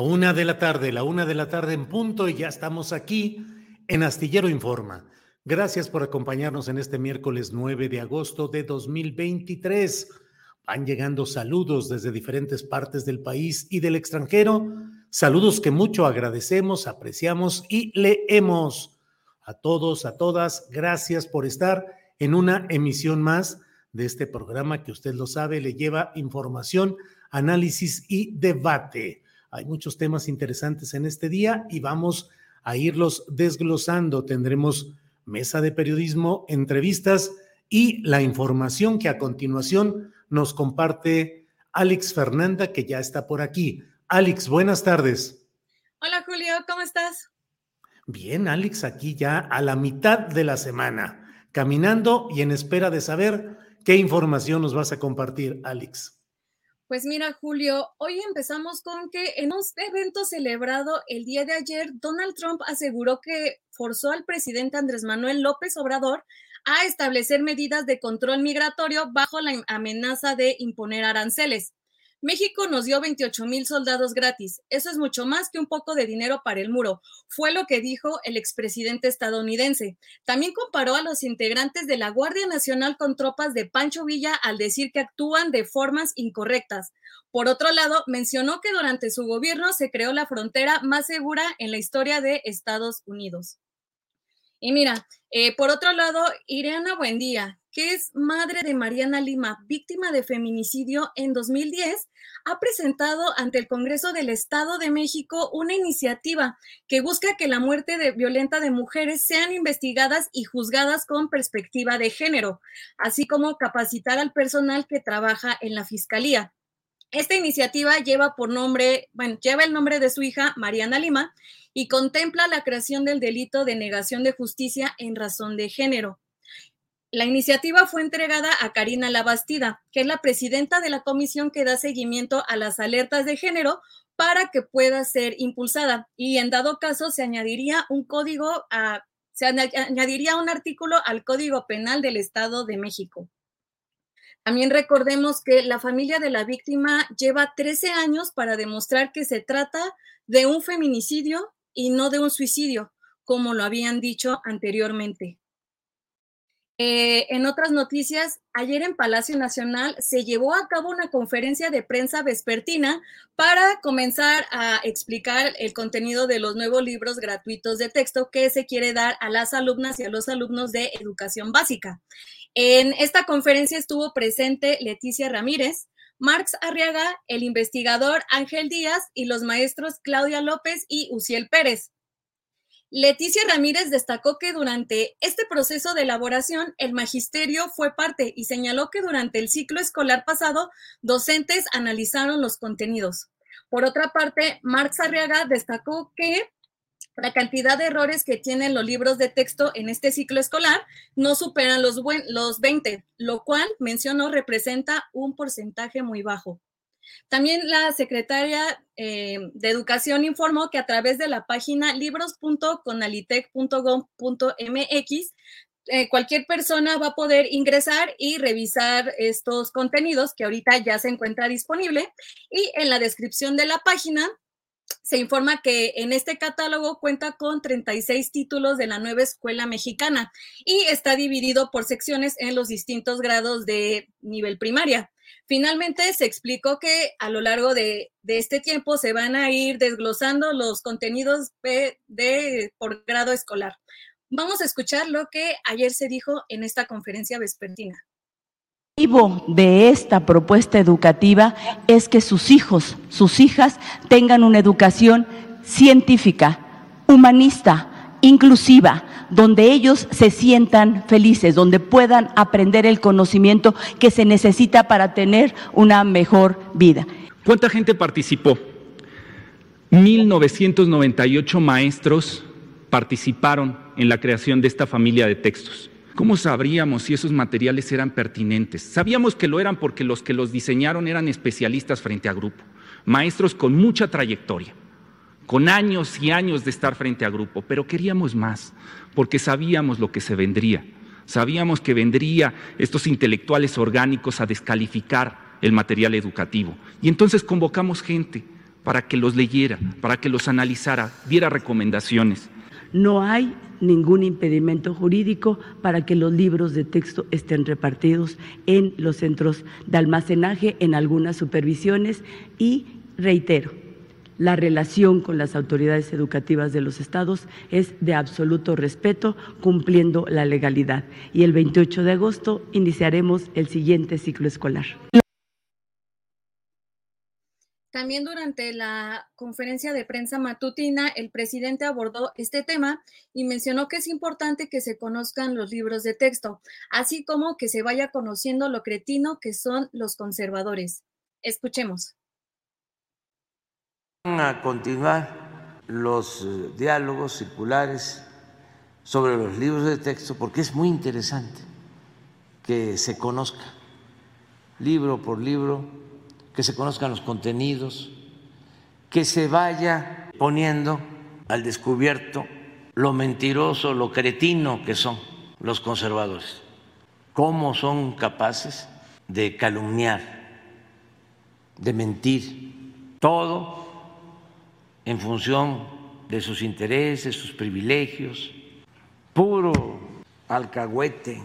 Una de la tarde, la una de la tarde en punto y ya estamos aquí en Astillero Informa. Gracias por acompañarnos en este miércoles 9 de agosto de 2023. Van llegando saludos desde diferentes partes del país y del extranjero. Saludos que mucho agradecemos, apreciamos y leemos. A todos, a todas, gracias por estar en una emisión más de este programa que usted lo sabe, le lleva información, análisis y debate. Hay muchos temas interesantes en este día y vamos a irlos desglosando. Tendremos mesa de periodismo, entrevistas y la información que a continuación nos comparte Alex Fernanda, que ya está por aquí. Alex, buenas tardes. Hola Julio, ¿cómo estás? Bien, Alex, aquí ya a la mitad de la semana, caminando y en espera de saber qué información nos vas a compartir, Alex. Pues mira, Julio, hoy empezamos con que en un evento celebrado el día de ayer, Donald Trump aseguró que forzó al presidente Andrés Manuel López Obrador a establecer medidas de control migratorio bajo la amenaza de imponer aranceles. México nos dio 28 mil soldados gratis. Eso es mucho más que un poco de dinero para el muro. Fue lo que dijo el expresidente estadounidense. También comparó a los integrantes de la Guardia Nacional con tropas de Pancho Villa al decir que actúan de formas incorrectas. Por otro lado, mencionó que durante su gobierno se creó la frontera más segura en la historia de Estados Unidos. Y mira, eh, por otro lado, Ireana Buendía, que es madre de Mariana Lima, víctima de feminicidio en 2010, ha presentado ante el Congreso del Estado de México una iniciativa que busca que la muerte de, violenta de mujeres sean investigadas y juzgadas con perspectiva de género, así como capacitar al personal que trabaja en la Fiscalía. Esta iniciativa lleva por nombre, bueno, lleva el nombre de su hija, Mariana Lima, y contempla la creación del delito de negación de justicia en razón de género. La iniciativa fue entregada a Karina Labastida, que es la presidenta de la comisión que da seguimiento a las alertas de género para que pueda ser impulsada. Y en dado caso se añadiría un código se añadiría un artículo al Código Penal del Estado de México. También recordemos que la familia de la víctima lleva 13 años para demostrar que se trata de un feminicidio y no de un suicidio, como lo habían dicho anteriormente. Eh, en otras noticias, ayer en Palacio Nacional se llevó a cabo una conferencia de prensa vespertina para comenzar a explicar el contenido de los nuevos libros gratuitos de texto que se quiere dar a las alumnas y a los alumnos de educación básica. En esta conferencia estuvo presente Leticia Ramírez, Marx Arriaga, el investigador Ángel Díaz y los maestros Claudia López y Uciel Pérez. Leticia Ramírez destacó que durante este proceso de elaboración el magisterio fue parte y señaló que durante el ciclo escolar pasado docentes analizaron los contenidos. Por otra parte, Marx Arriaga destacó que la cantidad de errores que tienen los libros de texto en este ciclo escolar no superan los, los 20, lo cual, mencionó, representa un porcentaje muy bajo. También la secretaria eh, de Educación informó que a través de la página libros.conalitec.gov.mx eh, cualquier persona va a poder ingresar y revisar estos contenidos que ahorita ya se encuentra disponible. Y en la descripción de la página se informa que en este catálogo cuenta con 36 títulos de la nueva escuela mexicana y está dividido por secciones en los distintos grados de nivel primaria. Finalmente, se explicó que a lo largo de, este tiempo se van a ir desglosando los contenidos de, por grado escolar. Vamos a escuchar lo que ayer se dijo en esta conferencia vespertina de esta propuesta educativa es que sus hijos, sus hijas tengan una educación científica, humanista, inclusiva, donde ellos se sientan felices, donde puedan aprender el conocimiento que se necesita para tener una mejor vida. ¿Cuánta gente participó? 1998 maestros participaron en la creación de esta familia de textos. ¿Cómo sabríamos si esos materiales eran pertinentes? Sabíamos que lo eran porque los que los diseñaron eran especialistas frente a grupo, maestros con mucha trayectoria con años y años de estar frente a grupo, pero queríamos más, porque sabíamos lo que se vendría. Sabíamos que vendría estos intelectuales orgánicos a descalificar el material educativo. Y entonces convocamos gente para que los leyera, para que los analizara, diera recomendaciones. No hay ningún impedimento jurídico para que los libros de texto estén repartidos en los centros de almacenaje, en algunas supervisiones y reitero, la relación con las autoridades educativas de los estados es de absoluto respeto, cumpliendo la legalidad. Y el 28 de agosto iniciaremos el siguiente ciclo escolar. También durante la conferencia de prensa matutina, el presidente abordó este tema y mencionó que es importante que se conozcan los libros de texto, así como que se vaya conociendo lo cretino que son los conservadores. Escuchemos a continuar los eh, diálogos circulares sobre los libros de texto porque es muy interesante que se conozca libro por libro, que se conozcan los contenidos, que se vaya poniendo al descubierto lo mentiroso, lo cretino que son los conservadores, cómo son capaces de calumniar, de mentir, todo en función de sus intereses, sus privilegios, puro alcahuete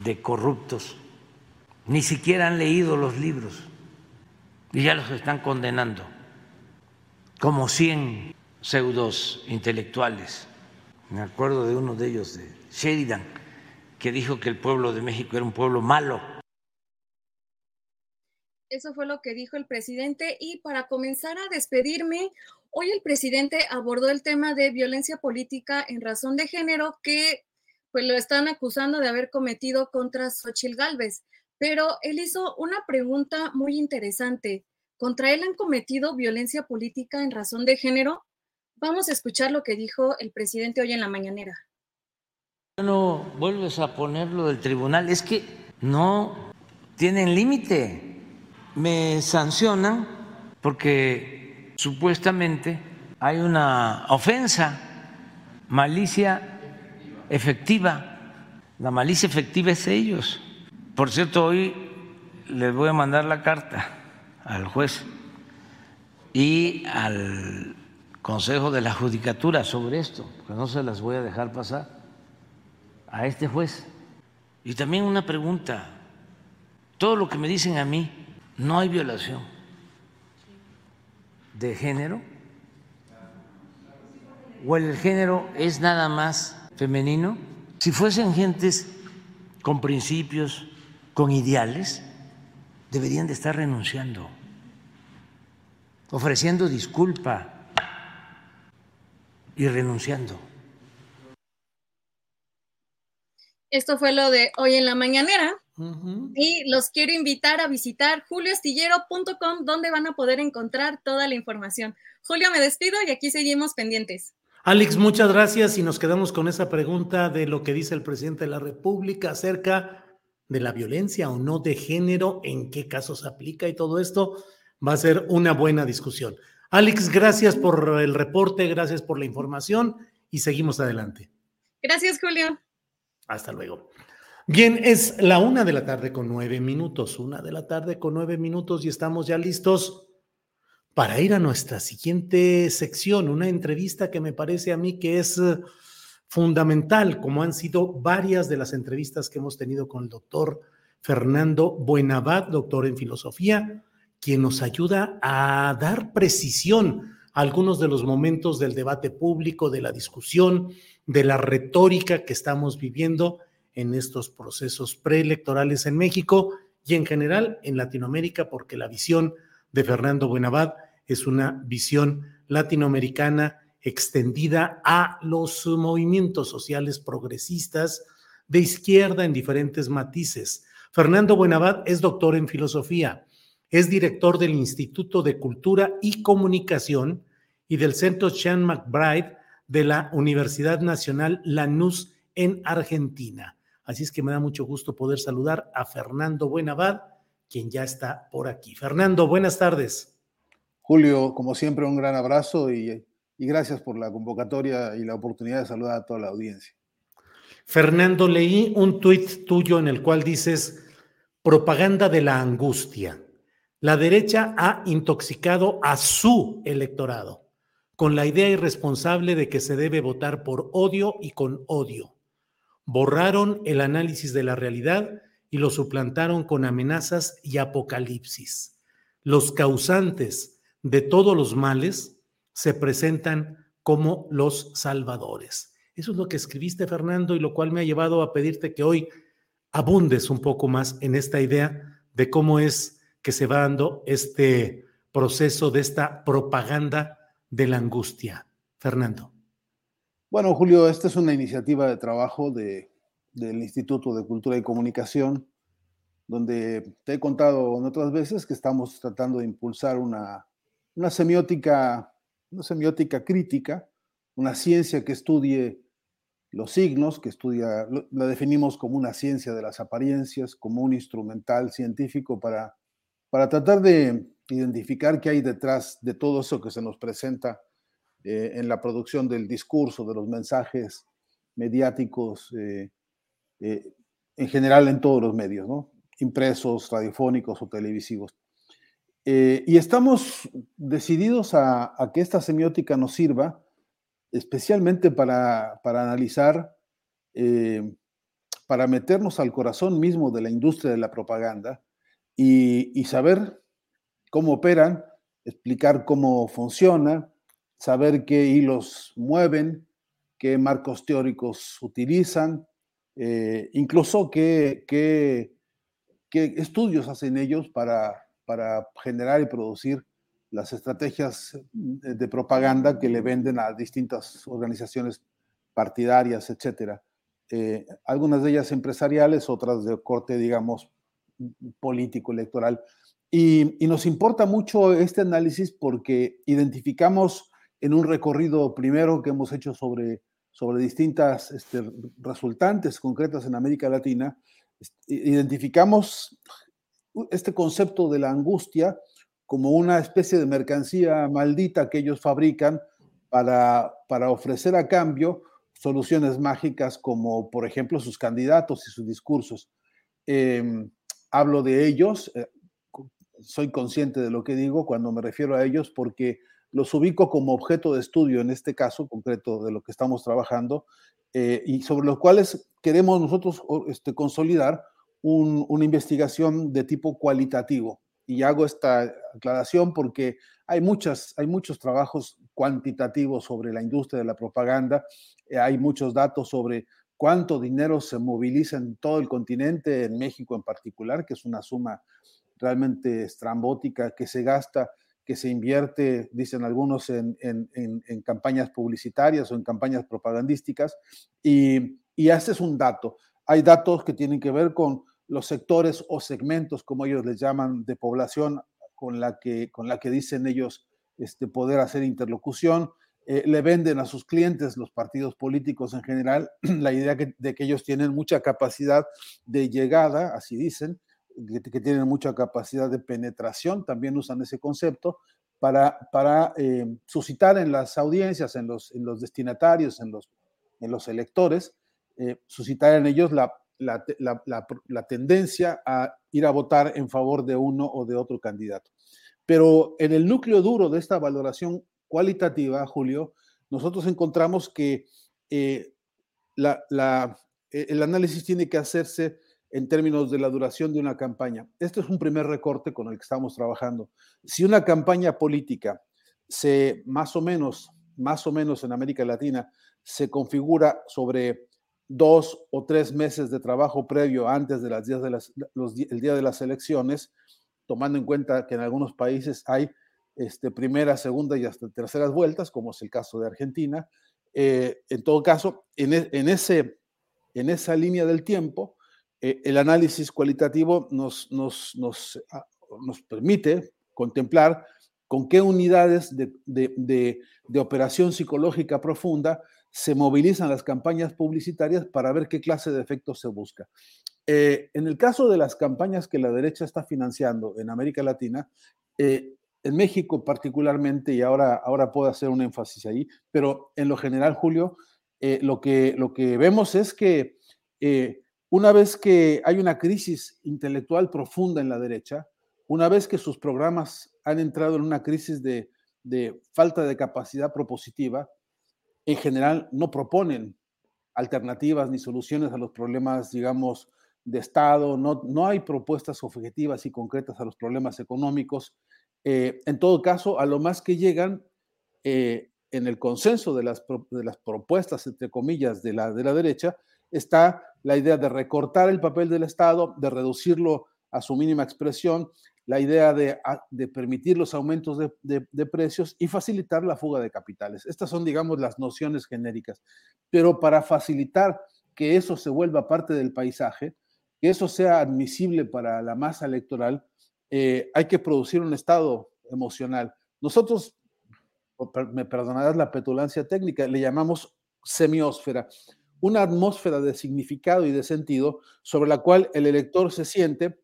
de corruptos. Ni siquiera han leído los libros y ya los están condenando, como 100 pseudos intelectuales. Me acuerdo de uno de ellos, de Sheridan, que dijo que el pueblo de México era un pueblo malo. Eso fue lo que dijo el presidente y para comenzar a despedirme, Hoy el presidente abordó el tema de violencia política en razón de género que pues lo están acusando de haber cometido contra Xochitl Gálvez, pero él hizo una pregunta muy interesante. ¿Contra él han cometido violencia política en razón de género? Vamos a escuchar lo que dijo el presidente hoy en la mañanera. No vuelves a ponerlo del tribunal, es que no tienen límite. Me sancionan porque supuestamente hay una ofensa, malicia efectiva. La malicia efectiva es ellos. Por cierto, hoy les voy a mandar la carta al juez y al Consejo de la Judicatura sobre esto, que no se las voy a dejar pasar a este juez. Y también una pregunta, todo lo que me dicen a mí, no hay violación de género? ¿O el género es nada más femenino? Si fuesen gentes con principios, con ideales, deberían de estar renunciando, ofreciendo disculpa y renunciando. Esto fue lo de hoy en la mañanera. Y los quiero invitar a visitar julioastillero.com, donde van a poder encontrar toda la información. Julio, me despido y aquí seguimos pendientes. Alex, muchas gracias y nos quedamos con esa pregunta de lo que dice el presidente de la República acerca de la violencia o no de género, en qué casos aplica y todo esto va a ser una buena discusión. Alex, gracias por el reporte, gracias por la información y seguimos adelante. Gracias, Julio. Hasta luego. Bien, es la una de la tarde con nueve minutos, una de la tarde con nueve minutos y estamos ya listos para ir a nuestra siguiente sección, una entrevista que me parece a mí que es eh, fundamental, como han sido varias de las entrevistas que hemos tenido con el doctor Fernando Buenabad, doctor en filosofía, quien nos ayuda a dar precisión a algunos de los momentos del debate público, de la discusión, de la retórica que estamos viviendo en estos procesos preelectorales en México y en general en Latinoamérica, porque la visión de Fernando Buenabad es una visión latinoamericana extendida a los movimientos sociales progresistas de izquierda en diferentes matices. Fernando Buenabad es doctor en filosofía, es director del Instituto de Cultura y Comunicación y del Centro Chan McBride de la Universidad Nacional Lanús en Argentina. Así es que me da mucho gusto poder saludar a Fernando Buenabad, quien ya está por aquí. Fernando, buenas tardes. Julio, como siempre, un gran abrazo y, y gracias por la convocatoria y la oportunidad de saludar a toda la audiencia. Fernando, leí un tuit tuyo en el cual dices propaganda de la angustia. La derecha ha intoxicado a su electorado con la idea irresponsable de que se debe votar por odio y con odio. Borraron el análisis de la realidad y lo suplantaron con amenazas y apocalipsis. Los causantes de todos los males se presentan como los salvadores. Eso es lo que escribiste, Fernando, y lo cual me ha llevado a pedirte que hoy abundes un poco más en esta idea de cómo es que se va dando este proceso de esta propaganda de la angustia. Fernando. Bueno, Julio, esta es una iniciativa de trabajo de, del Instituto de Cultura y Comunicación, donde te he contado en otras veces que estamos tratando de impulsar una, una semiótica, una semiótica crítica, una ciencia que estudie los signos, que estudia, la definimos como una ciencia de las apariencias, como un instrumental científico para, para tratar de identificar qué hay detrás de todo eso que se nos presenta eh, en la producción del discurso, de los mensajes mediáticos, eh, eh, en general en todos los medios, ¿no? impresos, radiofónicos o televisivos. y estamos decididos a, que esta semiótica nos sirva especialmente para, para analizar, para meternos al corazón mismo de la industria de la propaganda y, y saber cómo operan, explicar cómo funciona, saber qué hilos mueven, qué marcos teóricos utilizan, eh, incluso qué, qué, estudios hacen ellos para, para generar y producir las estrategias de propaganda que le venden a distintas organizaciones partidarias, etcétera. Eh, algunas de ellas empresariales, otras de corte, digamos, político, electoral. Y, nos importa mucho este análisis porque identificamos en un recorrido primero que hemos hecho sobre, sobre distintas este, resultantes concretas en América Latina, identificamos este concepto de la angustia como una especie de mercancía maldita que ellos fabrican para, para ofrecer a cambio soluciones mágicas como, por ejemplo, sus candidatos y sus discursos. Em, hablo de ellos, eh, soy consciente de lo que digo cuando me refiero a ellos porque los ubico como objeto de estudio en este caso concreto de lo que estamos trabajando eh, y sobre los cuales queremos nosotros este, consolidar una investigación de tipo cualitativo. Y hago esta aclaración porque hay, muchas, hay muchos trabajos cuantitativos sobre la industria de la propaganda, eh, hay muchos datos sobre cuánto dinero se moviliza en todo el continente, en México en particular, que es una suma realmente estrambótica que se gasta, que se invierte, dicen algunos, en, campañas publicitarias o en campañas propagandísticas. Y, y este es un dato. hay datos que tienen que ver con los sectores o segmentos, como ellos les llaman, de población con la que, con la que dicen ellos este, poder hacer interlocución. Eh, le venden a sus clientes, los partidos políticos en general, la idea de que ellos tienen mucha capacidad de llegada, así dicen, que, tienen mucha capacidad de penetración, también usan ese concepto, para, para eh, suscitar en las audiencias, en los, en los destinatarios, en los, en los electores, eh, suscitar en ellos la, la, la, tendencia a ir a votar en favor de uno o de otro candidato. Pero en el núcleo duro de esta valoración cualitativa, Julio, nosotros encontramos que eh, el análisis tiene que hacerse en términos de la duración de una campaña. Este es un primer recorte con el que estamos trabajando. Si una campaña política se más o menos, más o menos en América Latina, se configura sobre dos o tres meses de trabajo previo antes de las días de las, día de las elecciones, tomando en cuenta que en algunos países hay este, primera, segunda y hasta terceras vueltas, como es el caso de Argentina. Eh, en todo caso, e, en esa línea del tiempo, eh, el análisis cualitativo nos, nos, nos, ah, nos, permite contemplar con qué unidades de, de, de, operación psicológica profunda se movilizan las campañas publicitarias para ver qué clase de efectos se busca. Eh, en el caso de las campañas que la derecha está financiando en América Latina, eh, en México particularmente, y ahora, ahora puedo hacer un énfasis ahí, pero en lo general, Julio, lo, que, lo que vemos es que una vez que hay una crisis intelectual profunda en la derecha, una vez que sus programas han entrado en una crisis de, falta de capacidad propositiva, en general no proponen alternativas ni soluciones a los problemas, digamos, de Estado, no, no hay propuestas objetivas y concretas a los problemas económicos. Eh, en todo caso, a lo más que llegan eh, en el consenso de las, de las propuestas, entre comillas, de la, de la derecha, está la idea de recortar el papel del Estado, de reducirlo a su mínima expresión, la idea de, permitir los aumentos de, precios y facilitar la fuga de capitales. Estas son, digamos, las nociones genéricas. Pero para facilitar que eso se vuelva parte del paisaje, que eso sea admisible para la masa electoral, eh, hay que producir un estado emocional. Nosotros, me perdonarás la petulancia técnica, le llamamos semiósfera una atmósfera de significado y de sentido sobre la cual el elector se siente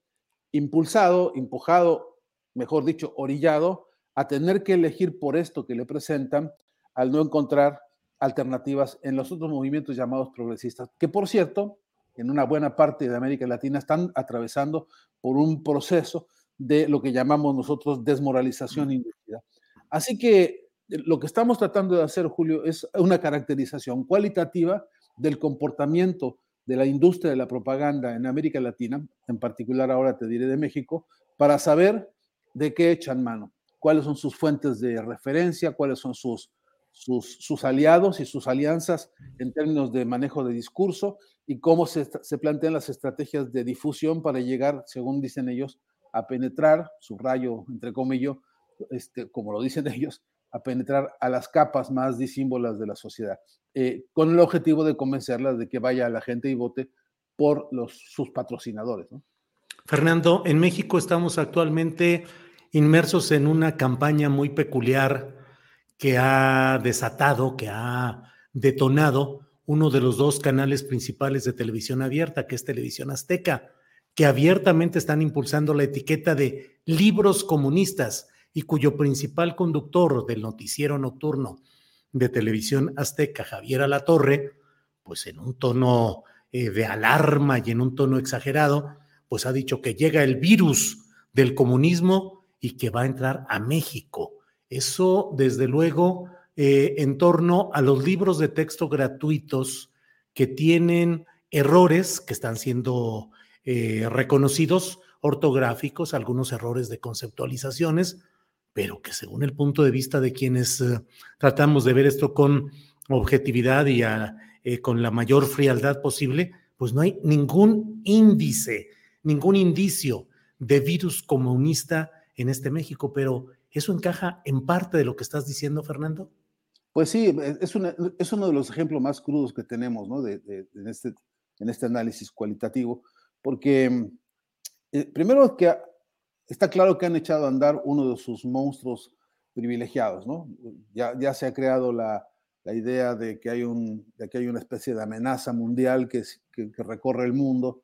impulsado, empujado, mejor dicho, orillado a tener que elegir por esto que le presentan al no encontrar alternativas en los otros movimientos llamados progresistas, que por cierto, en una buena parte de América Latina están atravesando por un proceso de lo que llamamos nosotros desmoralización inducida. Así que eh, lo que estamos tratando de hacer, Julio, es una caracterización cualitativa del comportamiento de la industria de la propaganda en América Latina, en particular ahora te diré de México, para saber de qué echan mano, cuáles son sus fuentes de referencia, cuáles son sus, sus, aliados y sus alianzas en términos de manejo de discurso y cómo se, se plantean las estrategias de difusión para llegar, según dicen ellos, a penetrar, su rayo, entre comillas, este, como lo dicen ellos, a penetrar a las capas más disímbolas de la sociedad, eh, con el objetivo de convencerlas de que vaya la gente y vote por los, sus patrocinadores. Fernando, en México estamos actualmente inmersos en una campaña muy peculiar que ha desatado, que ha detonado uno de los dos canales principales de televisión abierta, que es Televisión Azteca, que abiertamente están impulsando la etiqueta de libros comunistas y cuyo principal conductor del noticiero nocturno de televisión azteca, Javier Alatorre, pues en un tono eh, de alarma y en un tono exagerado, pues ha dicho que llega el virus del comunismo y que va a entrar a México. Eso, desde luego, eh, en torno a los libros de texto gratuitos que tienen errores que están siendo eh, reconocidos, ortográficos, algunos errores de conceptualizaciones, pero que según el punto de vista de quienes eh, tratamos de ver esto con objetividad y eh, con la mayor frialdad posible, pues no hay ningún índice, ningún indicio de virus comunista en este México, pero ¿eso encaja en parte de lo que estás diciendo, Fernando? Pues sí, es, es uno de los ejemplos más crudos que tenemos ¿no? de, este, en este análisis cualitativo, porque eh, primero que está claro que han echado a andar uno de sus monstruos privilegiados, ¿no? Ya, se ha creado la, idea de que, hay una especie de amenaza mundial que, recorre el mundo,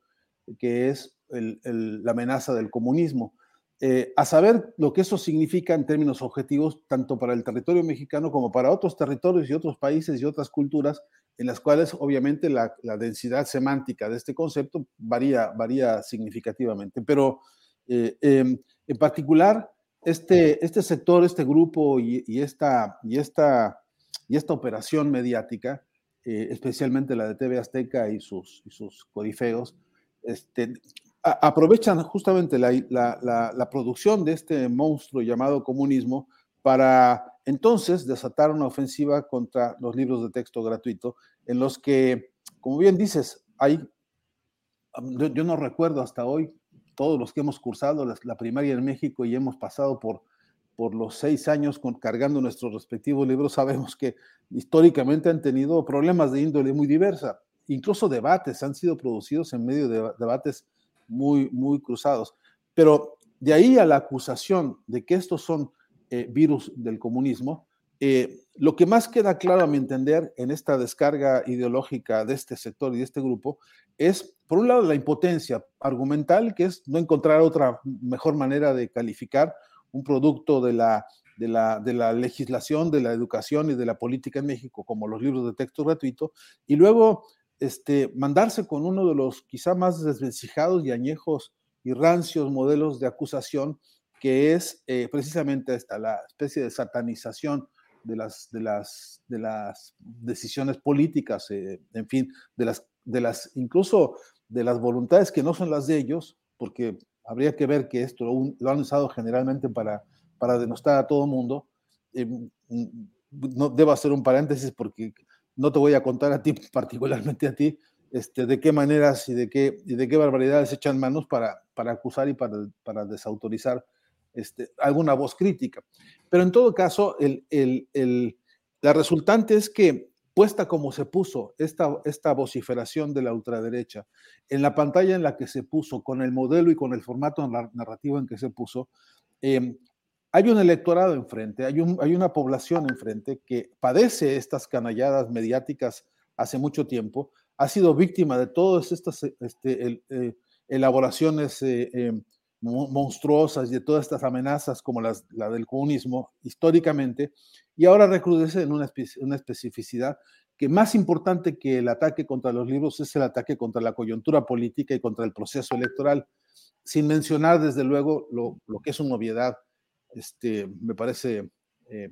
que es la amenaza del comunismo. Eh, a saber lo que eso significa en términos objetivos, tanto para el territorio mexicano como para otros territorios y otros países y otras culturas, en las cuales obviamente la, la densidad semántica de este concepto varía, varía significativamente. Pero eh, eh, en particular, este, este sector, este grupo y, y, esta, y, esta, y esta operación mediática, eh, especialmente la de TV Azteca y sus, y sus corifeos, este, aprovechan justamente la, la, la, la, producción de este monstruo llamado comunismo para entonces desatar una ofensiva contra los libros de texto gratuito, en los que, como bien dices, hay, yo, yo no recuerdo hasta hoy, todos los que hemos cursado la, primaria en México y hemos pasado por, por los seis años cargando nuestros respectivos libros, sabemos que históricamente han tenido problemas de índole muy diversa. Incluso debates han sido producidos en medio de debates muy, muy cruzados. Pero de ahí a la acusación de que estos son eh, virus del comunismo, eh, lo que más queda claro a mi entender en esta descarga ideológica de este sector y de este grupo es, por un lado, la impotencia argumental, que es no encontrar otra mejor manera de calificar un producto de la, de la, de la legislación, de la educación y de la política en México, como los libros de texto gratuito, y luego este, mandarse con uno de los quizá más desvencijados y añejos y rancios modelos de acusación, que es eh, precisamente esta, la especie de satanización de las, de las, de las decisiones políticas, eh, en fin, de las, de las, incluso de las voluntades que no son las de ellos, porque habría que ver que esto lo, han usado generalmente para, para denostar a todo mundo. Eh, no debo hacer un paréntesis porque no te voy a contar a ti, particularmente a ti, este, de qué maneras y de qué, y de qué barbaridades echan manos para, para acusar y para, para desautorizar este, alguna voz crítica. Pero en todo caso, el, el, el, la resultante es que, puesta como se puso esta, esta vociferación de la ultraderecha, en la pantalla en la que se puso, con el modelo y con el formato narrativo en que se puso, eh, hay un electorado enfrente, hay, un, hay una población enfrente que padece estas canalladas mediáticas hace mucho tiempo, ha sido víctima de todas estas este, el, eh, elaboraciones eh, eh, monstruosas y de todas estas amenazas como las, la del comunismo históricamente, y ahora recrudece en una, una especificidad que más importante que el ataque contra los libros es el ataque contra la coyuntura política y contra el proceso electoral, sin mencionar desde luego lo, lo que es una obviedad, este, me parece eh,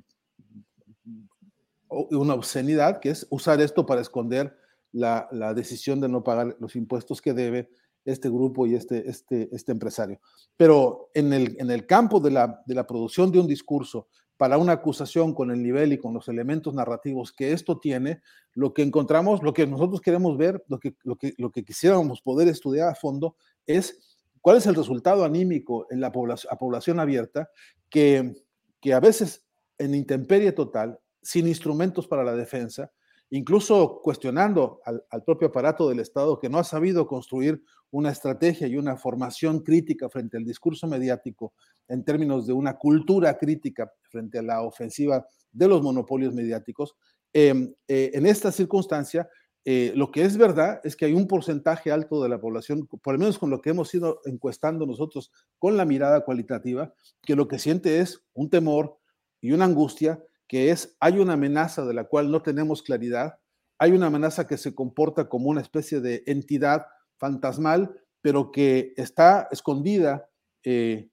una obscenidad, que es usar esto para esconder la, la, decisión de no pagar los impuestos que debe este grupo y este, este, este empresario. Pero en el, en el campo de la, de la producción de un discurso para una acusación con el nivel y con los elementos narrativos que esto tiene, lo que encontramos, lo que nosotros queremos ver, lo que, lo que, lo que quisiéramos poder estudiar a fondo es cuál es el resultado anímico en la población, a población abierta que, que a veces en intemperie total, sin instrumentos para la defensa, incluso cuestionando al, propio aparato del Estado que no ha sabido construir una estrategia y una formación crítica frente al discurso mediático en términos de una cultura crítica frente a la ofensiva de los monopolios mediáticos. Eh, eh, en esta circunstancia, eh, lo que es verdad es que hay un porcentaje alto de la población, por lo menos con lo que hemos ido encuestando nosotros con la mirada cualitativa, que lo que siente es un temor y una angustia, que es, hay una amenaza de la cual no tenemos claridad, hay una amenaza que se comporta como una especie de entidad fantasmal, pero que está escondida eh,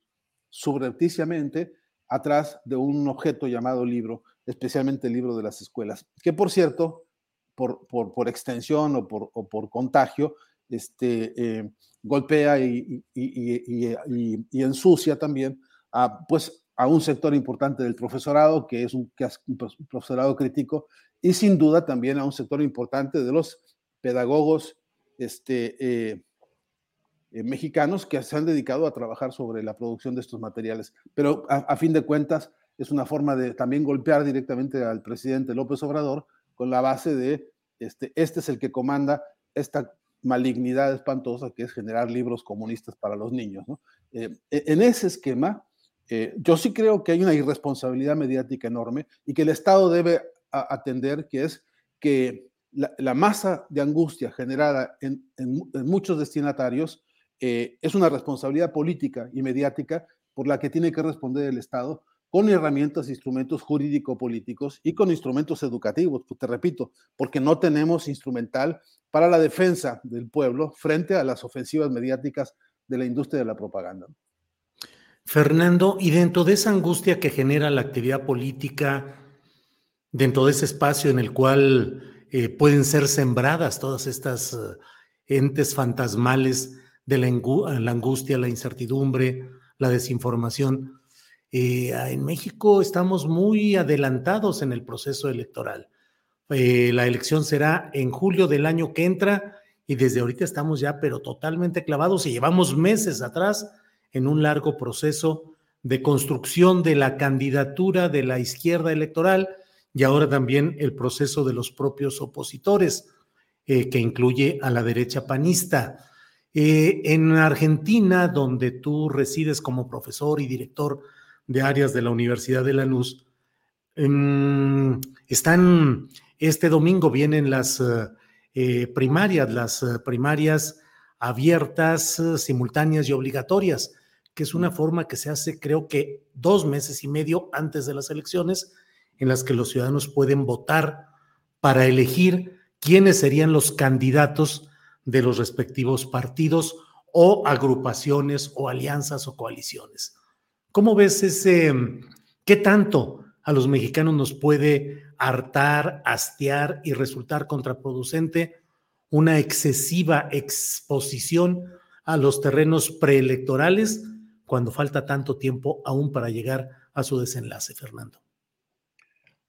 subrepticiamente atrás de un objeto llamado libro, especialmente libro de las escuelas, que por cierto, por, por, por extensión o por, por, contagio, este, eh, golpea y, y, y, y, ensucia también a, pues, a un sector importante del profesorado, que es un, profesorado crítico, y sin duda también a un sector importante de los pedagogos este, eh, eh, mexicanos que se han dedicado a trabajar sobre la producción de estos materiales. Pero a, a fin de cuentas, es una forma de también golpear directamente al presidente López Obrador con la base de este, este es el que comanda esta, malignidad espantosa que es generar libros comunistas para los niños. Eh, e, en ese esquema, eh, yo sí creo que hay una irresponsabilidad mediática enorme y que el Estado debe atender, que es que la, masa de angustia generada en, muchos destinatarios eh, es una responsabilidad política y mediática por la que tiene que responder el Estado con herramientas, instrumentos jurídico-políticos y con instrumentos educativos, pues te repito, porque no tenemos instrumental para la defensa del pueblo frente a las ofensivas mediáticas de la industria de la propaganda. Fernando, y dentro de esa angustia que genera la actividad política, dentro de ese espacio en el cual eh, pueden ser sembradas todas estas eh, entes fantasmales de la, angustia, la incertidumbre, la desinformación, eh, en México estamos muy adelantados en el proceso electoral. Eh, la elección será en julio del año que entra y desde ahorita estamos ya, pero totalmente clavados y llevamos meses atrás en un largo proceso de construcción de la candidatura de la izquierda electoral y ahora también el proceso de los propios opositores, eh, que incluye a la derecha panista. en Argentina, donde tú resides como profesor y director de áreas de la Universidad de Lanús. Em, están, este domingo vienen las eh, eh, primarias, las eh, primarias abiertas, simultáneas y obligatorias, que es una forma que se hace creo que dos meses y medio antes de las elecciones, en las que los ciudadanos pueden votar para elegir quiénes serían los candidatos de los respectivos partidos o agrupaciones o alianzas o coaliciones. ¿Cómo ves ese, qué tanto a los mexicanos nos puede hartar, hastiar y resultar contraproducente una excesiva exposición a los terrenos preelectorales cuando falta tanto tiempo aún para llegar a su desenlace, Fernando?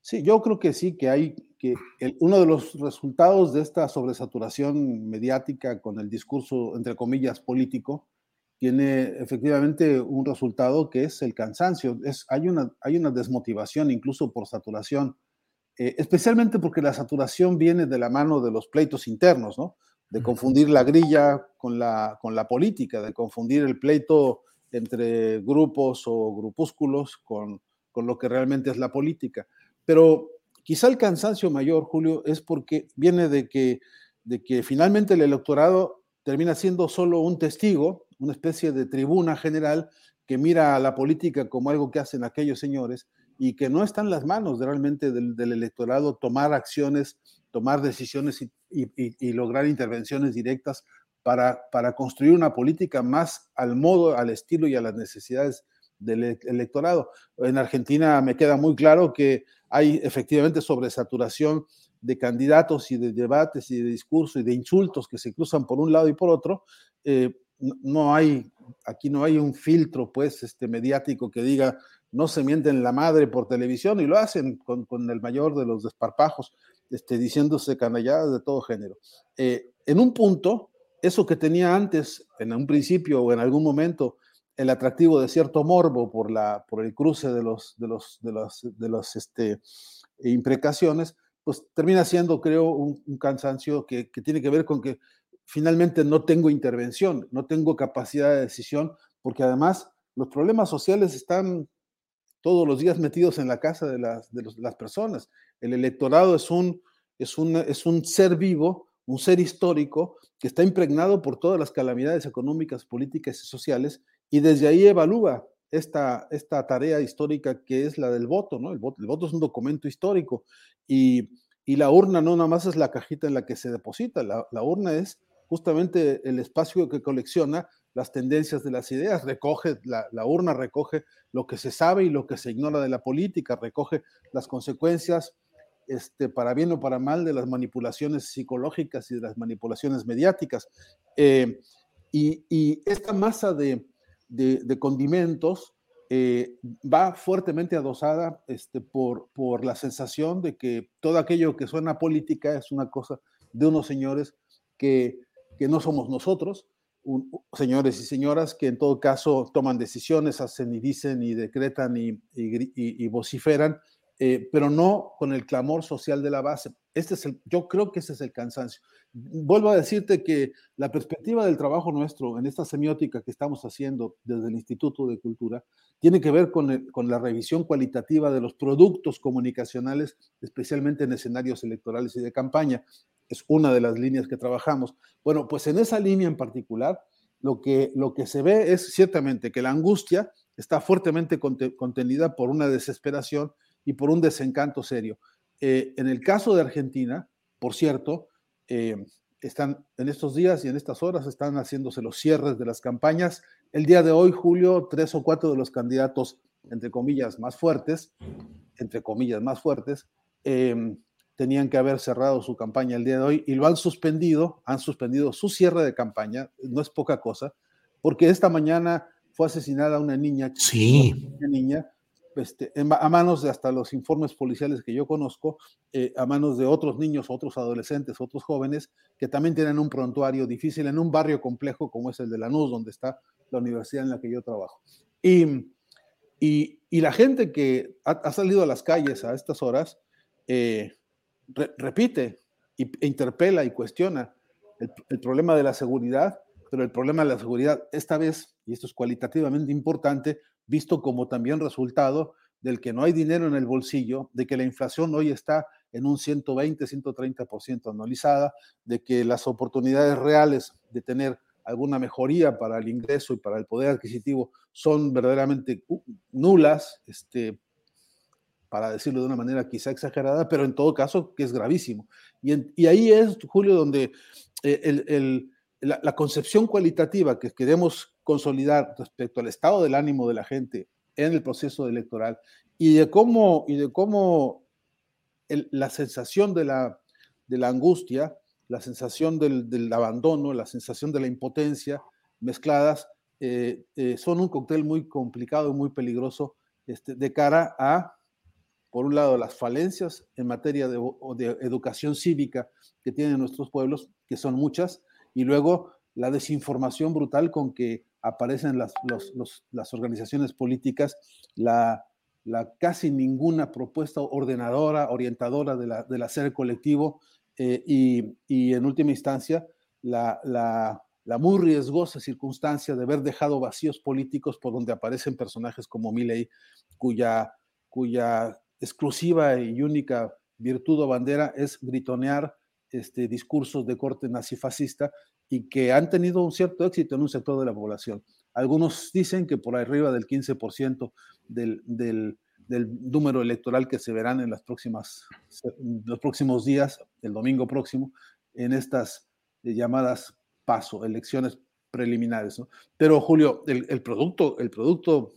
Sí, yo creo que sí, que hay que uno de los resultados de esta sobresaturación mediática con el discurso, entre comillas, político, tiene efectivamente un resultado que es el cansancio. Es, hay, una, hay una desmotivación incluso por saturación, eh, especialmente porque la saturación viene de la mano de los pleitos internos, ¿no? De confundir la grilla con la, con la política, de confundir el pleito entre grupos o grupúsculos con, con lo que realmente es la política. Pero quizá el cansancio mayor, Julio, es porque viene de que, de que finalmente el electorado termina siendo solo un testigo una especie de tribuna general que mira a la política como algo que hacen aquellos señores y que no está en las manos realmente del, electorado tomar acciones, tomar decisiones y, lograr intervenciones directas para, para, construir una política más al modo, al estilo y a las necesidades del e, electorado. En Argentina me queda muy claro que hay efectivamente sobresaturación de candidatos y de debates y de discursos y de insultos que se cruzan por un lado y por otro, eh, no hay, aquí no hay un filtro, pues, este, mediático que diga, no se mienten la madre por televisión y lo hacen con, el mayor de los desparpajos, este, diciéndose canalladas de todo género. Eh, en un punto, eso que tenía antes, en un principio o en algún momento, el atractivo de cierto morbo por, la, por el cruce de los, de los, de de los este, imprecaciones, pues termina siendo, creo, un, cansancio que, que, tiene que ver con que finalmente no tengo intervención, no tengo capacidad de decisión, porque además los problemas sociales están todos los días metidos en la casa de las, de las personas. El electorado es un, es, un, es un ser vivo, un ser histórico que está impregnado por todas las calamidades económicas, políticas y sociales, y desde ahí evalúa esta, esta tarea histórica que es la del voto, ¿no? El voto, es un documento histórico y, y, la urna no nada más es la cajita en la que se deposita, la, la urna es justamente el espacio que colecciona las tendencias de las ideas, recoge, la, urna recoge lo que se sabe y lo que se ignora de la política, recoge las consecuencias, este, para bien o para mal, de las manipulaciones psicológicas y de las manipulaciones mediáticas. Eh, y, esta masa de, condimentos eh, va fuertemente adosada este, por, por la sensación de que todo aquello que suena política es una cosa de unos señores que que no somos nosotros, señores y señoras que en todo caso toman decisiones, hacen y dicen y decretan y, vociferan eh, pero no con el clamor social de la base. Este es el, yo creo que ese es el cansancio. Vuelvo a decirte que la perspectiva del trabajo nuestro en esta semiótica que estamos haciendo desde el Instituto de Cultura tiene que ver con, con la revisión cualitativa de los productos comunicacionales, especialmente en escenarios electorales y de campaña. Es una de las líneas que trabajamos. Bueno, pues en esa línea en particular, lo que, lo que se ve es ciertamente que la angustia está fuertemente contenida por una desesperación y por un desencanto serio. Eh, en el caso de Argentina, por cierto, eh, están en estos días y en estas horas están haciéndose los cierres de las campañas. El día de hoy, Julio, tres o cuatro de los candidatos, entre comillas, más fuertes, entre comillas, más fuertes, em, tenían que haber cerrado su campaña el día de hoy y lo han suspendido, han suspendido su cierre de campaña, no es poca cosa, porque esta mañana fue asesinada una niña. Sí. Una niña este, a manos de hasta los informes policiales que yo conozco, eh, a manos de otros niños, otros adolescentes, otros jóvenes que también tienen un prontuario difícil en un barrio complejo como es el de Lanús, donde está la universidad en la que yo trabajo. Y, y, la gente que ha, salido a las calles a estas horas eh, repite e interpela y cuestiona el, el problema de la seguridad, pero el problema de la seguridad esta vez, y esto es cualitativamente importante, visto como también resultado del que no hay dinero en el bolsillo, de que la inflación hoy está en un 120, 130% anualizada, de que las oportunidades reales de tener alguna mejoría para el ingreso y para el poder adquisitivo son verdaderamente uh, nulas, este, para decirlo de una manera quizá exagerada, pero en todo caso que es gravísimo. Y, ahí es, Julio, donde eh, la, la, concepción cualitativa que queremos consolidar respecto al estado del ánimo de la gente en el proceso electoral y de cómo, y de cómo la sensación de la, de la angustia, la sensación del, abandono, la sensación de la impotencia mezcladas, eh, eh, son un cóctel muy complicado y muy peligroso este, de cara a, por un lado, las falencias en materia de, de educación cívica que tienen nuestros pueblos, que son muchas, y luego la desinformación brutal con que aparecen las, las organizaciones políticas, la, la, casi ninguna propuesta ordenadora, orientadora de la, del hacer colectivo eh, y, y, en última instancia la, la, la, muy riesgosa circunstancia de haber dejado vacíos políticos por donde aparecen personajes como Milley, cuya, cuya exclusiva y única virtud o bandera es gritonear este, discursos de corte nazifascista y que han tenido un cierto éxito en un sector de la población. Algunos dicen que por arriba del 15% del, número electoral que se verán en las próximas, los próximos días, el domingo próximo, en estas llamadas paso, elecciones preliminares. Pero Julio, el, producto, el producto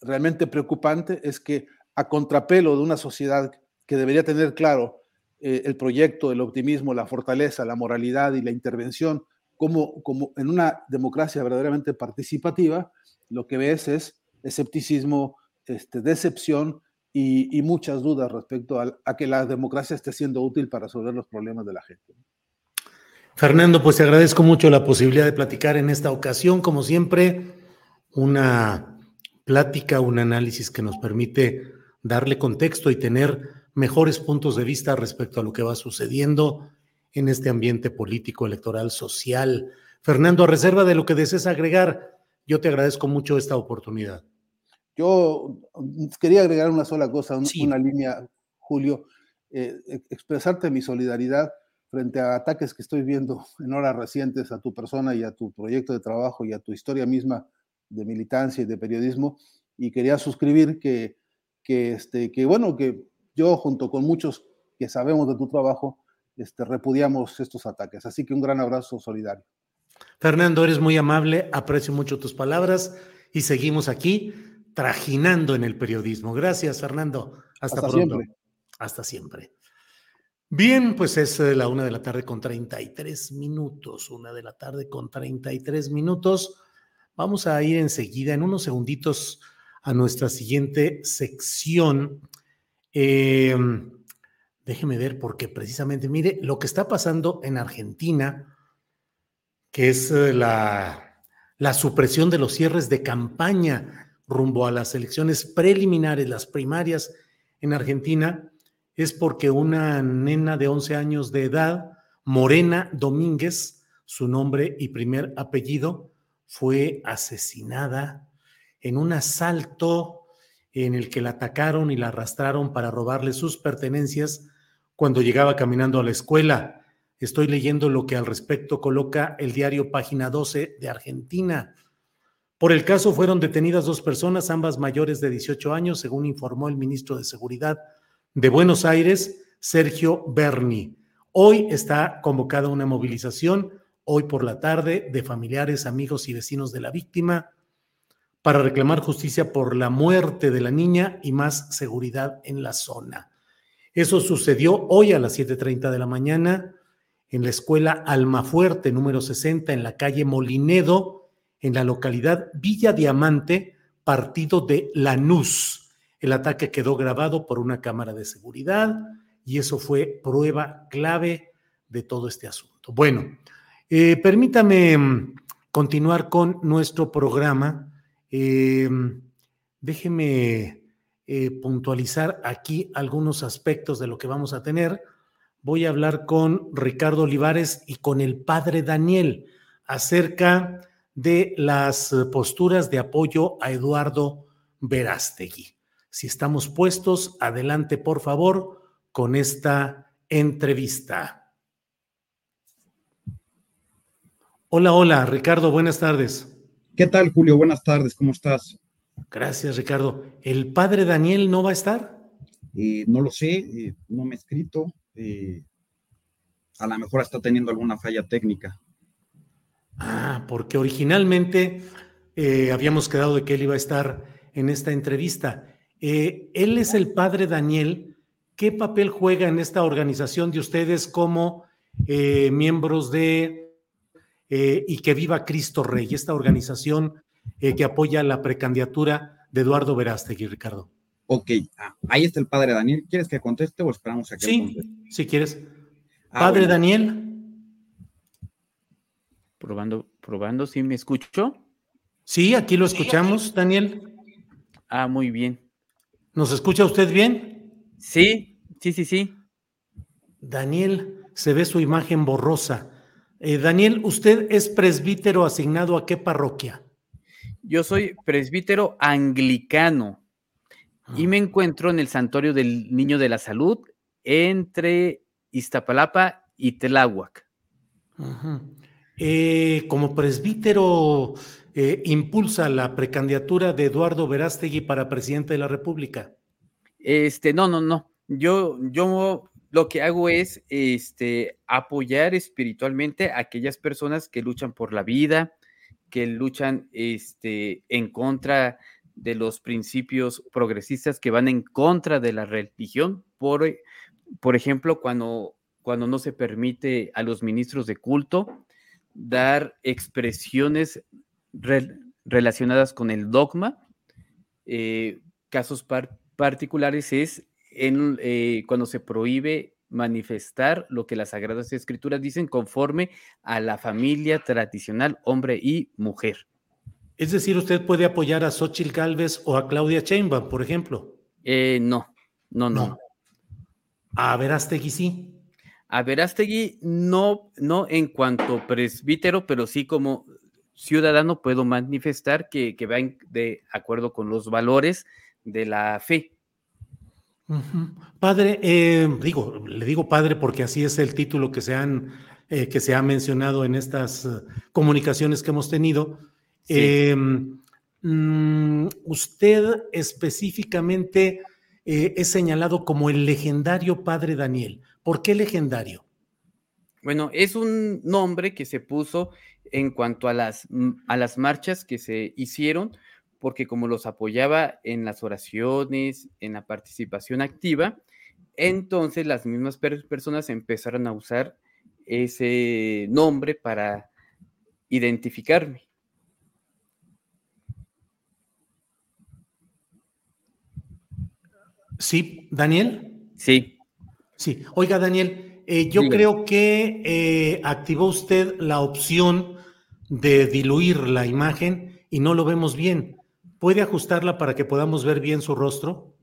realmente preocupante es que a contrapelo de una sociedad que debería tener claro eh, el proyecto, el optimismo, la fortaleza, la moralidad y la intervención, como, como en una democracia verdaderamente participativa, lo que ves es escepticismo, este, decepción y, muchas dudas respecto a, a, que la democracia esté siendo útil para resolver los problemas de la gente. Fernando, pues te agradezco mucho la posibilidad de platicar en esta ocasión, como siempre, una plática, un análisis que nos permite darle contexto y tener mejores puntos de vista respecto a lo que va sucediendo en este ambiente político, electoral, social. Fernando, a reserva de lo que desees agregar, yo te agradezco mucho esta oportunidad. Yo quería agregar una sola cosa, una línea, Julio, eh, expresarte mi solidaridad frente a ataques que estoy viendo en horas recientes a tu persona y a tu proyecto de trabajo y a tu historia misma de militancia y de periodismo. Y quería suscribir que, que, este, que bueno, que yo junto con muchos que sabemos de tu trabajo, este, repudiamos estos ataques. Así que un gran abrazo solidario. Fernando, eres muy amable, aprecio mucho tus palabras y seguimos aquí trajinando en el periodismo. Gracias, Fernando. Hasta, pronto. Siempre. Hasta siempre. Bien, pues es eh, la una de la tarde con 33 minutos, una de la tarde con 33 minutos. Vamos a ir enseguida, en unos segunditos, a nuestra siguiente sección eh, déjeme ver, porque precisamente, mire, lo que está pasando en Argentina, que es eh, la, la supresión de los cierres de campaña rumbo a las elecciones preliminares, las primarias en Argentina es porque una nena de 11 años de edad, Morena Domínguez, su nombre y primer apellido, fue asesinada en un asalto en el que la atacaron y la arrastraron para robarle sus pertenencias cuando llegaba caminando a la escuela. Estoy leyendo lo que al respecto coloca el diario Página 12 de Argentina. Por el caso fueron detenidas dos personas, ambas mayores de 18 años, según informó el ministro de Seguridad de Buenos Aires, Sergio Berni. Hoy está convocada una movilización, hoy por la tarde, de familiares, amigos y vecinos de la víctima para reclamar justicia por la muerte de la niña y más seguridad en la zona. Eso sucedió hoy a las 7.30 de la mañana en la escuela Almafuerte número 60 en la calle Molinedo, en la localidad Villa Diamante, partido de Lanús. El ataque quedó grabado por una cámara de seguridad y eso fue prueba clave de todo este asunto. Bueno, eh, permítame mm, continuar con nuestro programa. Eh, déjeme puntualizar aquí algunos aspectos de lo que vamos a tener. Voy a hablar con Ricardo Olivares y con el padre Daniel acerca de las posturas de apoyo a Eduardo Verástegui. Si estamos puestos, adelante por favor con esta entrevista. Hola, hola, Ricardo, buenas tardes. ¿Qué tal, Julio? Buenas tardes, ¿cómo estás? Gracias, Ricardo. ¿El padre Daniel no va a estar? Eh, no lo sé, eh, no me he escrito. Eh, a lo mejor está teniendo alguna falla técnica. Ah, porque originalmente habíamos quedado de que él iba a estar en esta entrevista. él es el padre Daniel. ¿Qué papel juega en esta organización de ustedes como miembros de Y que viva Cristo Rey, esta organización eh, que apoya la precandidatura de Eduardo Verástegui, Ricardo. Ok, ah, ahí está el padre Daniel. ¿Quieres que conteste o esperamos a que Sí, si quieres. Ah, padre Daniel. Probando, probando, ¿sí me escucho? Sí, aquí lo escuchamos, Daniel. Ah, muy bien. ¿Nos escucha usted bien? Sí, sí, sí, sí. Daniel, se ve su imagen borrosa. Eh, Daniel, ¿usted es presbítero asignado a qué parroquia? Yo soy presbítero anglicano y me ah. encuentro en el Santuario del Niño de la Salud entre Iztapalapa y Tláhuac. Eh, como presbítero, eh, impulsa la precandidatura de Eduardo Verástegui para presidente de la República. Este, no, no, no. Yo, yo lo que hago es este, apoyar espiritualmente a aquellas personas que luchan por la vida, que luchan este, en contra de los principios progresistas, que van en contra de la religión. Por, por ejemplo, cuando, cuando no se permite a los ministros de culto dar expresiones relacionadas con el dogma. Eh, casos particulares es en, eh, cuando se prohíbe manifestar lo que las Sagradas Escrituras dicen conforme a la familia tradicional, hombre y mujer. Es decir, usted puede apoyar a Xochitl Galvez o a Claudia Sheinbaum, por ejemplo. Eh, no, no, no, A Verástegui sí. A Verástegui no, no en cuanto presbítero, pero sí como ciudadano puedo manifestar que, que va de acuerdo con los valores de la fe. Padre, eh, digo, le digo padre porque así es el título que se, han, eh, que se ha mencionado en estas eh, comunicaciones que hemos tenido. Em, mm, usted específicamente es señalado como el legendario padre Daniel. ¿Por qué legendario? Bueno, es un nombre que se puso en cuanto a las, mm, a las marchas que se hicieron porque como los apoyaba en las oraciones, en la participación activa, entonces las mismas personas empezaron a usar ese nombre para identificarme. Sí, Daniel. Sí. Sí. Oiga, Daniel, eh, yo creo que eh, activó usted la opción de diluir la imagen y no lo vemos bien. ¿Puede ajustarla para que podamos ver bien su rostro?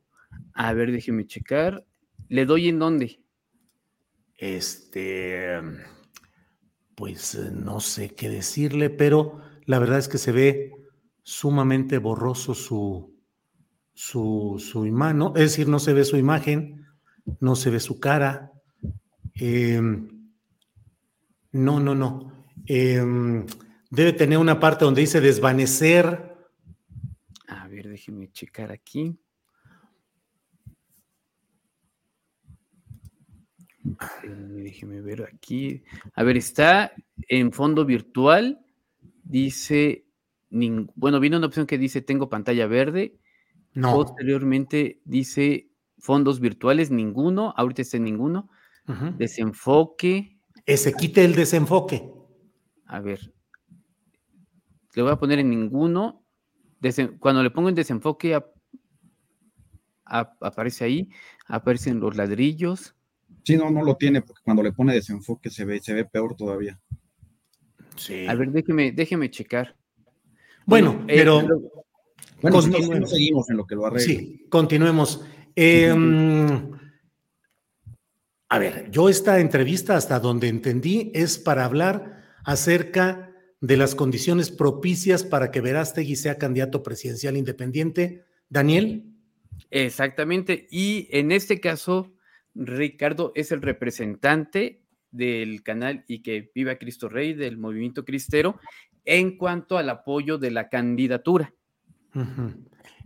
A ver, déjeme checar. ¿Le doy en dónde? Este, pues eh, no sé qué decirle, pero la verdad es que se ve sumamente borroso su, su, su imagen, es decir, no se ve su imagen, no se ve su cara. Em, no, no, no. Em, debe tener una parte donde dice desvanecer. Déjeme checar aquí. Déjeme ver aquí. A ver, está en fondo virtual. Dice, bueno, viene una opción que dice tengo pantalla verde. No. Posteriormente dice fondos virtuales, ninguno. Ahorita está en ninguno. Desenfoque. Ese quite el desenfoque. A ver. Le voy a poner en ninguno. Cuando le pongo en desenfoque, aparece ahí. Aparecen los ladrillos. Sí, no, no lo tiene, porque cuando le pone desenfoque se ve, se ve peor todavía. Sí. A ver, déjeme, déjeme checar. Bueno, eh, pero. bueno, seguimos en lo que lo arregla. Sí, continuemos. Em, a ver, yo esta entrevista, hasta donde entendí, es para hablar acerca de las condiciones propicias para que Verástegui sea candidato presidencial independiente. Daniel. Exactamente. Y en este caso, Ricardo es el representante del canal y que viva Cristo Rey del movimiento cristero en cuanto al apoyo de la candidatura.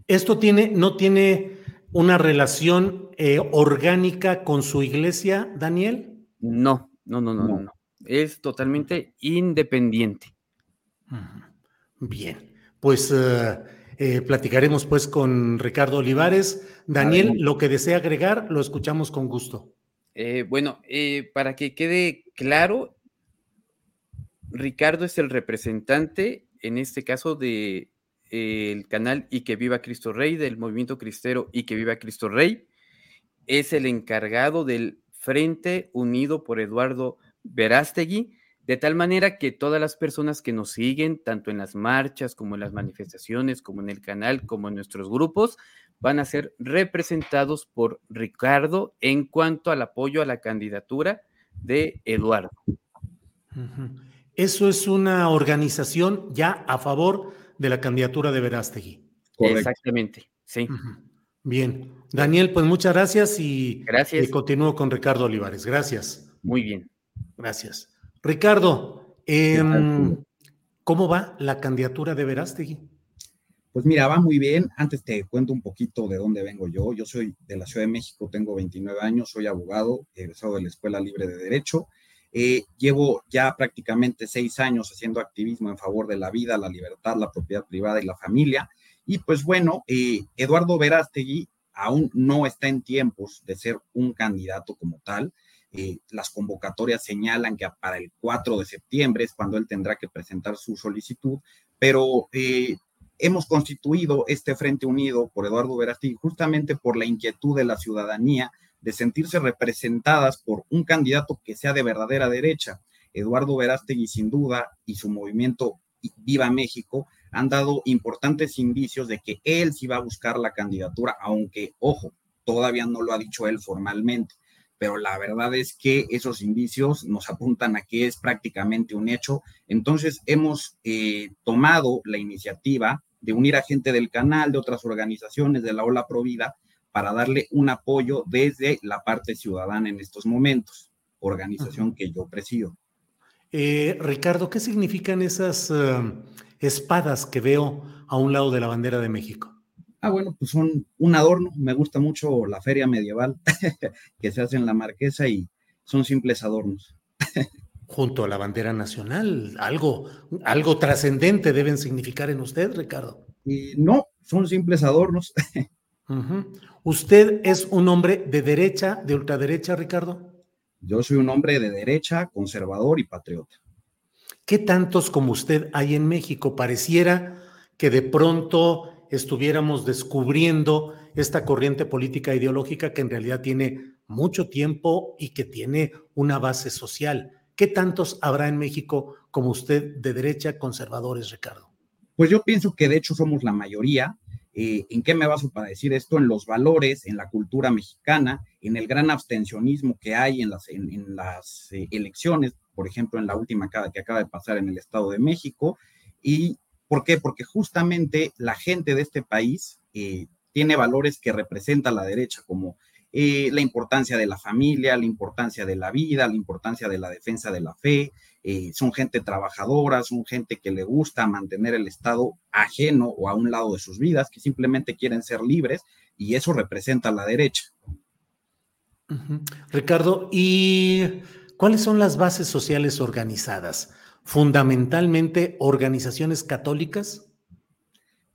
¿Esto tiene, no tiene una relación eh, orgánica con su iglesia, Daniel? No, no, no, no, no. Es totalmente independiente. Bien, pues eh, eh, platicaremos pues con Ricardo Olivares. Daniel, lo que desea agregar, lo escuchamos con gusto. Eh, bueno, eh, para que quede claro, Ricardo es el representante, en este caso, del el canal Y que viva Cristo Rey, del movimiento cristero Y que viva Cristo Rey. Es el encargado del Frente Unido por Eduardo Verástegui, de tal manera que todas las personas que nos siguen, tanto en las marchas como en las manifestaciones, como en el canal, como en nuestros grupos, van a ser representados por Ricardo en cuanto al apoyo a la candidatura de Eduardo. Eso es una organización ya a favor de la candidatura de Verástegui. Exactamente, sí. Bien. Daniel, pues muchas gracias y, gracias. y continúo con Ricardo Olivares. Gracias. Muy bien. Gracias. Ricardo, em, ¿cómo va la candidatura de Verástegui? Pues mira, va muy bien. Antes te cuento un poquito de dónde vengo yo. Yo soy de la Ciudad de México, tengo 29 años, soy abogado, egresado de la Escuela Libre de Derecho. Eh, llevo ya prácticamente seis años haciendo activismo en favor de la vida, la libertad, la propiedad privada y la familia. Y pues bueno, eh, Eduardo Verástegui aún no está en tiempos de ser un candidato como tal. Eh, las convocatorias señalan que para el 4 de septiembre es cuando él tendrá que presentar su solicitud, pero eh, hemos constituido este Frente Unido por Eduardo Verástegui justamente por la inquietud de la ciudadanía de sentirse representadas por un candidato que sea de verdadera derecha. Eduardo Verástegui, sin duda, y su movimiento Viva México han dado importantes indicios de que él sí va a buscar la candidatura, aunque, ojo, todavía no lo ha dicho él formalmente pero la verdad es que esos indicios nos apuntan a que es prácticamente un hecho. Entonces hemos eh, tomado la iniciativa de unir a gente del canal, de otras organizaciones, de la Ola Provida, para darle un apoyo desde la parte ciudadana en estos momentos, organización que yo presido. Eh, Ricardo, ¿qué significan esas eh, espadas que veo a un lado de la bandera de México? Ah, bueno, pues son un adorno. Me gusta mucho la feria medieval que se hace en la Marquesa y son simples adornos. Junto a la bandera nacional, algo, algo trascendente deben significar en usted, Ricardo. Y no, son simples adornos. ¿Usted es un hombre de derecha, de ultraderecha, Ricardo? Yo soy un hombre de derecha, conservador y patriota. ¿Qué tantos como usted hay en México? Pareciera que de pronto estuviéramos descubriendo esta corriente política ideológica que en realidad tiene mucho tiempo y que tiene una base social. ¿Qué tantos habrá en México como usted de derecha conservadores, Ricardo? Pues yo pienso que de hecho somos la mayoría. Eh, ¿En qué me baso para decir esto? En los valores, en la cultura mexicana, en el gran abstencionismo que hay en las, en, las eh, elecciones, por ejemplo, en la última que acaba de pasar en el Estado de México. ¿Y por qué? Porque justamente la gente de este país eh, tiene valores que representa la derecha, como la importancia de la familia, la importancia de la vida, la importancia de la defensa de la fe, eh, son gente trabajadora, son gente que le gusta mantener el Estado ajeno o a un lado de sus vidas, que simplemente quieren ser libres y eso representa la derecha. Ricardo, ¿y cuáles son las bases sociales organizadas? ¿Fundamentalmente organizaciones católicas?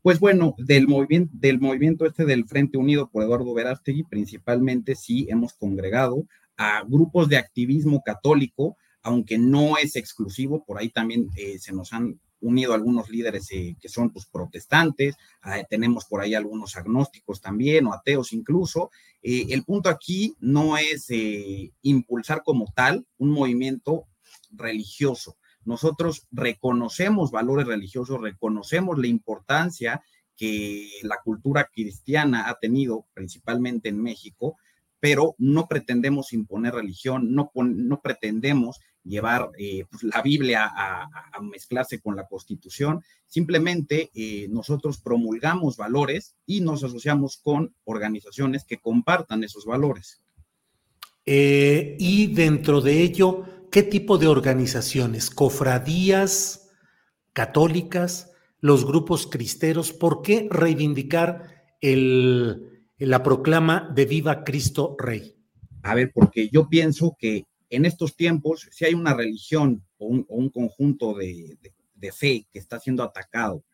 Pues bueno, del movimiento, del movimiento este del Frente Unido por Eduardo Verástegui, principalmente sí hemos congregado a grupos de activismo católico, aunque no es exclusivo, por ahí también eh, se nos han unido algunos líderes eh, que son pues, protestantes, ah, tenemos por ahí algunos agnósticos también o ateos incluso. Eh, el punto aquí no es impulsar como tal un movimiento religioso. Nosotros reconocemos valores religiosos, reconocemos la importancia que la cultura cristiana ha tenido, principalmente en México, pero no pretendemos imponer religión, no, pretendemos llevar eh, pues, la Biblia a, mezclarse con la Constitución. Simplemente eh, nosotros promulgamos valores y nos asociamos con organizaciones que compartan esos valores. Eh, y dentro de ello, ¿qué tipo de organizaciones? ¿Cofradías católicas? ¿Los grupos cristeros? ¿Por qué reivindicar la proclama de Viva Cristo Rey? A ver, porque yo pienso que en estos tiempos, si hay una religión o un, conjunto de, fe que está siendo atacado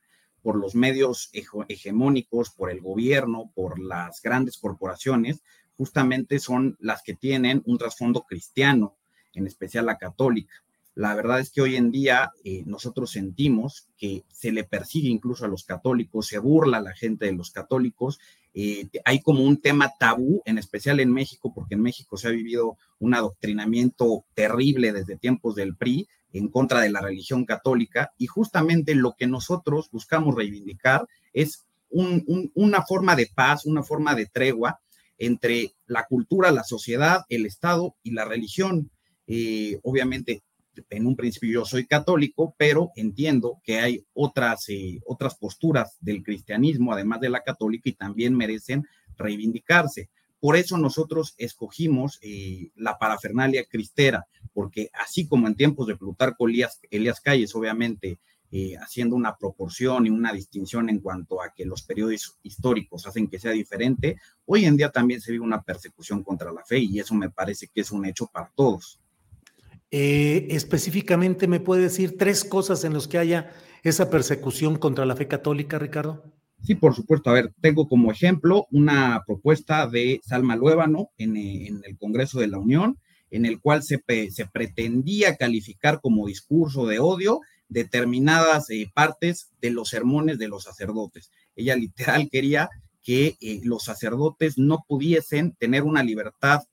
por los medios hegemónicos, por el gobierno, por las grandes corporaciones, justamente son las que tienen un trasfondo cristiano, en especial la católica. La verdad es que hoy en día eh, nosotros sentimos que se le persigue incluso a los católicos, se burla a la gente de los católicos eh, hay como un tema tabú, en especial en México, porque en México se ha vivido un adoctrinamiento terrible desde tiempos del PRI en contra de la religión católica y justamente lo que nosotros buscamos reivindicar es una forma de paz, una forma de tregua entre la cultura, la sociedad, el Estado y la religión. Eh, obviamente en un principio yo soy católico, pero entiendo que hay otras, eh, otras posturas del cristianismo, además de la católica, y también merecen reivindicarse. Por eso nosotros escogimos eh, la parafernalia cristera, porque así como en tiempos de Plutarco Elías, Elías Calles, obviamente, eh, haciendo una proporción y una distinción en cuanto a que los periodos históricos hacen que sea diferente, hoy en día también se vive una persecución contra la fe y eso me parece que es un hecho para todos. Eh, específicamente, ¿me puede decir tres cosas en las que haya esa persecución contra la fe católica, Ricardo? Sí, por supuesto. A ver, tengo como ejemplo una propuesta de Salma Luébano en, eh, el Congreso de la Unión, en el cual se, se pretendía calificar como discurso de odio determinadas eh, partes de los sermones de los sacerdotes. Ella literal quería que los sacerdotes no pudiesen tener una libertad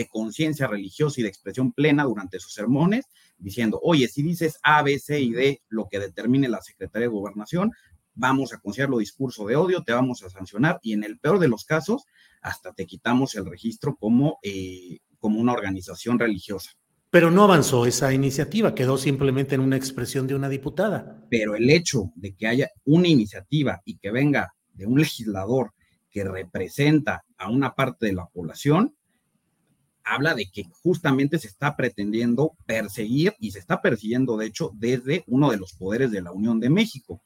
de conciencia religiosa y de expresión plena durante sus sermones, diciendo, oye, si dices A, B, C y D, lo que determine la Secretaría de Gobernación, vamos a considerarlo discurso de odio, te vamos a sancionar y en el peor de los casos, hasta te quitamos el registro como, eh, como una organización religiosa. Pero no avanzó esa iniciativa, quedó simplemente en una expresión de una diputada. Pero el hecho de que haya una iniciativa y que venga de un legislador que representa a una parte de la población, habla de que justamente se está pretendiendo perseguir y se está persiguiendo, de hecho, desde uno de los poderes de la Unión de México.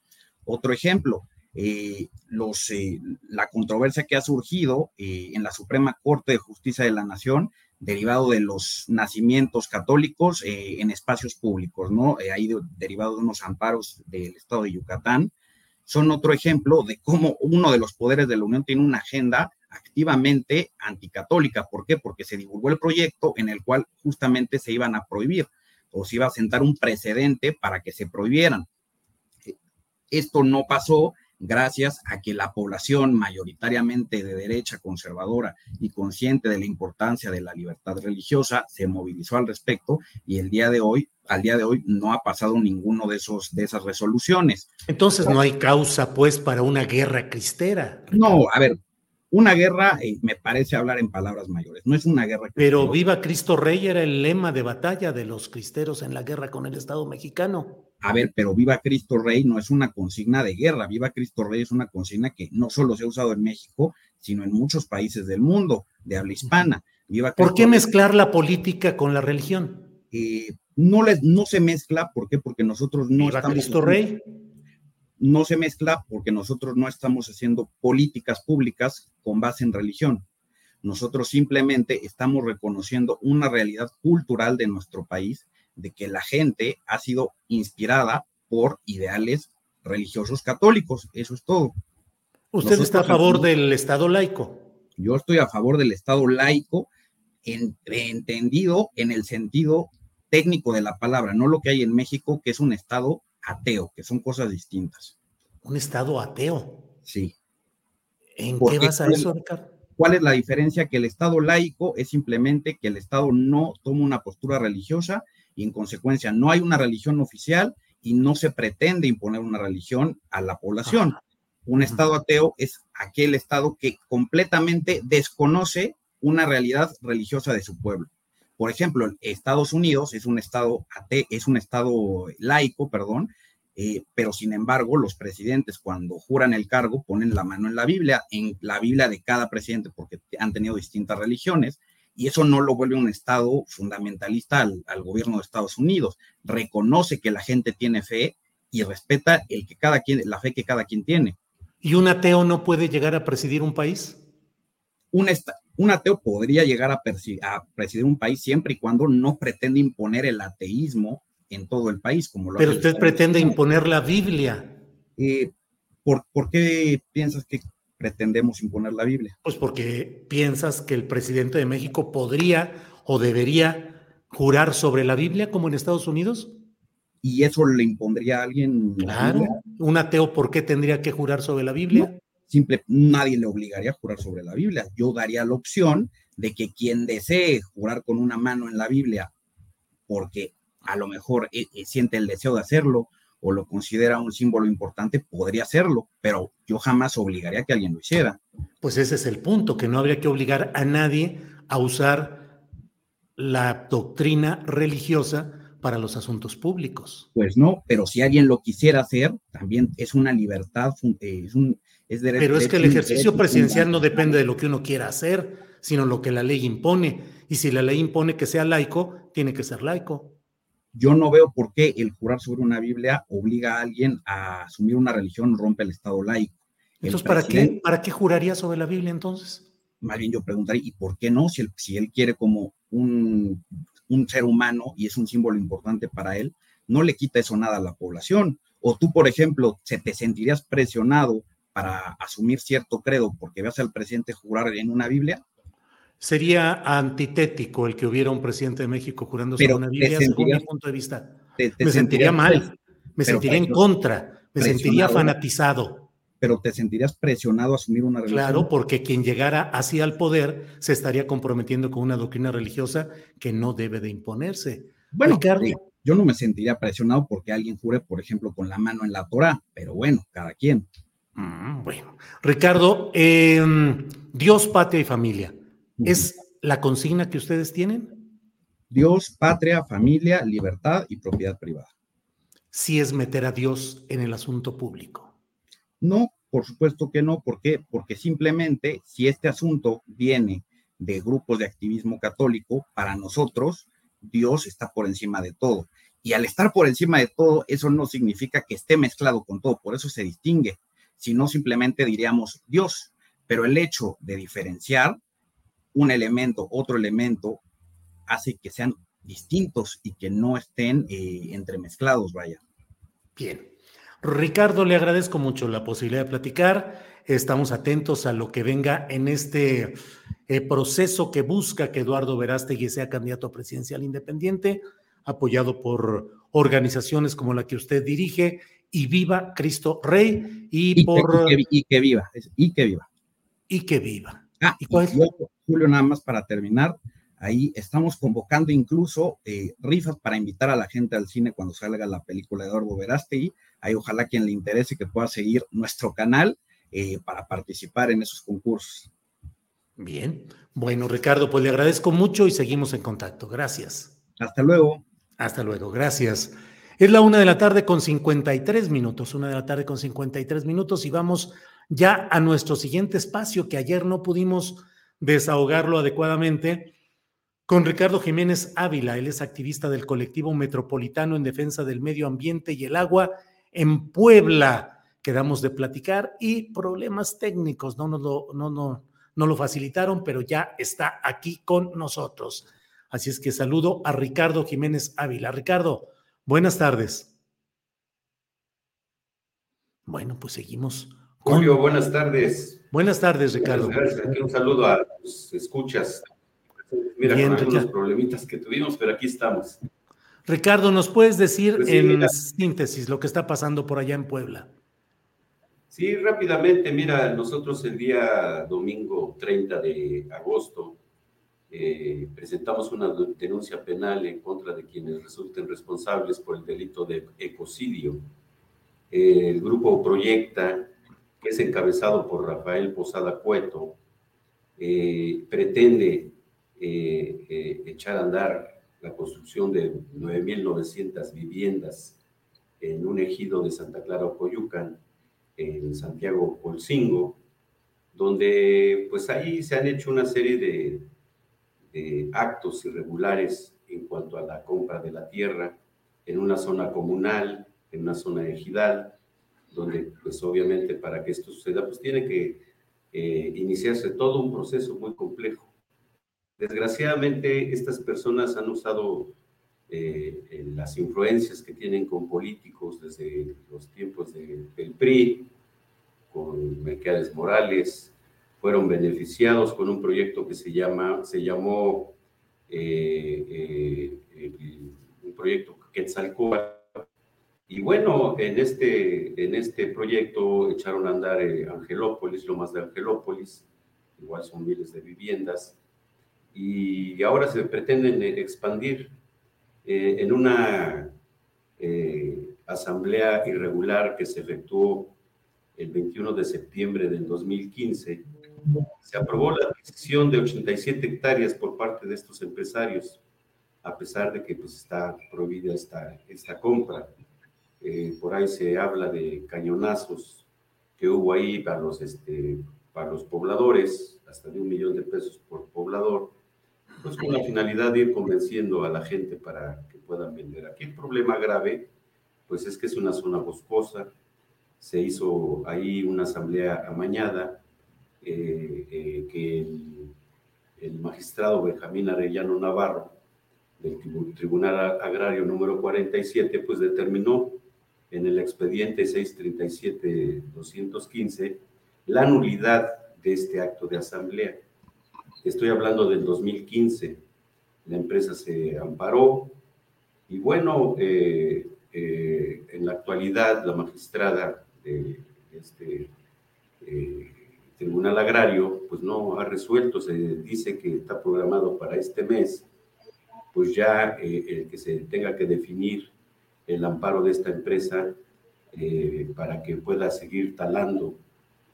Otro ejemplo, eh, los, eh, la controversia que ha surgido eh, en la Suprema Corte de Justicia de la Nación derivado de los nacimientos católicos en espacios públicos, ¿no? ahí derivado de unos amparos del estado de Yucatán, son otro ejemplo de cómo uno de los poderes de la Unión tiene una agenda activamente anticatólica. ¿Por qué? Porque se divulgó el proyecto en el cual justamente se iban a prohibir o se iba a sentar un precedente para que se prohibieran. Esto no pasó, gracias a que la población mayoritariamente de derecha conservadora y consciente de la importancia de la libertad religiosa se movilizó al respecto y el día de hoy, al día de hoy, no ha pasado ninguno de esos de esas resoluciones. Entonces no hay causa, pues, para una guerra cristera. No, a ver, una guerra eh, me parece hablar en palabras mayores, no es una guerra. Pero viva Cristo Rey era el lema de batalla de los cristeros en la guerra con el Estado mexicano. A ver, pero Viva Cristo Rey no es una consigna de guerra, Viva Cristo Rey es una consigna que no solo se ha usado en México, sino en muchos países del mundo de habla hispana. Viva ¿Por qué mezclar la política con la religión? Eh, no, les, no se mezcla, ¿por qué? Porque nosotros no Viva Cristo Rey. No se mezcla porque nosotros no estamos haciendo políticas públicas con base en religión. Nosotros simplemente estamos reconociendo una realidad cultural de nuestro país de que la gente ha sido inspirada por ideales religiosos católicos. Eso es todo. ¿Usted está a favor del Estado laico? Yo estoy a favor del Estado laico, entendido en el sentido técnico de la palabra, no lo que hay en México, que es un Estado ateo, que son cosas distintas. ¿Un Estado ateo? Sí. ¿En qué basa eso, Ricardo? ¿Cuál es la diferencia? Que el Estado laico es simplemente que el Estado no toma una postura religiosa y en consecuencia no hay una religión oficial y no se pretende imponer una religión a la población. Un Estado ateo es aquel Estado que completamente desconoce una realidad religiosa de su pueblo. Por ejemplo, Estados Unidos es un Estado ateo, es un Estado laico, perdón, eh, pero sin embargo los presidentes cuando juran el cargo ponen la mano en la Biblia, en la Biblia de cada presidente, porque han tenido distintas religiones, y eso no lo vuelve un Estado fundamentalista al, gobierno de Estados Unidos. Reconoce que la gente tiene fe y respeta el que cada quien, la fe que cada quien tiene. ¿Y un ateo no puede llegar a presidir un país? Un, un ateo podría llegar a, presidir un país siempre y cuando no pretende imponer el ateísmo en todo el país. Como lo Pero usted pretende imponer la Biblia. Eh, ¿por, ¿Por qué piensas que pretendemos imponer la Biblia? Pues porque piensas que el presidente de México podría o debería jurar sobre la Biblia como en Estados Unidos. ¿Y eso le impondría a alguien? Claro. ¿Un ateo por qué tendría que jurar sobre la Biblia? Simple, nadie le obligaría a jurar sobre la Biblia. Yo daría la opción de que quien desee jurar con una mano en la Biblia, porque a lo mejor eh, eh, siente el deseo de hacerlo, o lo considera un símbolo importante, podría hacerlo, pero yo jamás obligaría a que alguien lo hiciera. Pues ese es el punto, que no habría que obligar a nadie a usar la doctrina religiosa para los asuntos públicos. Pues no, pero si alguien lo quisiera hacer, también es una libertad, eh, es un es Pero es que el ejercicio presidencial no depende de lo que uno quiera hacer, sino lo que la ley impone. Y si la ley impone que sea laico, tiene que ser laico yo no veo por qué el jurar sobre una Biblia obliga a alguien a asumir una religión, rompe el Estado laico. entonces, ¿para qué, ¿para qué juraría sobre la Biblia entonces? Más bien yo preguntaría, ¿y por qué no? Si él, si él quiere como un, un ser humano y es un símbolo importante para él, no le quita eso nada a la población. O tú, por ejemplo, se te sentirías presionado para asumir cierto credo porque veas al presidente jurar en una Biblia, Sería antitético el que hubiera un presidente de México jurando sobre una Biblia, según mi punto de vista. me sentiría mal, me sentiría en contra, me sentiría fanatizado. Pero te sentirías presionado a asumir una religión. Claro, porque quien llegara así al poder se estaría comprometiendo con una doctrina religiosa que no debe de imponerse. Bueno, yo no me sentiría presionado porque alguien jure, por ejemplo, con la mano en la Torah, pero bueno, cada quien. Mm, bueno, Ricardo, em, Dios, patria y familia. ¿Es la consigna que ustedes tienen? Dios, patria, familia, libertad y propiedad privada. Si es meter a Dios en el asunto público. No, por supuesto que no. ¿Por qué? Porque simplemente si este asunto viene de grupos de activismo católico, para nosotros Dios está por encima de todo. Y al estar por encima de todo, eso no significa que esté mezclado con todo, por eso se distingue, sino simplemente diríamos Dios. Pero el hecho de diferenciar un elemento, otro elemento, hace que sean distintos y que no estén eh, entremezclados, vaya. Bien. Ricardo, le agradezco mucho la posibilidad de platicar. Estamos atentos a lo que venga en este eh, proceso que busca que Eduardo Verástegui sea candidato presidencial independiente, apoyado por organizaciones como la que usted dirige y viva Cristo Rey y, por... Que, y, que, viva, y que viva. Y que viva. Ah, ¿Y Julio, nada más para terminar, ahí estamos convocando incluso eh, rifas para invitar a la gente al cine cuando salga la película de Orbo Verástegui. Ahí ojalá quien le interese que pueda seguir nuestro canal eh, para participar en esos concursos. Bien. Bueno, Ricardo, pues le agradezco mucho y seguimos en contacto. Gracias. Hasta luego. Hasta luego, gracias. Es la una de la tarde con 53 minutos, una de la tarde con 53 minutos y vamos ya a nuestro siguiente espacio que ayer no pudimos desahogarlo adecuadamente con Ricardo Jiménez Ávila. Él es activista del colectivo metropolitano en defensa del medio ambiente y el agua en Puebla. Quedamos de platicar y problemas técnicos no nos lo, no, no, no lo facilitaron, pero ya está aquí con nosotros. Así es que saludo a Ricardo Jiménez Ávila. Ricardo, buenas tardes. Bueno, pues seguimos. Julio, buenas tardes. Buenas tardes, Ricardo. Un saludo a los escuchas. Mira, con algunos problemitas que tuvimos, pero aquí estamos. Ricardo, ¿nos puedes decir pues en síntesis lo que está pasando por allá en Puebla? Sí, rápidamente, mira, nosotros el día domingo 30 de agosto eh, presentamos una denuncia penal en contra de quienes resulten responsables por el delito de ecocidio. el grupo Proyecta, que es encabezado por Rafael Posada Cueto, eh, pretende eh, echar a andar la construcción de 9.900 viviendas en un ejido de Santa Clara, Coyucan, en Santiago Polcingo, donde pues ahí se han hecho una serie de, actos irregulares en cuanto a la compra de la tierra en una zona comunal, en una zona ejidal, donde pues obviamente para que esto suceda pues tiene que eh, iniciarse todo un proceso muy complejo. Desgraciadamente estas personas han usado eh, las influencias que tienen con políticos desde los tiempos del PRI, con Mercedes Morales, fueron beneficiados con un proyecto que se, llama, se llamó eh, eh, un proyecto Quetzalcóatl. Y bueno, en este, en este proyecto echaron a andar Angelópolis, lo más de Angelópolis, igual son miles de viviendas, y ahora se pretenden expandir eh, en una eh, asamblea irregular que se efectuó el 21 de septiembre del 2015, se aprobó la adquisición de 87 hectáreas por parte de estos empresarios, a pesar de que pues, está prohibida esta, compra. Eh, por ahí se habla de cañonazos que hubo ahí para los, este, para los pobladores, hasta de un millón de pesos por poblador, pues con la finalidad de ir convenciendo a la gente para que puedan vender. Aquí el problema grave, pues es que es una zona boscosa, se hizo ahí una asamblea amañada, eh, eh, que el, magistrado Benjamín Arellano Navarro, del Tribunal Agrario número 47, pues determinó en el expediente 637-215 la nulidad de este acto de asamblea. Estoy hablando del 2015. La empresa se amparó y bueno, eh, en la actualidad la magistrada de este Tribunal Agrario pues no ha resuelto, se dice que está programado para este mes, pues ya el que se tenga que definir el amparo de esta empresa para que pueda seguir talando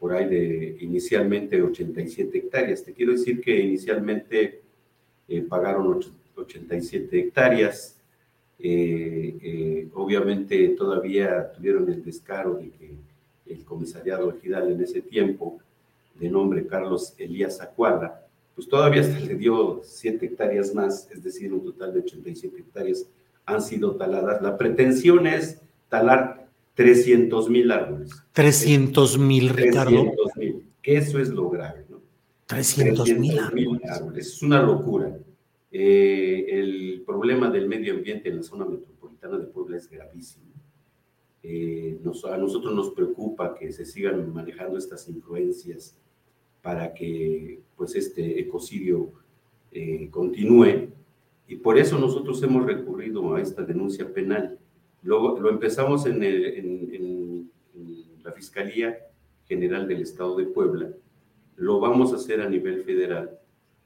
por ahí de inicialmente 87 hectáreas. Te quiero decir que inicialmente eh, pagaron 87 hectáreas. Eh, eh, obviamente todavía tuvieron el descaro de que el comisariado ejidal en ese tiempo, de nombre Carlos Elías Acuala, pues todavía hasta le dio 7 hectáreas más, es decir, un total de 87 hectáreas han sido taladas. La pretensión es talar 300 mil árboles. 300 mil, Ricardo. 300 mil, que eso es lo grave, ¿no? 300 mil árboles. Es una locura. Eh, el problema del medio ambiente en la zona metropolitana de Puebla es gravísimo. Eh, a nosotros nos preocupa que se sigan manejando estas influencias para que pues este ecocidio eh, continúe. Y por eso nosotros hemos recurrido a esta denuncia penal. Luego lo empezamos en, Fiscalía General del Estado de Puebla, lo vamos a hacer a nivel federal,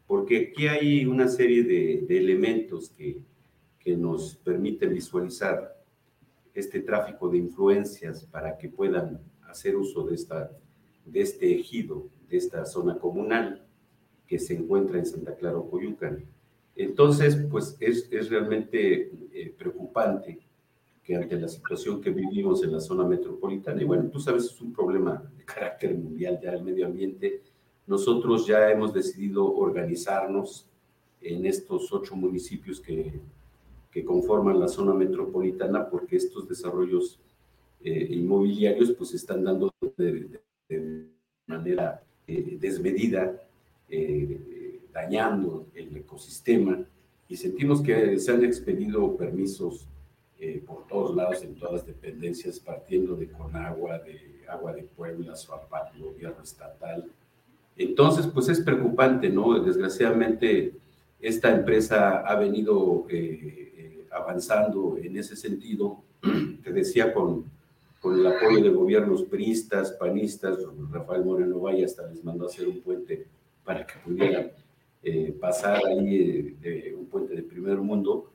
porque aquí hay una serie de, elementos que, que nos permiten visualizar este tráfico de influencias para que puedan hacer uso de, esta, de este ejido, de esta zona comunal que se encuentra en Santa Clara, Coyucan. Entonces, pues es, es realmente eh, preocupante que ante la situación que vivimos en la zona metropolitana, y bueno, tú sabes, es un problema de carácter mundial ya el medio ambiente, nosotros ya hemos decidido organizarnos en estos ocho municipios que, que conforman la zona metropolitana porque estos desarrollos eh, inmobiliarios pues están dando de, manera eh, desmedida, eh, dañando el ecosistema y sentimos que se han expedido permisos por todos lados, en todas las dependencias, partiendo de Conagua, de Agua de Puebla, Suapat, gobierno estatal. Entonces, pues es preocupante, ¿no? Desgraciadamente, esta empresa ha venido avanzando en ese sentido. Te decía con con el apoyo de gobiernos priistas, panistas, Rafael Moreno Valle hasta les mandó a hacer un puente para que pudieran eh, pasar ahí de, un puente de primer mundo.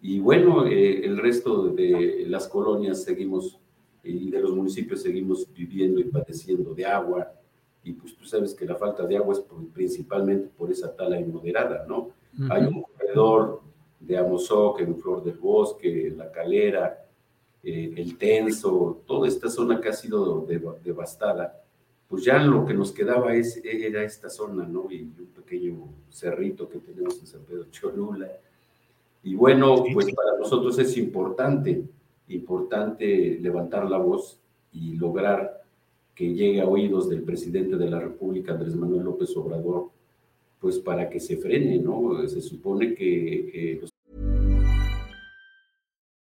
Y bueno, eh, el resto de las colonias seguimos y de los municipios seguimos viviendo y padeciendo de agua. Y pues tú sabes que la falta de agua es principalmente por esa tala inmoderada, ¿no? Hay un corredor de Amozoc en Flor del Bosque, La Calera, eh, el Tenso, toda esta zona que ha sido devastada, pues ya lo que nos quedaba es, era esta zona, ¿no? Y un pequeño cerrito que tenemos en San Pedro Cholula. Y bueno, pues para nosotros es importante, importante levantar la voz y lograr que llegue a oídos del presidente de la República, Andrés Manuel López Obrador, pues para que se frene, ¿no? Se supone que, que los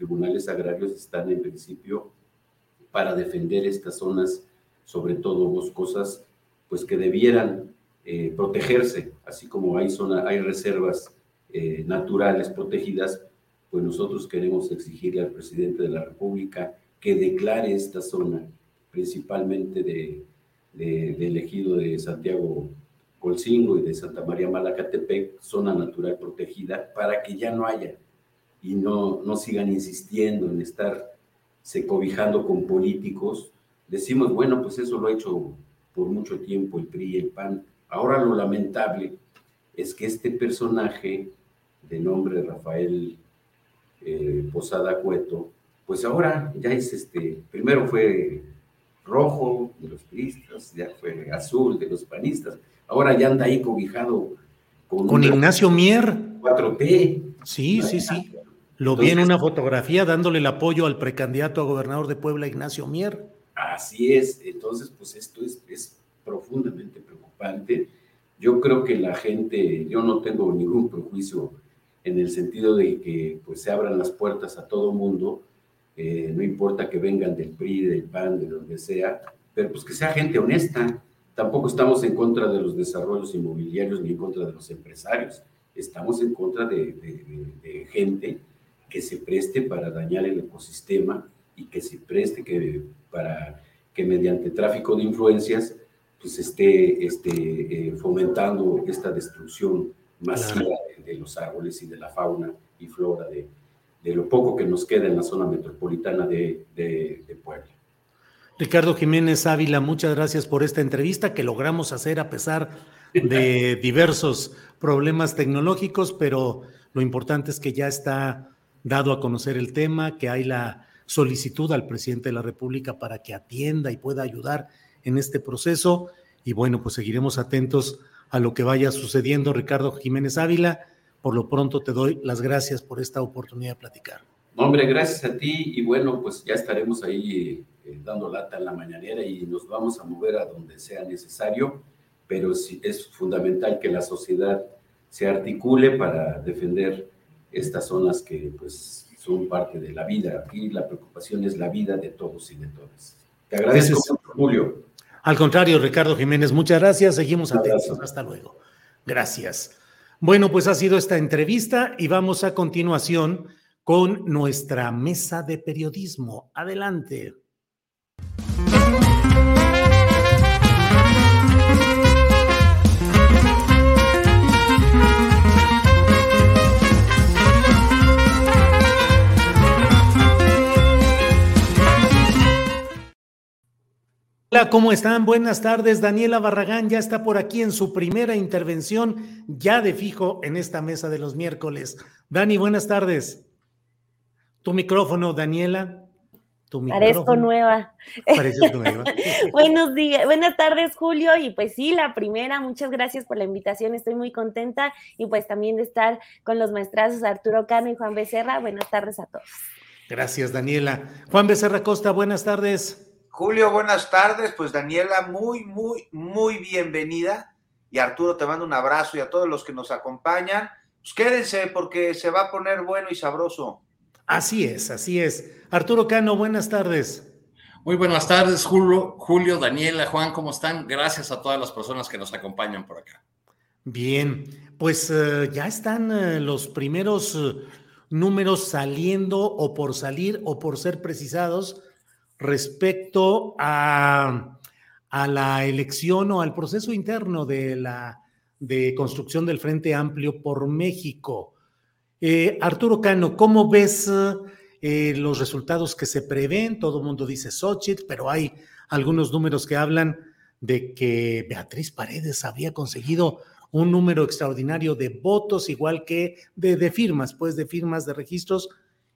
Tribunales agrarios están en principio para defender estas zonas, sobre todo boscosas, pues que debieran eh, protegerse, así como hay, zona, hay reservas eh, naturales protegidas, pues nosotros queremos exigirle al presidente de la República que declare esta zona, principalmente de, del ejido de Santiago Colcingo y de Santa María Malacatepec, zona natural protegida, para que ya no haya y no, no sigan insistiendo en estar se cobijando con políticos. Decimos, bueno, pues eso lo ha hecho por mucho tiempo el PRI y el PAN. Ahora lo lamentable es que este personaje de nombre Rafael eh, Posada Cueto, pues ahora ya es este, primero fue rojo de los priistas, ya fue azul de los panistas, ahora ya anda ahí cobijado con, con Ignacio Mier. 4T. Sí, sí, sí. Lo vi en una fotografía dándole el apoyo al precandidato a gobernador de Puebla, Ignacio Mier. Así es, entonces pues esto es, es profundamente preocupante. Yo creo que la gente, yo no tengo ningún prejuicio en el sentido de que pues se abran las puertas a todo mundo, eh, no importa que vengan del PRI, del PAN, de donde sea, pero pues que sea gente honesta. Tampoco estamos en contra de los desarrollos inmobiliarios ni en contra de los empresarios, estamos en contra de, gente que se preste para dañar el ecosistema y que se preste que, para que mediante tráfico de influencias pues esté, esté eh, fomentando esta destrucción masiva de, los árboles y de la fauna y flora de, de lo poco que nos queda en la zona metropolitana de, de Puebla. Ricardo Jiménez Ávila, muchas gracias por esta entrevista que logramos hacer a pesar de diversos problemas tecnológicos, pero lo importante es que ya está dado a conocer el tema, que hay la solicitud al presidente de la República para que atienda y pueda ayudar en este proceso. Y bueno, pues seguiremos atentos a lo que vaya sucediendo. Ricardo Jiménez Ávila, por lo pronto te doy las gracias por esta oportunidad de platicar. Hombre, gracias a ti y bueno, pues ya estaremos ahí eh, dando lata en la mañanera y nos vamos a mover a donde sea necesario, pero sí es fundamental que la sociedad se articule para defender estas zonas que pues son parte de la vida. Aquí la preocupación es la vida de todos y de todas. Te agradezco, Julio. Al contrario, Ricardo Jiménez, muchas gracias. Seguimos atentos. Hasta luego. Gracias. Bueno, pues ha sido esta entrevista y vamos a continuación con nuestra mesa de periodismo. Adelante. Hola, ¿cómo están? Buenas tardes. Daniela Barragán ya está por aquí en su primera intervención, ya de fijo en esta mesa de los miércoles. Dani, buenas tardes. Tu micrófono, Daniela. Tu micrófono. Parezco nueva. nueva. Buenos días, buenas tardes, Julio. Y pues sí, la primera, muchas gracias por la invitación. Estoy muy contenta y pues también de estar con los maestrazos Arturo Cano y Juan Becerra. Buenas tardes a todos. Gracias, Daniela. Juan Becerra Costa, buenas tardes. Julio, buenas tardes. Pues Daniela, muy, muy, muy bienvenida. Y Arturo, te mando un abrazo y a todos los que nos acompañan. Pues quédense porque se va a poner bueno y sabroso. Así es, así es. Arturo Cano, buenas tardes. Muy buenas tardes, Julio, Julio, Daniela, Juan, ¿cómo están? Gracias a todas las personas que nos acompañan por acá. Bien, pues eh, ya están eh, los primeros eh, números saliendo o por salir o por ser precisados respecto a, la elección o al proceso interno de la de construcción del Frente Amplio por México. Eh, Arturo Cano, ¿cómo ves eh, los resultados que se prevén? Todo el mundo dice Xochitl, pero hay algunos números que hablan de que Beatriz Paredes había conseguido un número extraordinario de votos, igual que de, de firmas, pues de firmas de registros,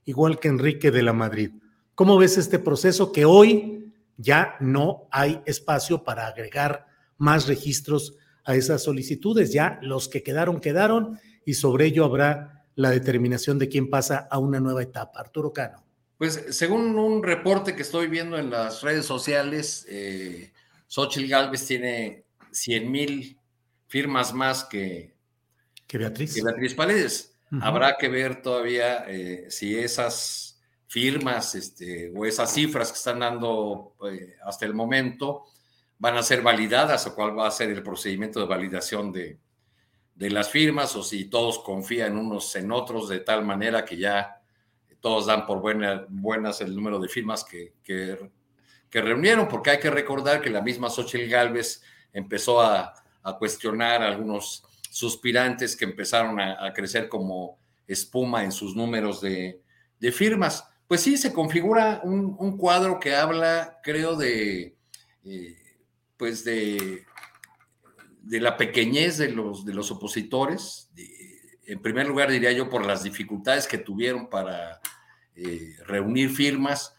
igual que Enrique de la Madrid. ¿Cómo ves este proceso que hoy ya no hay espacio para agregar más registros a esas solicitudes? Ya los que quedaron, quedaron y sobre ello habrá la determinación de quién pasa a una nueva etapa. Arturo Cano. Pues según un reporte que estoy viendo en las redes sociales, eh, Xochitl Galvez tiene 100 mil firmas más que, que Beatriz. Que Beatriz Paredes. Habrá que ver todavía eh, si esas firmas este, o esas cifras que están dando eh, hasta el momento van a ser validadas o cuál va a ser el procedimiento de validación de, de las firmas o si todos confían unos en otros de tal manera que ya todos dan por buena, buenas el número de firmas que, que, reunieron, porque hay que recordar que la misma Xochitl Galvez empezó a, a cuestionar a algunos suspirantes que empezaron a, a, crecer como espuma en sus números de, de firmas pues sí, se configura un, cuadro que habla, creo, de, eh, pues de, de, la pequeñez de los, de los opositores. en primer lugar, diría yo, por las dificultades que tuvieron para eh, reunir firmas.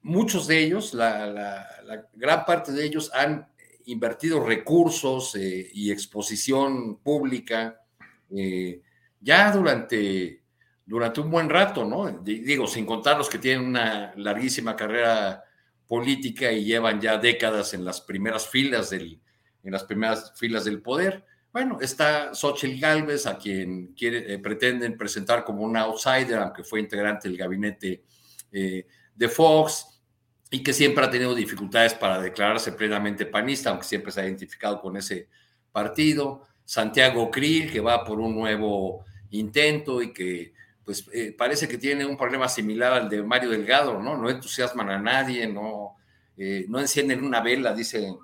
Muchos de ellos, la, gran parte de ellos han invertido recursos eh, y exposición pública ya durante durante un buen rato, ¿no? Digo, sin contar los que tienen una larguísima carrera política y llevan ya décadas en las primeras filas del, en las primeras filas del poder. Bueno, está Xochitl Galvez, a quien eh, pretenden presentar como un outsider, aunque fue integrante del gabinete eh, de Fox, y que siempre ha tenido dificultades para declararse plenamente panista, aunque siempre se ha identificado con ese partido. Santiago Krill, que va por un nuevo intento y que pues eh, parece que tiene un problema similar al de Mario Delgado, ¿no? No entusiasman a nadie, no, eh, no encienden una vela, dicen,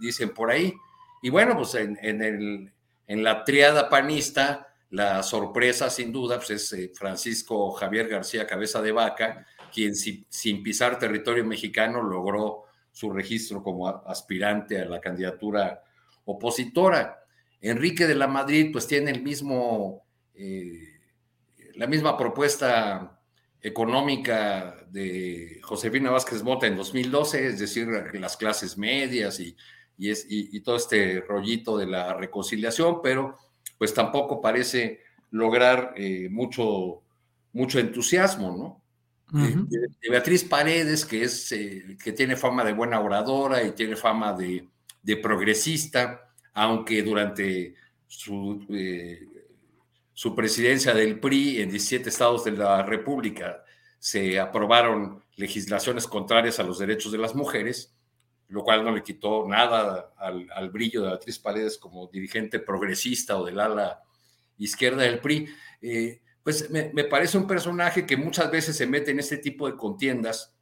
dicen por ahí. Y bueno, pues en, el, en la triada panista la sorpresa, sin duda, pues es eh, Francisco Javier García Cabeza de Vaca, quien sin pisar territorio mexicano logró su registro como aspirante a la candidatura opositora. Enrique de la Madrid, pues tiene el mismo, la misma propuesta económica de Josefina Vázquez Mota en 2012, es decir, las clases medias y, es, y todo este rollito de la reconciliación, pero pues tampoco parece lograr eh, mucho, mucho entusiasmo, ¿no? Eh, de, Beatriz Paredes, que, es, eh, que tiene fama de buena oradora y tiene fama de, progresista, aunque durante su, su presidencia del PRI en 17 estados de la República se aprobaron legislaciones contrarias a los derechos de las mujeres, lo cual no le quitó nada al, brillo de Beatriz Paredes como dirigente progresista o del ala izquierda del PRI. Eh, pues me, parece un personaje que muchas veces se mete en este tipo de contiendas,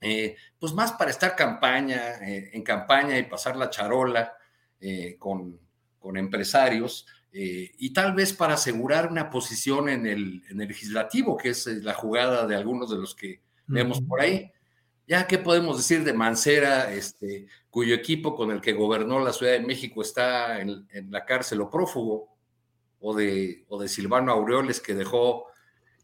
eh, pues más para estar campaña, eh, en campaña y pasar la charola con, con, empresarios, y tal vez para asegurar una posición en el, en el legislativo, que es la jugada de algunos de los que vemos por ahí. Ya, ¿qué podemos decir de Mancera, este, cuyo equipo con el que gobernó la Ciudad de México está en, la cárcel o prófugo? O de, o de Silvano Aureoles, que dejó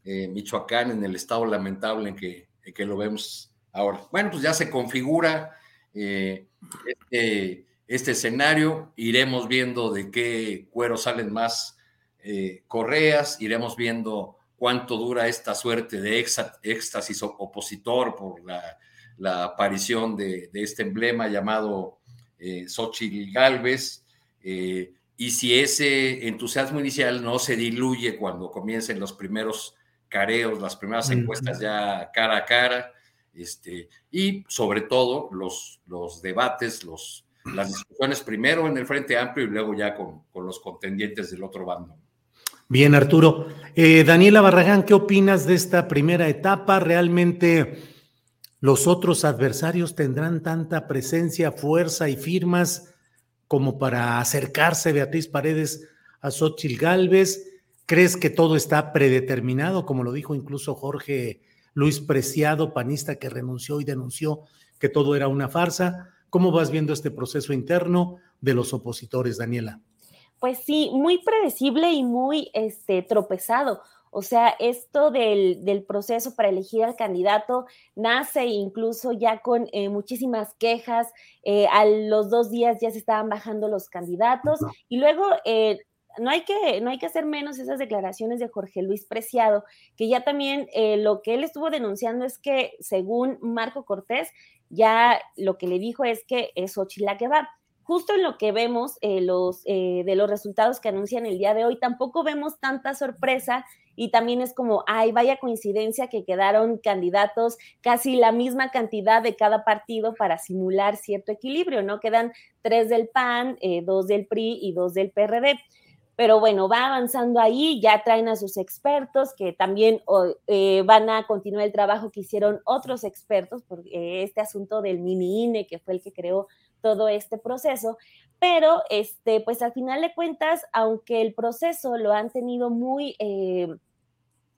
eh, Michoacán en el estado lamentable en que, que, lo vemos ahora. Bueno, pues ya se configura eh, este, este, escenario, iremos viendo de qué cuero salen más eh, correas, iremos viendo cuánto dura esta suerte de éxtasis opositor por la la aparición de, este emblema llamado eh, Xochitl Galvez, eh, y si ese entusiasmo inicial no se diluye cuando comiencen los primeros careos, las primeras encuestas ya cara a cara, este, y sobre todo los, los debates, los, las discusiones primero en el Frente Amplio y luego ya con, con los contendientes del otro bando. Bien, Arturo. Eh, Daniela Barragán, ¿qué opinas de esta primera etapa? ¿Realmente los otros adversarios tendrán tanta presencia, fuerza y firmas como para acercarse Beatriz Paredes a Xochitl Galvez. ¿Crees que todo está predeterminado, como lo dijo incluso Jorge Luis Preciado, panista que renunció y denunció que todo era una farsa? ¿Cómo vas viendo este proceso interno de los opositores, Daniela? Pues sí, muy predecible y muy este, tropezado. O sea, esto del, proceso para elegir al candidato nace incluso ya con eh, muchísimas quejas. Eh, a los dos días ya se estaban bajando los candidatos y luego... Eh, no hay, que, no hay que hacer menos esas declaraciones de Jorge Luis Preciado, que ya también lo que él estuvo denunciando es que, según Marco Cortés, ya lo que le dijo es que es Ochila que va justo en lo que vemos los, de los resultados que anuncian el día de hoy, tampoco vemos tanta sorpresa y también es como, ay, vaya coincidencia que quedaron candidatos casi la misma cantidad de cada partido para simular cierto equilibrio, ¿no? Quedan tres del PAN, eh, dos del PRI y dos del PRD. Pero bueno, va avanzando ahí, ya traen a sus expertos que también eh, van a continuar el trabajo que hicieron otros expertos, porque este asunto del mini INE, que fue el que creó todo este proceso, pero este, pues al final de cuentas, aunque el proceso lo han tenido muy, eh,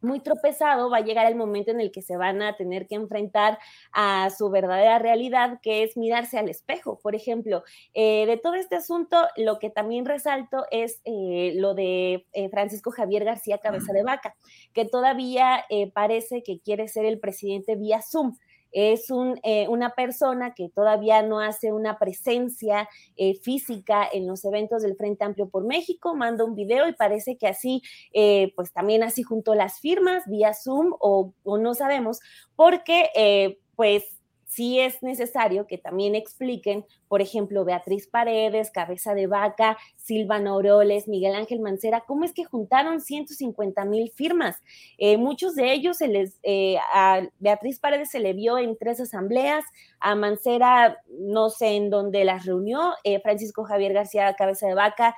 muy tropezado, va a llegar el momento en el que se van a tener que enfrentar a su verdadera realidad, que es mirarse al espejo. Por ejemplo, eh, de todo este asunto, lo que también resalto es eh, lo de Francisco Javier García Cabeza de Vaca, que todavía parece que quiere ser el presidente vía Zoom es eh, una persona que todavía no hace una presencia eh, física en los eventos del Frente Amplio por México, manda un video y parece que así, eh, pues también así junto las firmas vía Zoom o, o no sabemos, porque pues sí es necesario que también expliquen, por ejemplo, Beatriz Paredes, Cabeza de Vaca, Silvano Aureoles, Miguel Ángel Mancera, cómo es que juntaron 150 mil firmas. Eh, muchos de ellos se les, eh, a Beatriz Paredes se le vio en tres asambleas, a Mancera no sé en dónde las reunió, eh, Francisco Javier García Cabeza de Vaca,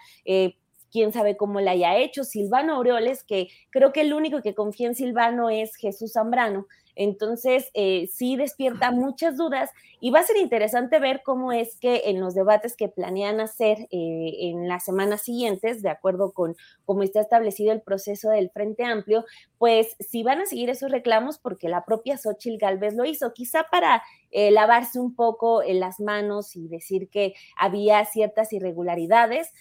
quién sabe cómo la haya hecho, Silvano Aureoles, que creo que el único que confía en Silvano es Jesús Zambrano, Entonces, eh, sí despierta muchas dudas y va a ser interesante ver cómo es que en los debates que planean hacer eh, en las semanas siguientes, de acuerdo con cómo está establecido el proceso del Frente Amplio, pues si van a seguir esos reclamos, porque la propia Xochitl Galvez lo hizo, quizá para eh, lavarse un poco las manos y decir que había ciertas irregularidades,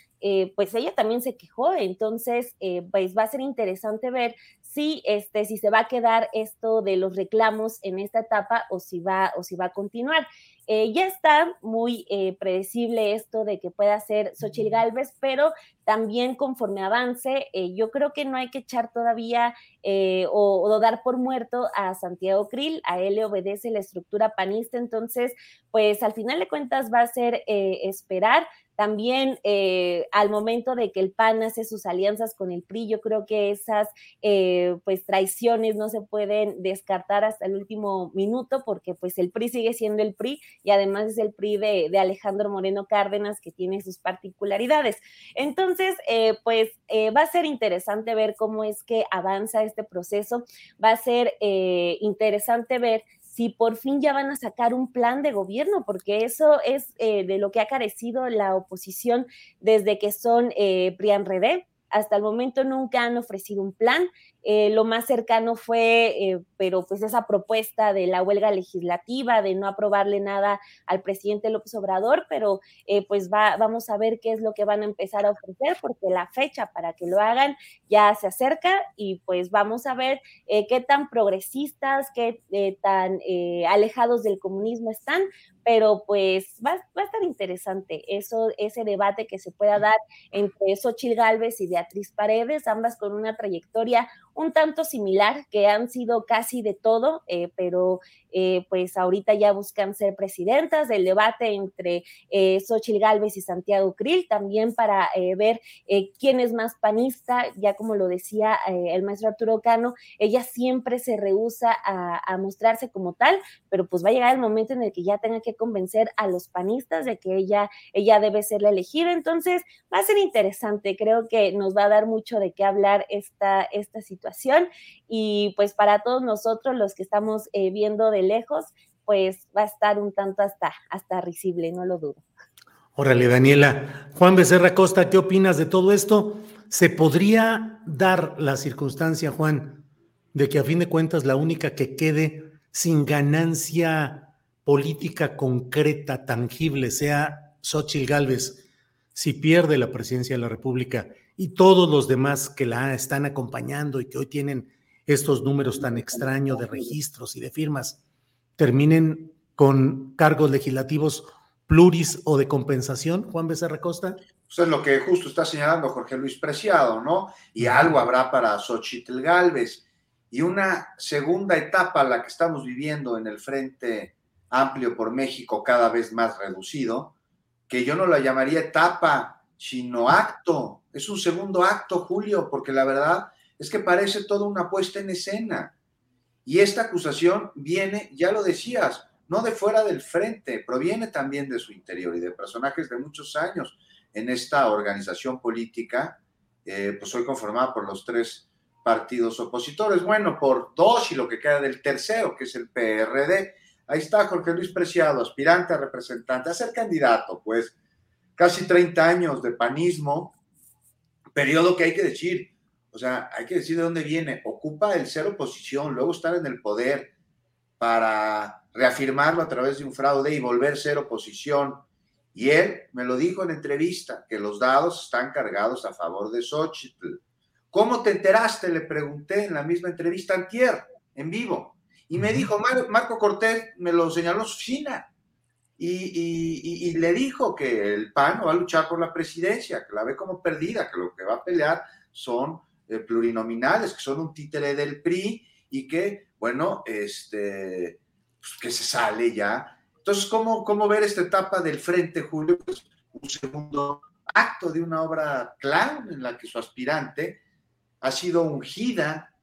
pues ella también se quejó, entonces pues va a ser interesante ver si, este, si se va a quedar esto de los reclamos en esta etapa o si va, o si va a continuar. Eh, ya está muy predecible esto de que pueda ser Xochitl Galvez, pero también conforme avance, yo creo que no hay que echar todavía o, o, dar por muerto a Santiago Krill, a él le obedece la estructura panista, entonces, pues al final de cuentas va a ser esperar también eh, al momento de que el PAN hace sus alianzas con el PRI, yo creo que esas eh, pues traiciones no se pueden descartar hasta el último minuto porque pues el PRI sigue siendo el PRI y además es el PRI de, Alejandro Moreno Cárdenas que tiene sus particularidades. Entonces, eh, pues va a ser interesante ver cómo es que avanza este proceso, va a ser interesante ver si por fin ya van a sacar un plan de gobierno, porque eso es eh, de lo que ha carecido la oposición desde que son eh, Redé. Hasta el momento nunca han ofrecido un plan. Eh, lo más cercano fue, eh, pero pues esa propuesta de la huelga legislativa, de no aprobarle nada al presidente López Obrador, pero eh, pues va, vamos a ver qué es lo que van a empezar a ofrecer, porque la fecha para que lo hagan ya se acerca y pues vamos a ver qué tan progresistas, qué tan alejados del comunismo están, pero pues va, va, a estar interesante eso, ese debate que se pueda dar entre Xochitl Gálvez y Beatriz Paredes, ambas con una trayectoria un tanto similar, que han sido casi de todo, eh, pero eh, pues ahorita ya buscan ser presidentas del debate entre eh, Xochitl Gálvez y Santiago Krill, también para eh, ver quién es más panista, ya como lo decía el maestro Arturo Cano, ella siempre se rehúsa a, mostrarse como tal, pero pues va a llegar el momento en el que ya tenga que convencer a los panistas de que ella, ella debe ser la elegida, entonces va a ser interesante, creo que nos va a dar mucho de qué hablar esta, esta situación. Y pues para todos nosotros los que estamos viendo de lejos, pues va a estar un tanto hasta, hasta risible, no lo dudo. Órale, Daniela. Juan Becerra Costa, ¿qué opinas de todo esto? ¿Se podría dar la circunstancia, Juan, de que a fin de cuentas la única que quede sin ganancia política concreta, tangible, sea Xochitl Gálvez, si pierde la presidencia de la República y todos los demás que la están acompañando y que hoy tienen estos números tan extraños de registros y de firmas, terminen con cargos legislativos pluris o de compensación, Juan Becerra Costa? Eso es lo que justo está señalando Jorge Luis Preciado, ¿no? Y algo habrá para Xochitl Galvez. Y una segunda etapa, la que estamos viviendo en el Frente Amplio por México, cada vez más reducido, que yo no la llamaría etapa, sino acto. Es un segundo acto, Julio, porque la verdad es que parece toda una puesta en escena. Y esta acusación viene, ya lo decías, no de fuera del frente, proviene también de su interior y de personajes de muchos años en esta organización política, eh, pues hoy conformada por los tres partidos opositores, bueno, por dos y lo que queda del tercero, que es el PRD. Ahí está Jorge Luis Preciado, aspirante a representante, a ser candidato, pues casi 30 años de panismo, periodo que hay que decir, o sea, hay que decir de dónde viene. Ocupa el ser oposición, luego estar en el poder para reafirmarlo a través de un fraude y volver a ser oposición. Y él me lo dijo en entrevista, que los dados están cargados a favor de Xochitl. ¿Cómo te enteraste? Le pregunté en la misma entrevista antier, en vivo. Y me dijo, Marco Cortés me lo señaló su oficina. Y, y, le dijo que el PAN va a luchar por la presidencia, que la ve como perdida, que lo que va a pelear son eh, plurinominales, que son un títere del PRI y que, bueno, este, pues, que se sale ya. Entonces, ¿cómo, ¿cómo ver esta etapa del Frente, Julio? Pues un segundo acto de una obra clown en la que su aspirante ha sido ungida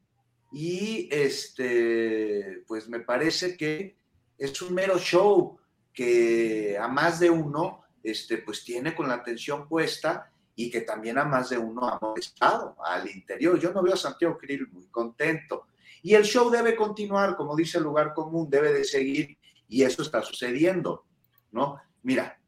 y este, pues me parece que es un mero show que a más de uno, este, pues tiene con la atención puesta y que también a más de uno ha molestado al interior. Yo no veo a Santiago Krill muy contento. Y el show debe continuar, como dice el lugar común, debe de seguir y eso está sucediendo, ¿no? Mira,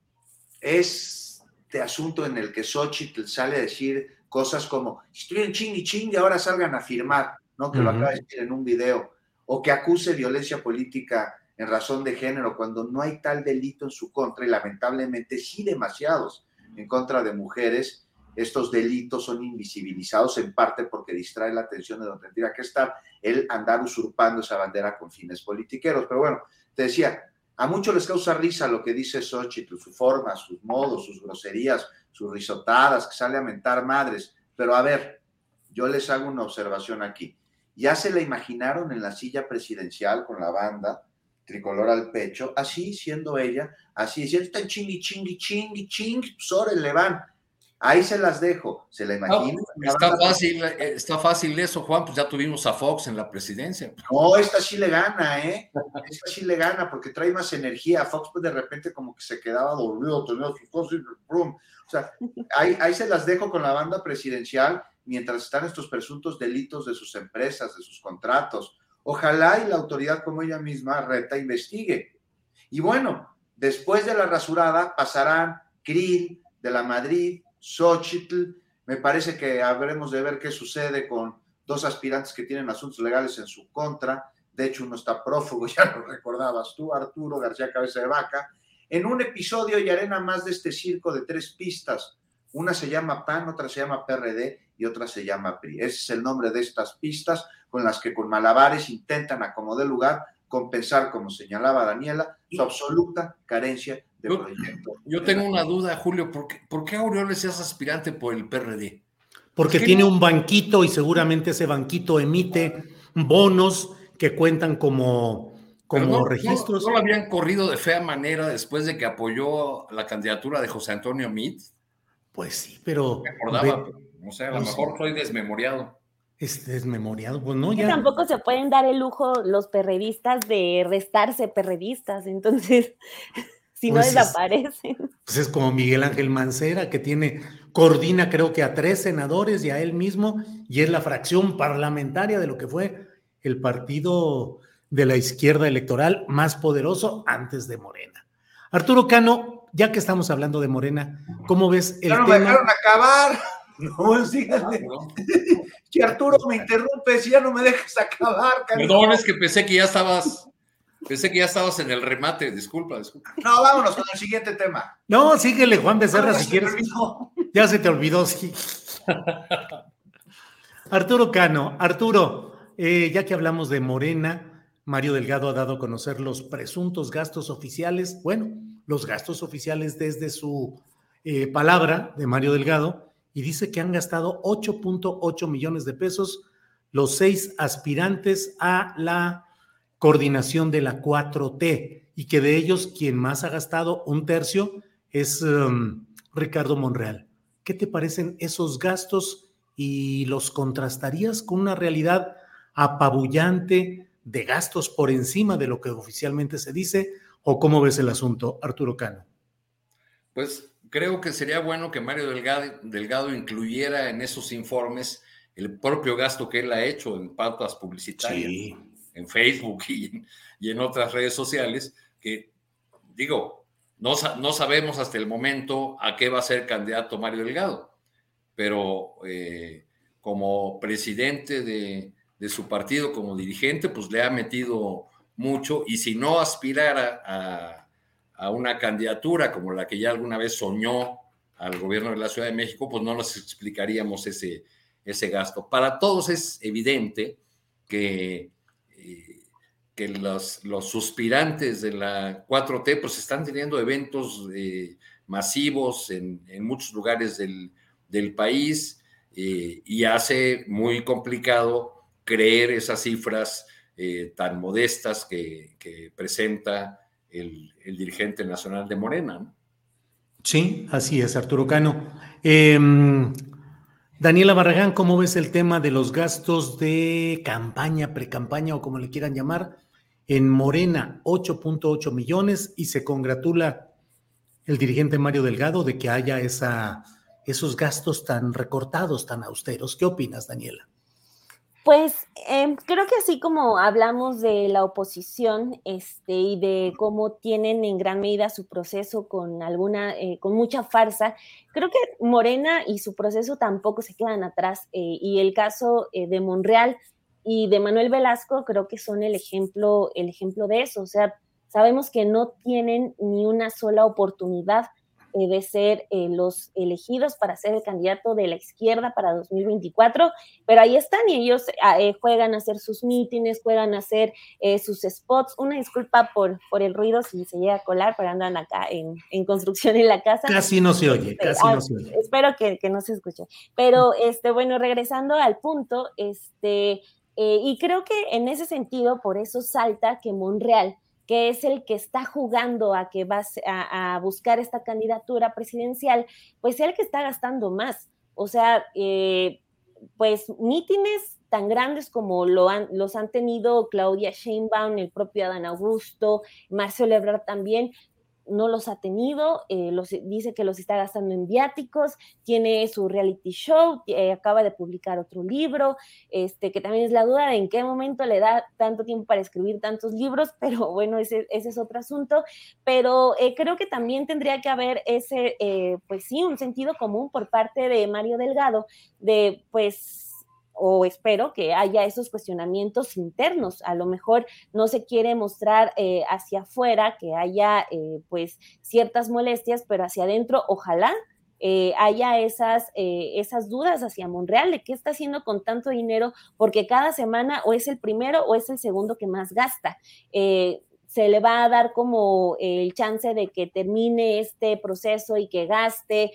este asunto en el que Xochitl sale a decir cosas como, estoy en ching y ching y ahora salgan a firmar, ¿no? Que lo acaba de decir en un video, o que acuse violencia política en razón de género cuando no hay tal delito en su contra y lamentablemente sí demasiados en contra de mujeres, estos delitos son invisibilizados en parte porque distrae la atención de donde tendría que estar el andar usurpando esa bandera con fines politiqueros. Pero bueno, te decía, a muchos les causa risa lo que dice Xochitl, su forma, sus modos, sus groserías, sus risotadas, que sale a mentar madres. Pero a ver, yo les hago una observación aquí. Ya se la imaginaron en la silla presidencial con la banda, tricolor al pecho, así siendo ella, así diciendo, está chingui, chingui, chingui, chingui, pues le van. Ahí se las dejo, se la imagino. está, fácil, eh, está fácil eso, Juan, pues ya tuvimos a Fox en la presidencia. No, esta sí le gana, ¿eh? Esta sí le gana porque trae más energía. Fox pues de repente como que se quedaba dormido, tenía sus cosas y O sea, ahí, ahí se las dejo con la banda presidencial mientras están estos presuntos delitos de sus empresas, de sus contratos, Ojalá y la autoridad como ella misma reta investigue. Y bueno, después de la rasurada pasarán Krill, de la Madrid, Xochitl. Me parece que habremos de ver qué sucede con dos aspirantes que tienen asuntos legales en su contra. De hecho, uno está prófugo, ya lo recordabas tú, Arturo García Cabeza de Vaca. En un episodio y arena más de este circo de tres pistas. Una se llama PAN, otra se llama PRD y otra se llama PRI. Ese es el nombre de estas pistas con las que con malabares intentan acomodar lugar compensar, como señalaba Daniela, su absoluta carencia de proyecto. Yo tengo una duda, Julio, ¿por qué, por qué Aureoles es aspirante por el PRD? Porque tiene un banquito y seguramente ese banquito emite bonos que cuentan como, como registros. No, lo habían corrido de fea manera después de que apoyó la candidatura de José Antonio Meade? Pues sí, pero... Me acordaba, no sé, a lo pues mejor soy desmemoriado. Es desmemoriado, pues no, ya. tampoco se pueden dar el lujo los perredistas de restarse perredistas, entonces, si no pues desaparecen. pues es como Miguel Ángel Mancera, que tiene, coordina creo que a tres senadores y a él mismo, y es la fracción parlamentaria de lo que fue el partido de la izquierda electoral más poderoso antes de Morena. Arturo Cano, ya que estamos hablando de Morena, ¿cómo ves el ya no me dejaron acabar. No, síganme. que Arturo me interrumpe, si ya no me dejas acabar. Perdón, es que pensé que ya estabas, pensé que ya estabas en el remate, disculpa, disculpa. No, vámonos con el siguiente tema. No, síguele, Juan Becerra, si quieres. Ya se te olvidó, sí. Arturo Cano, Arturo, eh, ya que hablamos de Morena, Mario Delgado ha dado a conocer los presuntos gastos oficiales, bueno, los gastos oficiales desde su eh, palabra de Mario Delgado, y dice que han gastado 8.8 millones de pesos los seis aspirantes a la coordinación de la 4T y que de ellos quien más ha gastado un tercio es um, Ricardo Monreal. ¿Qué te parecen esos gastos y los contrastarías con una realidad apabullante de gastos por encima de lo que oficialmente se dice? ¿O cómo ves el asunto, Arturo Cano? Pues creo que sería bueno que Mario Delgado, incluyera en esos informes el propio gasto que él ha hecho en pautas publicitarias, en Facebook y, en otras redes sociales, que digo, no, no, sabemos hasta el momento a qué va a ser candidato Mario Delgado, pero eh, como presidente de, de, su partido, como dirigente, pues le ha metido mucho y si no aspirara a una candidatura como la que ya alguna vez soñó al gobierno de la Ciudad de México, pues no nos explicaríamos ese, ese gasto. Para todos es evidente que, eh, que los, los, suspirantes de la 4T pues están teniendo eventos eh, masivos en, muchos lugares del, país eh, y hace muy complicado creer esas cifras tan modestas que, presenta el, dirigente nacional de Morena. Sí, así es, Arturo Cano. Em, Daniela Barragán, ¿cómo ves el tema de los gastos de campaña, precampaña o como le quieran llamar? En Morena, 8.8 millones y se congratula el dirigente Mario Delgado de que haya esos gastos tan recortados, tan austeros. ¿Qué opinas, Daniela? Pues em, creo que así como hablamos de la oposición este, y de cómo tienen en gran medida su proceso con alguna, eh, con mucha farsa, creo que Morena y su proceso tampoco se quedan atrás. Eh, y el caso eh, de Monreal y de Manuel Velasco creo que son el ejemplo, el ejemplo de eso. O sea, sabemos que no tienen ni una sola oportunidad eh, de ser eh, los elegidos para ser el candidato de la izquierda para 2024, pero ahí están y ellos ah, eh, juegan a hacer sus mítines, juegan a hacer sus spots. Una disculpa por, por el ruido si se llega a colar, pero andan acá en, en construcción en la casa. Casi no se oye, casi ah, no se oye. Espero que, que, no se escuche. Pero, este, bueno, regresando al punto, este, y creo que en ese sentido, por eso salta que Monreal que es el que está jugando a que va a, buscar esta candidatura presidencial, pues es el que está gastando más. O sea, eh, pues mítines tan grandes como lo han, los han tenido Claudia Sheinbaum, el propio Adán Augusto, Marcelo Ebrard también, no los ha tenido, eh, los, dice que los está gastando en viáticos, tiene su reality show, eh, acaba de publicar otro libro, este, que también es la duda de en qué momento le da tanto tiempo para escribir tantos libros, pero bueno, ese, ese es otro asunto, pero eh, creo que también tendría que haber ese, pues sí, un sentido común por parte de Mario Delgado, de pues o espero que haya esos cuestionamientos internos. A lo mejor no se quiere mostrar eh, hacia afuera que haya eh, pues ciertas molestias, pero hacia adentro ojalá eh, haya esas, esas dudas hacia Monreal de qué está haciendo con tanto dinero, porque cada semana o es el primero o es el segundo que más gasta se le va a dar como el chance de que termine este proceso y que gaste,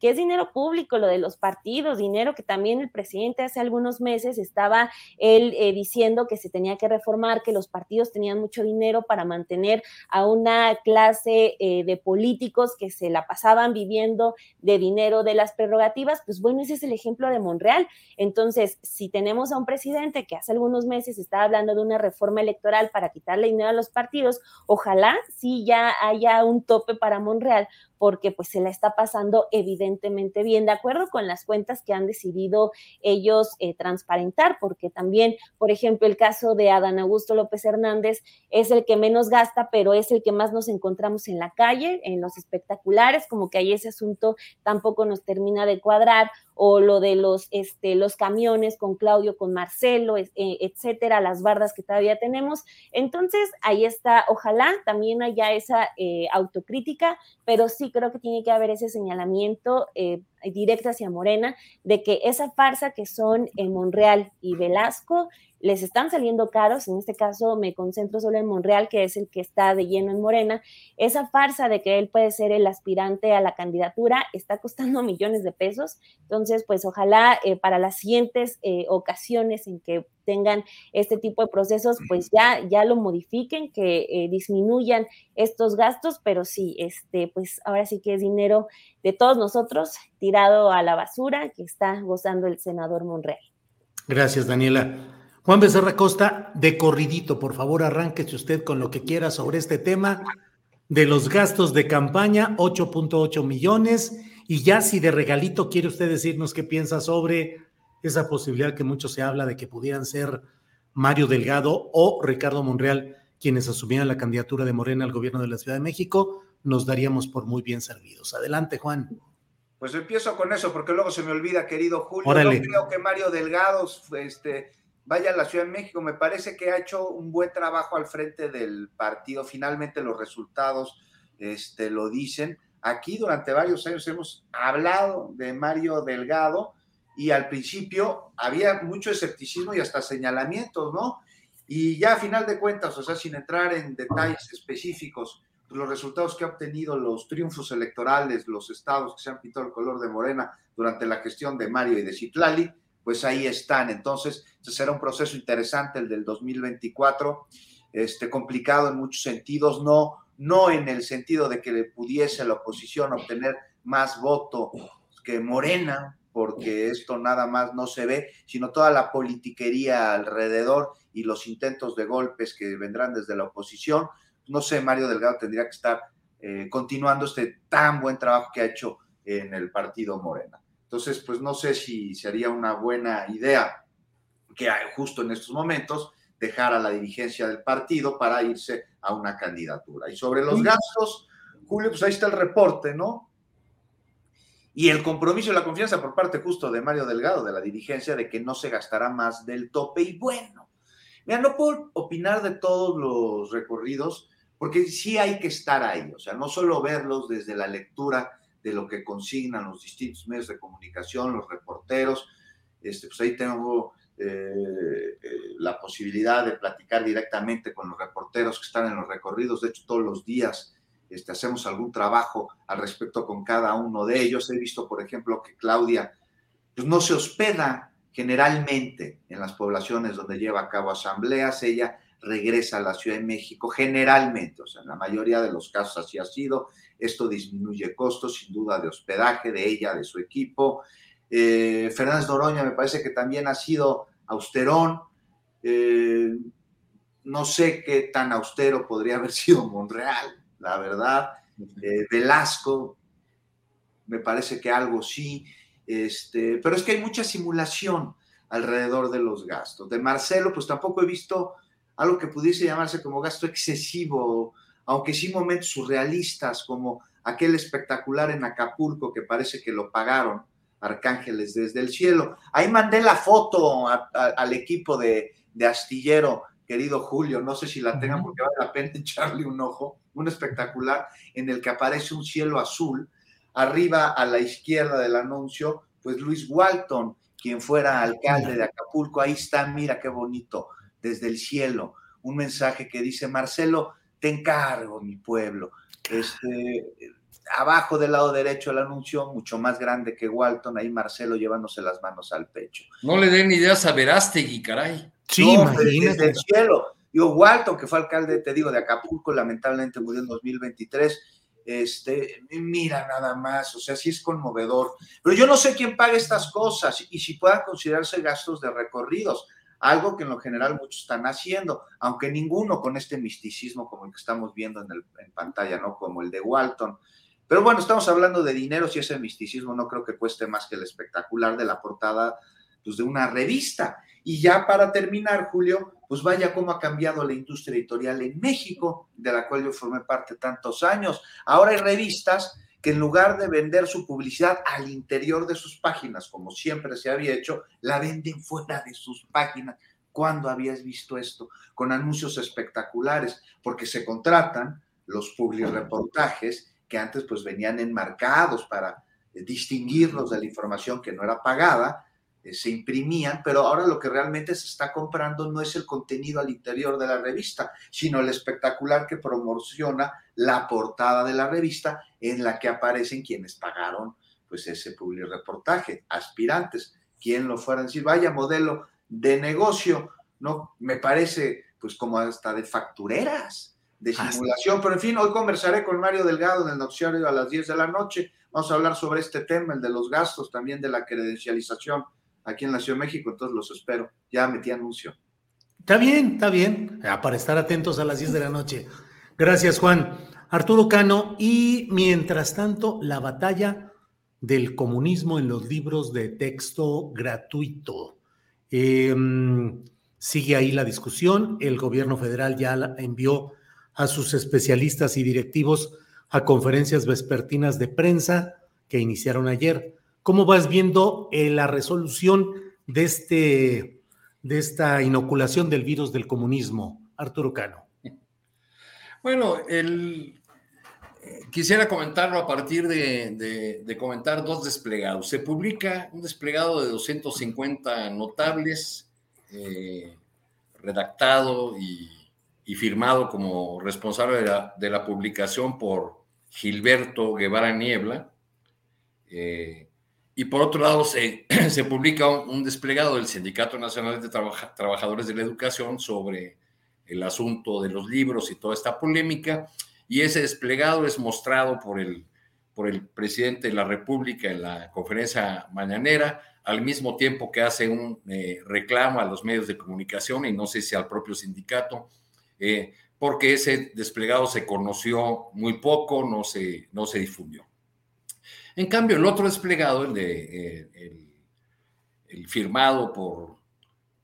que es dinero público, lo de los partidos, dinero que también el presidente hace algunos meses estaba él eh, diciendo que se tenía que reformar, que los partidos tenían mucho dinero para mantener a una clase eh, de políticos que se la pasaban viviendo de dinero de las prerrogativas, pues bueno, ese es el ejemplo de Monreal. Entonces, si tenemos a un presidente que hace algunos meses estaba hablando de una reforma electoral para quitarle dinero a los partidos, ojalá sí ya haya un tope para Monreal, porque pues se la está pasando evidentemente bien, de acuerdo con las cuentas que han decidido ellos eh, transparentar, porque también, por ejemplo, el caso de Adán Augusto López Hernández es el que menos gasta, pero es el que más nos encontramos en la calle, en los espectaculares, como que ahí ese asunto tampoco nos termina de cuadrar, o lo de los, este, los camiones con Claudio, con Marcelo, eh, etcétera, las bardas que todavía tenemos. Entonces, ahí está, ojalá también haya esa eh, autocrítica, pero sí creo que tiene que haber ese señalamiento eh, directo hacia Morena de que esa farsa que son en Monreal y Velasco les están saliendo caros, en este caso me concentro solo en Monreal, que es el que está de lleno en Morena, esa farsa de que él puede ser el aspirante a la candidatura está costando millones de pesos, entonces pues ojalá eh, para las siguientes eh, ocasiones en que tengan este tipo de procesos, pues ya, ya lo modifiquen, que eh, disminuyan estos gastos, pero sí, este, pues ahora sí que es dinero de todos nosotros tirado a la basura que está gozando el senador Monreal. Gracias, Daniela. Juan Becerra Costa, de corridito, por favor, arránquese usted con lo que quiera sobre este tema de los gastos de campaña, 8.8 millones, y ya si de regalito quiere usted decirnos qué piensa sobre esa posibilidad que mucho se habla de que pudieran ser Mario Delgado o Ricardo Monreal quienes asumieran la candidatura de Morena al gobierno de la Ciudad de México, nos daríamos por muy bien servidos. Adelante, Juan. Pues empiezo con eso, porque luego se me olvida, querido Julio. Yo creo que Mario Delgado este, vaya a la Ciudad de México, me parece que ha hecho un buen trabajo al frente del partido. Finalmente los resultados este, lo dicen. Aquí durante varios años hemos hablado de Mario Delgado y al principio había mucho escepticismo y hasta señalamientos, ¿no? Y ya a final de cuentas, o sea, sin entrar en detalles específicos, los resultados que ha obtenido, los triunfos electorales, los estados que se han pintado el color de morena durante la gestión de Mario y de Citlali, pues ahí están. Entonces, será un proceso interesante el del 2024, este, complicado en muchos sentidos, no, no en el sentido de que le pudiese la oposición obtener más voto que Morena, porque esto nada más no se ve, sino toda la politiquería alrededor y los intentos de golpes que vendrán desde la oposición. No sé, Mario Delgado tendría que estar eh, continuando este tan buen trabajo que ha hecho en el partido Morena. Entonces, pues no sé si sería una buena idea que justo en estos momentos dejara la dirigencia del partido para irse a una candidatura. Y sobre los gastos, Julio, pues ahí está el reporte, ¿no? Y el compromiso y la confianza por parte justo de Mario Delgado, de la dirigencia, de que no se gastará más del tope. Y bueno, mira, no puedo opinar de todos los recorridos, porque sí hay que estar ahí, o sea, no solo verlos desde la lectura de lo que consignan los distintos medios de comunicación, los reporteros, este, pues ahí tengo eh, eh, la posibilidad de platicar directamente con los reporteros que están en los recorridos. De hecho, todos los días este, hacemos algún trabajo al respecto con cada uno de ellos. He visto, por ejemplo, que Claudia pues, no se hospeda generalmente en las poblaciones donde lleva a cabo asambleas. Ella regresa a la Ciudad de México generalmente, o sea, en la mayoría de los casos así ha sido. Esto disminuye costos, sin duda, de hospedaje de ella, de su equipo. Eh, Fernández Doroña me parece que también ha sido austerón. Eh, no sé qué tan austero podría haber sido Monreal, la verdad. Eh, Velasco, me parece que algo sí. Este, pero es que hay mucha simulación alrededor de los gastos. De Marcelo, pues tampoco he visto algo que pudiese llamarse como gasto excesivo, aunque sí momentos surrealistas, como aquel espectacular en Acapulco que parece que lo pagaron arcángeles desde el cielo. Ahí mandé la foto al equipo de, Astillero, querido Julio, no sé si la tengan porque vale la pena echarle un ojo, un espectacular en el que aparece un cielo azul. Arriba a la izquierda del anuncio, pues Luis Walton, quien fuera alcalde de Acapulco, ahí está, mira qué bonito, desde el cielo, un mensaje que dice, Marcelo, te encargo, mi pueblo. Este, abajo del lado derecho el anuncio, mucho más grande que Walton, ahí Marcelo llevándose las manos al pecho. No le den ideas a Verástegui, caray. Sí, Desde el cielo. Digo, Walton, que fue alcalde, te digo, de Acapulco, lamentablemente murió en 2023. Este, mira nada más, o sea, sí es conmovedor. Pero yo no sé quién paga estas cosas y si puedan considerarse gastos de recorridos, algo que en lo general muchos están haciendo, aunque ninguno con este misticismo como el que estamos viendo en, el, en pantalla, ¿no? Como el de Walton. Pero bueno, estamos hablando de dinero y ese misticismo no creo que cueste más que el espectacular de la portada pues, de una revista. Y ya para terminar, Julio, pues vaya cómo ha cambiado la industria editorial en México, de la cual yo formé parte tantos años. Ahora hay revistas que en lugar de vender su publicidad al interior de sus páginas, como siempre se había hecho, la venden fuera de sus páginas. ¿Cuándo habías visto esto? Con anuncios espectaculares, porque se contratan los reportajes que antes pues venían enmarcados para eh, distinguirlos de la información que no era pagada, se imprimían, pero ahora lo que realmente se está comprando no es el contenido al interior de la revista, sino el espectacular que promociona la portada de la revista en la que aparecen quienes pagaron pues ese reportaje, aspirantes, quien lo fuera a decir, vaya modelo de negocio, ¿no? Me parece pues como hasta de factureras, de simulación. Pero en fin, hoy conversaré con Mario Delgado en el noticiario a las 10 de la noche. Vamos a hablar sobre este tema, el de los gastos, también de la credencialización aquí en la Ciudad de México. Entonces los espero. Ya metí anuncio. Está bien, está bien. Para estar atentos a las 10 de la noche. Gracias, Juan. Arturo Cano, y mientras tanto, la batalla del comunismo en los libros de texto gratuito. Em, sigue ahí la discusión. El gobierno federal ya envió a sus especialistas y directivos a conferencias vespertinas de prensa que iniciaron ayer. ¿Cómo vas viendo eh, la resolución de, este, de esta inoculación del virus del comunismo, Arturo Cano? Bueno, el, quisiera comentarlo a partir de, comentar dos desplegados. Se publica un desplegado de 250 notables, eh, redactado y firmado como responsable de la, publicación por Gilberto Guevara Niebla. Eh, y por otro lado, se, publica un, desplegado del Sindicato Nacional de Trabajadores de la Educación sobre el asunto de los libros y toda esta polémica. Y ese desplegado es mostrado por el, por el presidente de la República en la conferencia mañanera, al mismo tiempo que hace un eh, reclamo a los medios de comunicación y no sé si al propio sindicato eh, porque ese desplegado se conoció muy poco, no se, no se difundió. En cambio, el otro desplegado, el, de, eh, el, firmado por,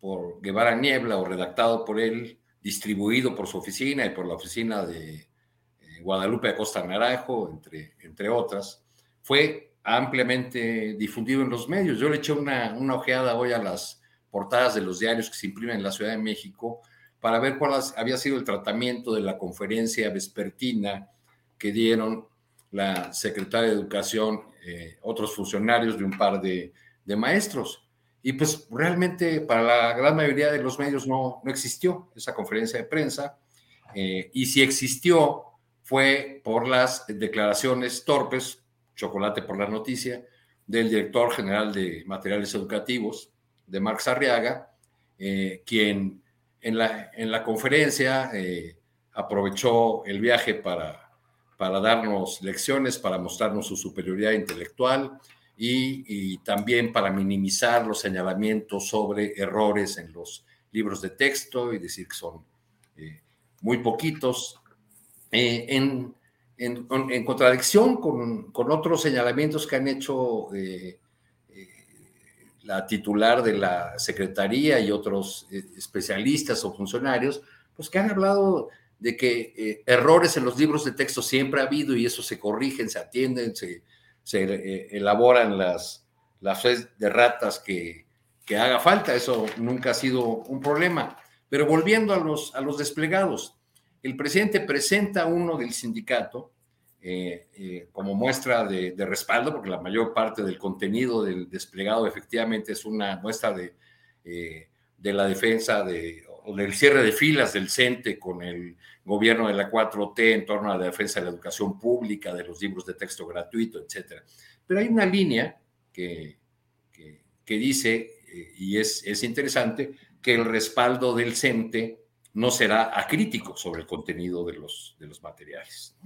por Guevara Niebla o redactado por él, distribuido por su oficina y por la oficina de eh, Guadalupe Acosta Naranjo, entre, entre otras, fue ampliamente difundido en los medios. Yo le eché una, una ojeada hoy a las portadas de los diarios que se imprimen en la Ciudad de México para ver cuál había sido el tratamiento de la conferencia vespertina que dieron la secretaria de Educación, eh, otros funcionarios de un par de, maestros. Y pues realmente para la gran mayoría de los medios no, no existió esa conferencia de prensa. Eh, y si existió, fue por las declaraciones torpes, chocolate por la noticia, del director general de materiales educativos, de Marx Arriaga, eh, quien en la, en la conferencia aprovechó el viaje para para darnos lecciones, para mostrarnos su superioridad intelectual y, también para minimizar los señalamientos sobre errores en los libros de texto y decir que son eh, muy poquitos, eh, en, en, contradicción con, con, otros señalamientos que han hecho eh, la titular de la Secretaría y otros especialistas o funcionarios, pues que han hablado de que eh, errores en los libros de texto siempre ha habido y eso se corrigen, se atienden, se, eh, elaboran las, las de ratas que, que, haga falta. Eso nunca ha sido un problema. Pero volviendo a los, a los desplegados, el presidente presenta uno del sindicato eh, como muestra de, de, respaldo, porque la mayor parte del contenido del desplegado efectivamente es una muestra de, de la defensa de, o del cierre de filas del CENTE con el gobierno de la 4T en torno a la defensa de la educación pública, de los libros de texto gratuito, etc. Pero hay una línea que, que, dice, eh, y es, es interesante, que el respaldo del CENTE no será acrítico sobre el contenido de los, de los materiales.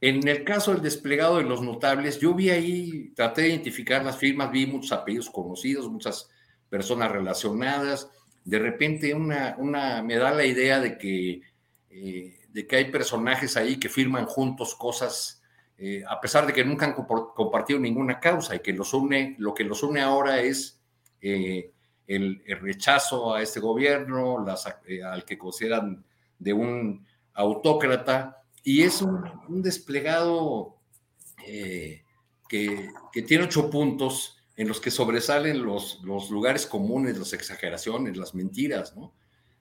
En el caso del desplegado de los notables, yo vi ahí, traté de identificar las firmas, vi muchos apellidos conocidos, muchas personas relacionadas, de repente una, una, me da la idea de que, eh, de que hay personajes ahí que firman juntos cosas, eh, a pesar de que nunca han compartido ninguna causa y que los une, lo que los une ahora es eh, el, rechazo a este gobierno, al que consideran de un autócrata, y es un, desplegado que, que tiene ocho puntos en los que sobresalen los, lugares comunes, las exageraciones, las mentiras.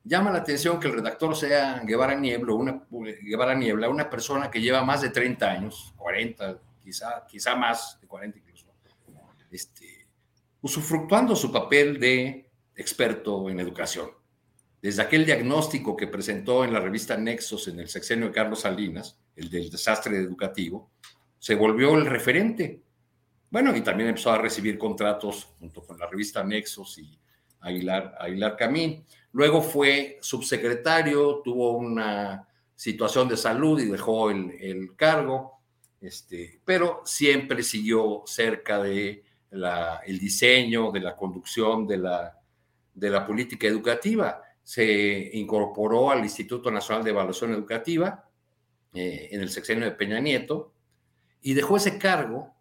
Llama la atención que el redactor sea Guevara Niebla, una, Guevara Niebla, una persona que lleva más de 30 años, 40, quizá, quizá más de 40 incluso, este, usufructuando su papel de experto en educación. Desde aquel diagnóstico que presentó en la revista Nexos en el sexenio de Carlos Salinas, el del desastre educativo, se volvió el referente bueno, y también empezó a recibir contratos junto con la revista Nexos y Aguilar, Aguilar Camín. Luego fue subsecretario, tuvo una situación de salud y dejó el, cargo, este, pero siempre siguió cerca de el diseño, de la conducción de la, de la política educativa. Se incorporó al Instituto Nacional de Evaluación Educativa eh, en el sexenio de Peña Nieto y dejó ese cargo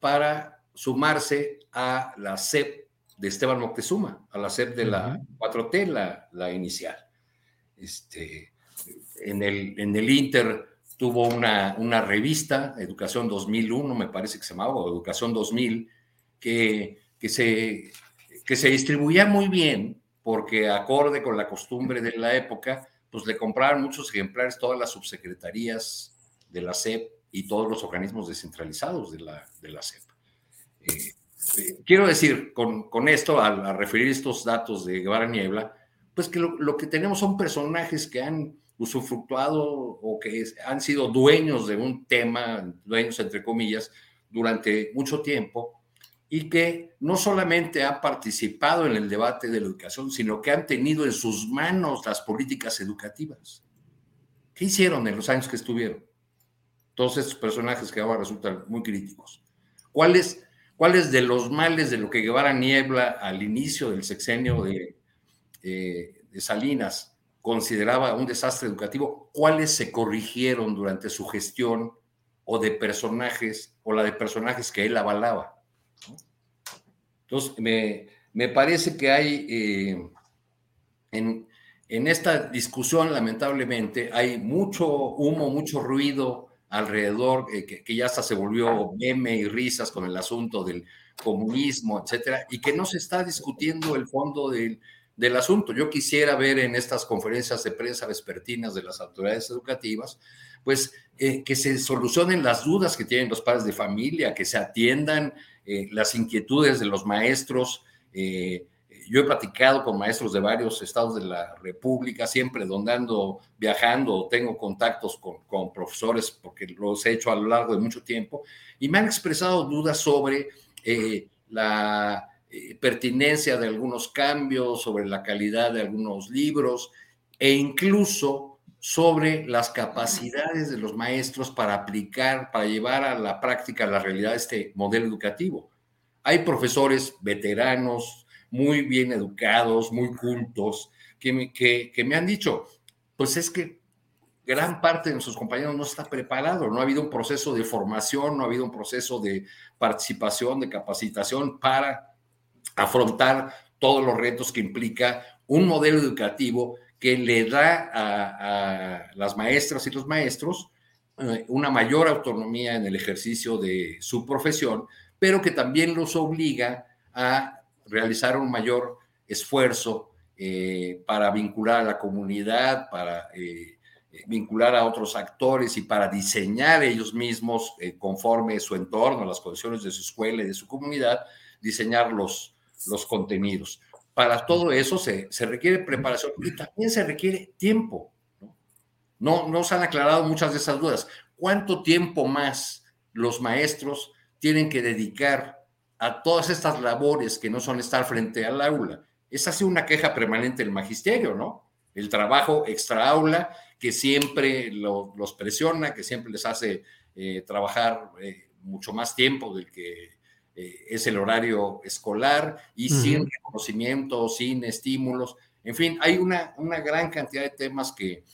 para sumarse a la CEP de Esteban Moctezuma, a la CEP de la 4T, la, la inicial. Este, en, el, en el Inter tuvo una, una revista, Educación 2001, me parece que se llamaba, o Educación 2000, que, que, se, que se distribuía muy bien, porque acorde con la costumbre de la época, pues le compraron muchos ejemplares todas las subsecretarías de la CEP y todos los organismos descentralizados de la, de la CEP. Eh, eh, quiero decir con, con esto, al, referir estos datos de Guevara Niebla, pues que lo, que tenemos son personajes que han usufructuado o que han sido dueños de un tema, dueños entre comillas, durante mucho tiempo y que no solamente han participado en el debate de la educación, sino que han tenido en sus manos las políticas educativas. ¿Qué hicieron en los años que estuvieron? Todos estos personajes que ahora resultan muy críticos. ¿Cuáles, ¿Cuáles de los males de lo que Guevara Niebla al inicio del sexenio de, eh, de Salinas consideraba un desastre educativo, cuáles se corrigieron durante su gestión o de personajes o la de personajes que él avalaba? Entonces, me, me parece que hay eh, en, esta discusión, lamentablemente, hay mucho humo, mucho ruido alrededor, eh, que, ya hasta se volvió meme y risas con el asunto del comunismo, etcétera, y que no se está discutiendo el fondo del, del asunto. Yo quisiera ver en estas conferencias de prensa vespertinas de las autoridades educativas, pues eh, que se solucionen las dudas que tienen los padres de familia, que se atiendan eh, las inquietudes de los maestros. Eh, yo he platicado con maestros de varios estados de la República, siempre donde ando viajando, tengo contactos con, con profesores porque los he hecho a lo largo de mucho tiempo, y me han expresado dudas sobre la pertinencia de algunos cambios, sobre la calidad de algunos libros e incluso sobre las capacidades de los maestros para aplicar, para llevar a la práctica, la realidad, este modelo educativo. Hay profesores veteranos, muy bien educados, muy cultos, que me, que, me han dicho, pues es que gran parte de nuestros compañeros no está preparado, no ha habido un proceso de formación, no ha habido un proceso de participación, de capacitación para afrontar todos los retos que implica un modelo educativo que le da a, las maestras y los maestros eh, una mayor autonomía en el ejercicio de su profesión, pero que también los obliga a realizar un mayor esfuerzo eh, para vincular a la comunidad, para eh, vincular a otros actores y para diseñar ellos mismos, conforme su entorno, las condiciones de su escuela y de su comunidad, diseñar los, los contenidos para todo eso se, requiere preparación y también se requiere tiempo. ¿no? ¿no? se han aclarado muchas de esas dudas. ¿Cuánto tiempo más los maestros tienen que dedicar a todas estas labores que no son estar frente al aula? Esa ha sido una queja permanente del magisterio, ¿no? El trabajo extra aula que siempre los presiona, que siempre les hace eh, trabajar eh, mucho más tiempo del que eh, es el horario escolar y sin reconocimiento, sin estímulos. En fin, hay una, una gran cantidad de temas que,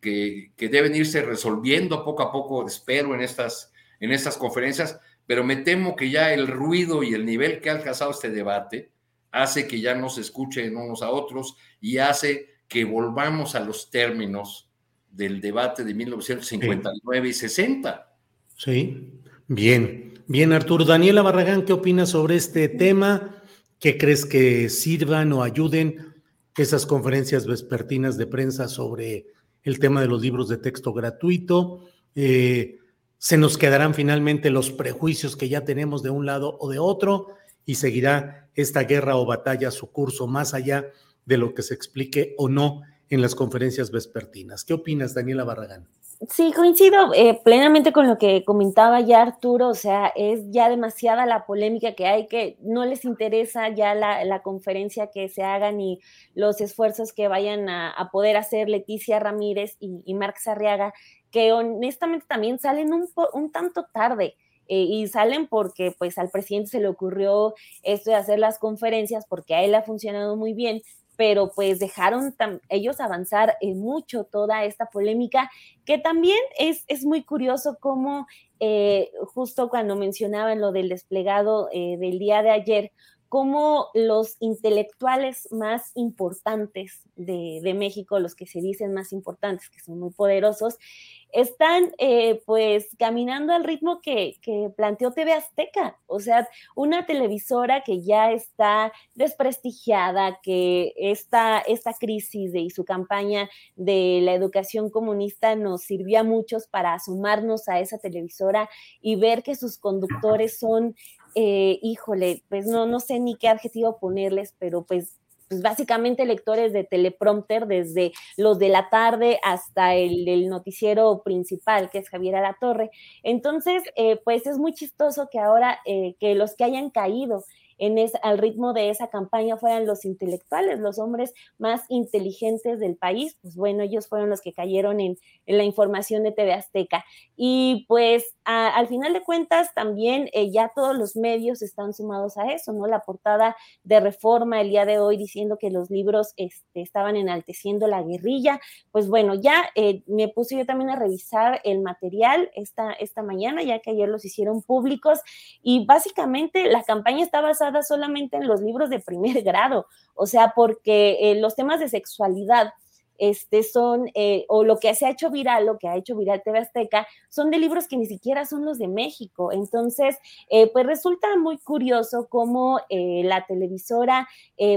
que, deben irse resolviendo poco a poco, espero, en estas, en estas conferencias, pero me temo que ya el ruido y el nivel que ha alcanzado este debate hace que ya no se escuchen unos a otros y hace que volvamos a los términos del debate de 1959 y 60. Sí, bien. Bien, Arturo. Daniela Barragán, ¿qué opinas sobre este tema? ¿Qué crees que sirvan o ayuden esas conferencias vespertinas de prensa sobre el tema de los libros de texto gratuito? Eh, ¿Se nos quedarán finalmente los prejuicios que ya tenemos de un lado o de otro? ¿Y seguirá esta guerra o batalla su curso más allá de lo que se explique o no en las conferencias vespertinas? ¿Qué opinas, Daniela Barragán? Sí, coincido eh, plenamente con lo que comentaba ya Arturo, o sea, es ya demasiada la polémica que hay, que no les interesa ya la, conferencia que se hagan y los esfuerzos que vayan a, poder hacer Leticia Ramírez y, y Marc Sarriaga, que honestamente también salen un, un tanto tarde. Eh, y salen porque pues al presidente se le ocurrió esto de hacer las conferencias porque a él ha funcionado muy bien, pero pues dejaron ellos avanzar en mucho toda esta polémica, que también es, es muy curioso cómo eh, justo cuando mencionaban lo del desplegado eh, del día de ayer, cómo los intelectuales más importantes de, México, los que se dicen más importantes, que son muy poderosos, están eh, pues caminando al ritmo que, planteó TV Azteca, o sea, una televisora que ya está desprestigiada, que esta, esta crisis de, y su campaña de la educación comunista nos sirvió a muchos para sumarnos a esa televisora y ver que sus conductores son, eh, híjole, pues no, no sé ni qué adjetivo ponerles, pero pues pues básicamente lectores de teleprompter desde los de la tarde hasta el, noticiero principal, que es Javier Alatorre. Entonces, eh, pues es muy chistoso que ahora eh, que los que hayan caído en al ritmo de esa campaña fueran los intelectuales, los hombres más inteligentes del país, pues bueno, ellos fueron los que cayeron en, la información de TV Azteca. Y pues al final de cuentas también eh, ya todos los medios están sumados a eso, ¿no? La portada de Reforma el día de hoy diciendo que los libros este, estaban enalteciendo la guerrilla, pues bueno, ya eh, me puse yo también a revisar el material esta, esta mañana, ya que ayer los hicieron públicos y básicamente la campaña está basada solamente en los libros de primer grado, o sea, porque eh, los temas de sexualidad este, son, eh, o lo que se ha hecho viral, lo que ha hecho viral TV Azteca, son de libros que ni siquiera son los de México. Entonces, eh, pues resulta muy curioso cómo eh, la televisora,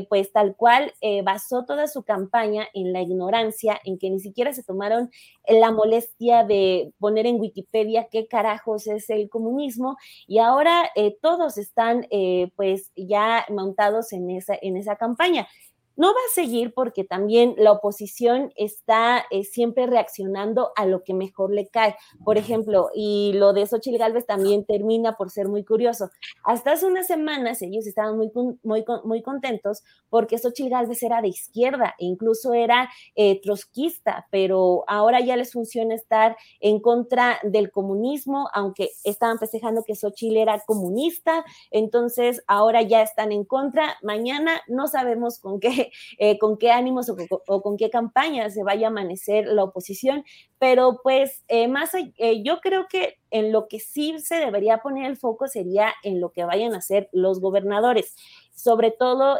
pues tal cual, basó toda su campaña en la ignorancia, en que ni siquiera se tomaron la molestia de poner en Wikipedia qué carajos es el comunismo, y ahora todos están, pues, ya montados en esa, en esa campaña. No va a seguir porque también la oposición está eh, siempre reaccionando a lo que mejor le cae. Por ejemplo, y lo de Xochitl Galvez también termina por ser muy curioso. Hasta hace unas semanas ellos estaban muy, muy, muy contentos porque Xochitl Galvez era de izquierda e incluso era eh, trotskista, pero ahora ya les funciona estar en contra del comunismo, aunque estaban festejando que Xochitl era comunista, entonces ahora ya están en contra. Mañana no sabemos con qué eh, con qué ánimos o, con qué campaña se vaya a amanecer la oposición, pero pues eh, más, eh, yo creo que en lo que sí se debería poner el foco sería en lo que vayan a hacer los gobernadores sobre todo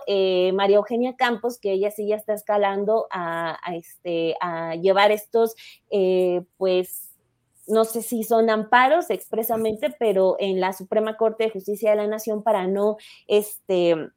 María Eugenia Campos, que ella sí ya está escalando a, este, a llevar estos, pues, no sé si son amparos expresamente, pero en la Suprema Corte de Justicia de la Nación para no, este,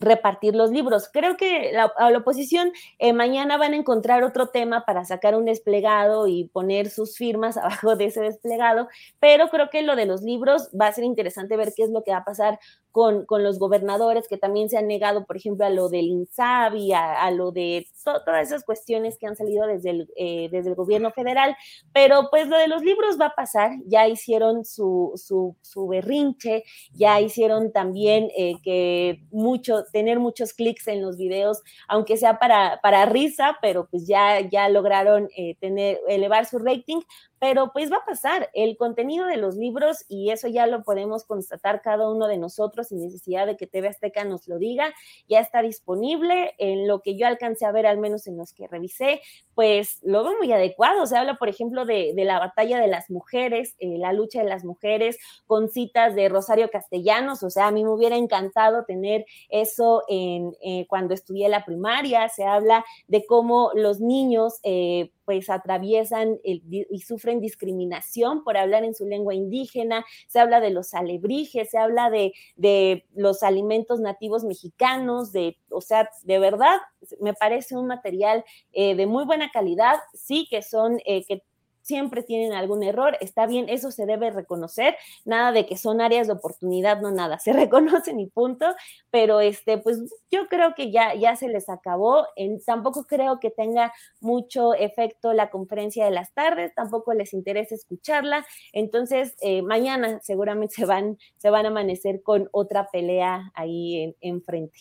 repartir los libros. Creo que la, a la oposición eh, mañana van a encontrar otro tema para sacar un desplegado y poner sus firmas abajo de ese desplegado, pero creo que lo de los libros va a ser interesante ver qué es lo que va a pasar con, con los gobernadores que también se han negado, por ejemplo, a lo del INSABI, a, a lo de todas esas cuestiones que han salido desde el, eh, desde el gobierno federal, pero pues lo de los libros va a pasar, ya hicieron su, su, su berrinche, ya hicieron también eh, que mucho tener muchos clics en los videos, aunque sea para, para risa, pero pues ya, ya lograron eh, tener, elevar su rating, pero pues va a pasar el contenido de los libros y eso ya lo podemos constatar cada uno de nosotros sin necesidad de que TV Azteca nos lo diga, ya está disponible en lo que yo alcancé a ver, al menos en los que revisé, pues lo veo muy adecuado. Se habla, por ejemplo, de, la batalla de las mujeres, eh, la lucha de las mujeres con citas de Rosario Castellanos, o sea, a mí me hubiera encantado tener eso en, eh, cuando estudié la primaria, se habla de cómo los niños... Eh, pues atraviesan y sufren discriminación por hablar en su lengua indígena, se habla de los alebrijes, se habla de, de los alimentos nativos mexicanos, de, o sea, de verdad, me parece un material eh, de muy buena calidad, sí que son, eh, que siempre tienen algún error, está bien, eso se debe reconocer, nada de que son áreas de oportunidad, no nada, se reconocen y punto, pero este, pues yo creo que ya, ya se les acabó, en, tampoco creo que tenga mucho efecto la conferencia de las tardes, tampoco les interesa escucharla, entonces eh, mañana seguramente se van, se van a amanecer con otra pelea ahí enfrente.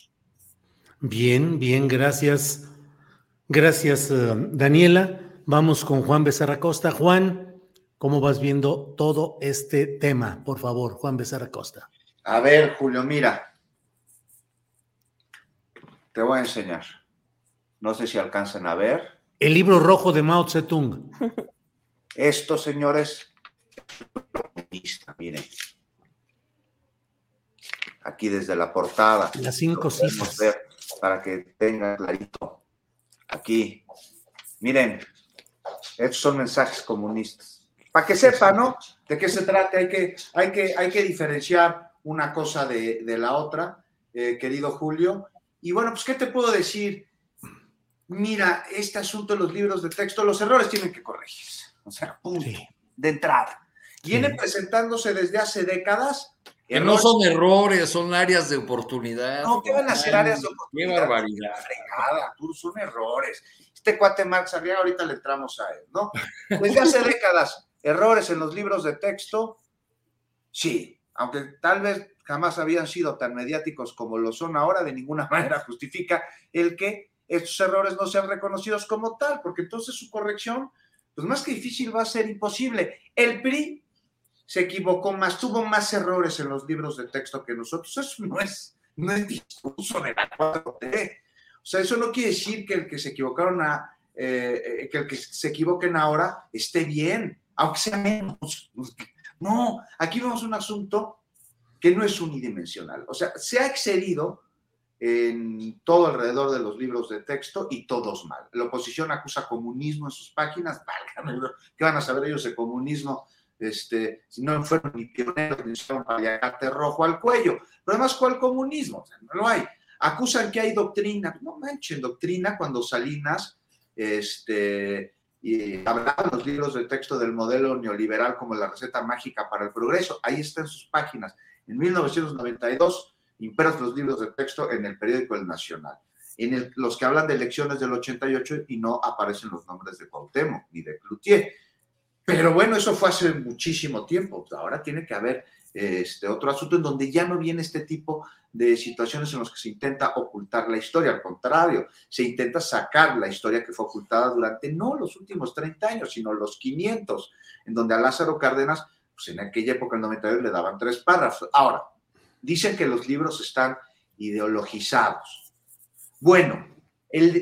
bien, bien, gracias. Gracias, eh, Daniela. Vamos con Juan Becerra Costa. Juan, ¿cómo vas viendo todo este tema? Por favor, Juan Becerra Costa. A ver, Julio, mira. Te voy a enseñar. No sé si alcanzan a ver. El libro rojo de Mao Zedong. Esto, señores, miren. Aquí desde la portada. Las cinco cifras. Para que tengan clarito. Aquí. Miren, estos son mensajes comunistas. Para que sepa, ¿no? De qué se trata, hay que, hay que, hay que diferenciar una cosa de, la otra, eh, querido Julio. Y bueno, pues, ¿qué te puedo decir? Mira, este asunto de los libros de texto, los errores tienen que corregirse. O sea, punto. De entrada. Viene presentándose desde hace décadas. Que no son errores, son áreas de oportunidad. No, ¿qué van a ser áreas de oportunidad? Qué barbaridad. Fregada, son errores este cuate Marx Arriaga, ahorita le entramos a él, ¿no? Desde hace décadas, errores en los libros de texto, sí, aunque tal vez jamás habían sido tan mediáticos como lo son ahora, de ninguna manera justifica el que estos errores no sean reconocidos como tal, porque entonces su corrección, pues más que difícil, va a ser imposible. El PRI se equivocó más, tuvo más errores en los libros de texto que nosotros. Eso no es, no es discurso de la 4T. O sea, eso no quiere decir que el que se equivocaron a, eh, eh, que el que se equivoquen ahora esté bien, aunque sea menos. No, aquí vemos un asunto que no es unidimensional. O sea, se ha excedido en todo alrededor de los libros de texto y todos mal. La oposición acusa comunismo en sus páginas, ¿qué van a saber ellos de comunismo? Este, si no fueron ni pioneros ni hicieron rojo al cuello. Pero además, ¿cuál comunismo? no lo hay. Acusan que hay doctrina. No manchen, doctrina cuando Salinas este, y hablaba los libros de texto del modelo neoliberal como la receta mágica para el progreso. Ahí está en sus páginas. En 1992 impresos los libros de texto en el periódico El Nacional, en los que hablan de elecciones del 88 y no aparecen los nombres de Cuauhtémoc ni de Cloutier. Pero bueno, eso fue hace muchísimo tiempo. Ahora tiene que haber este otro asunto en donde ya no viene este tipo de situaciones en las que se intenta ocultar la historia. Al contrario, se intenta sacar la historia que fue ocultada durante no los últimos 30 años, sino los 500, en donde a Lázaro Cárdenas, pues en aquella época, en 92, le daban tres párrafos. Ahora, dicen que los libros están ideologizados. Bueno,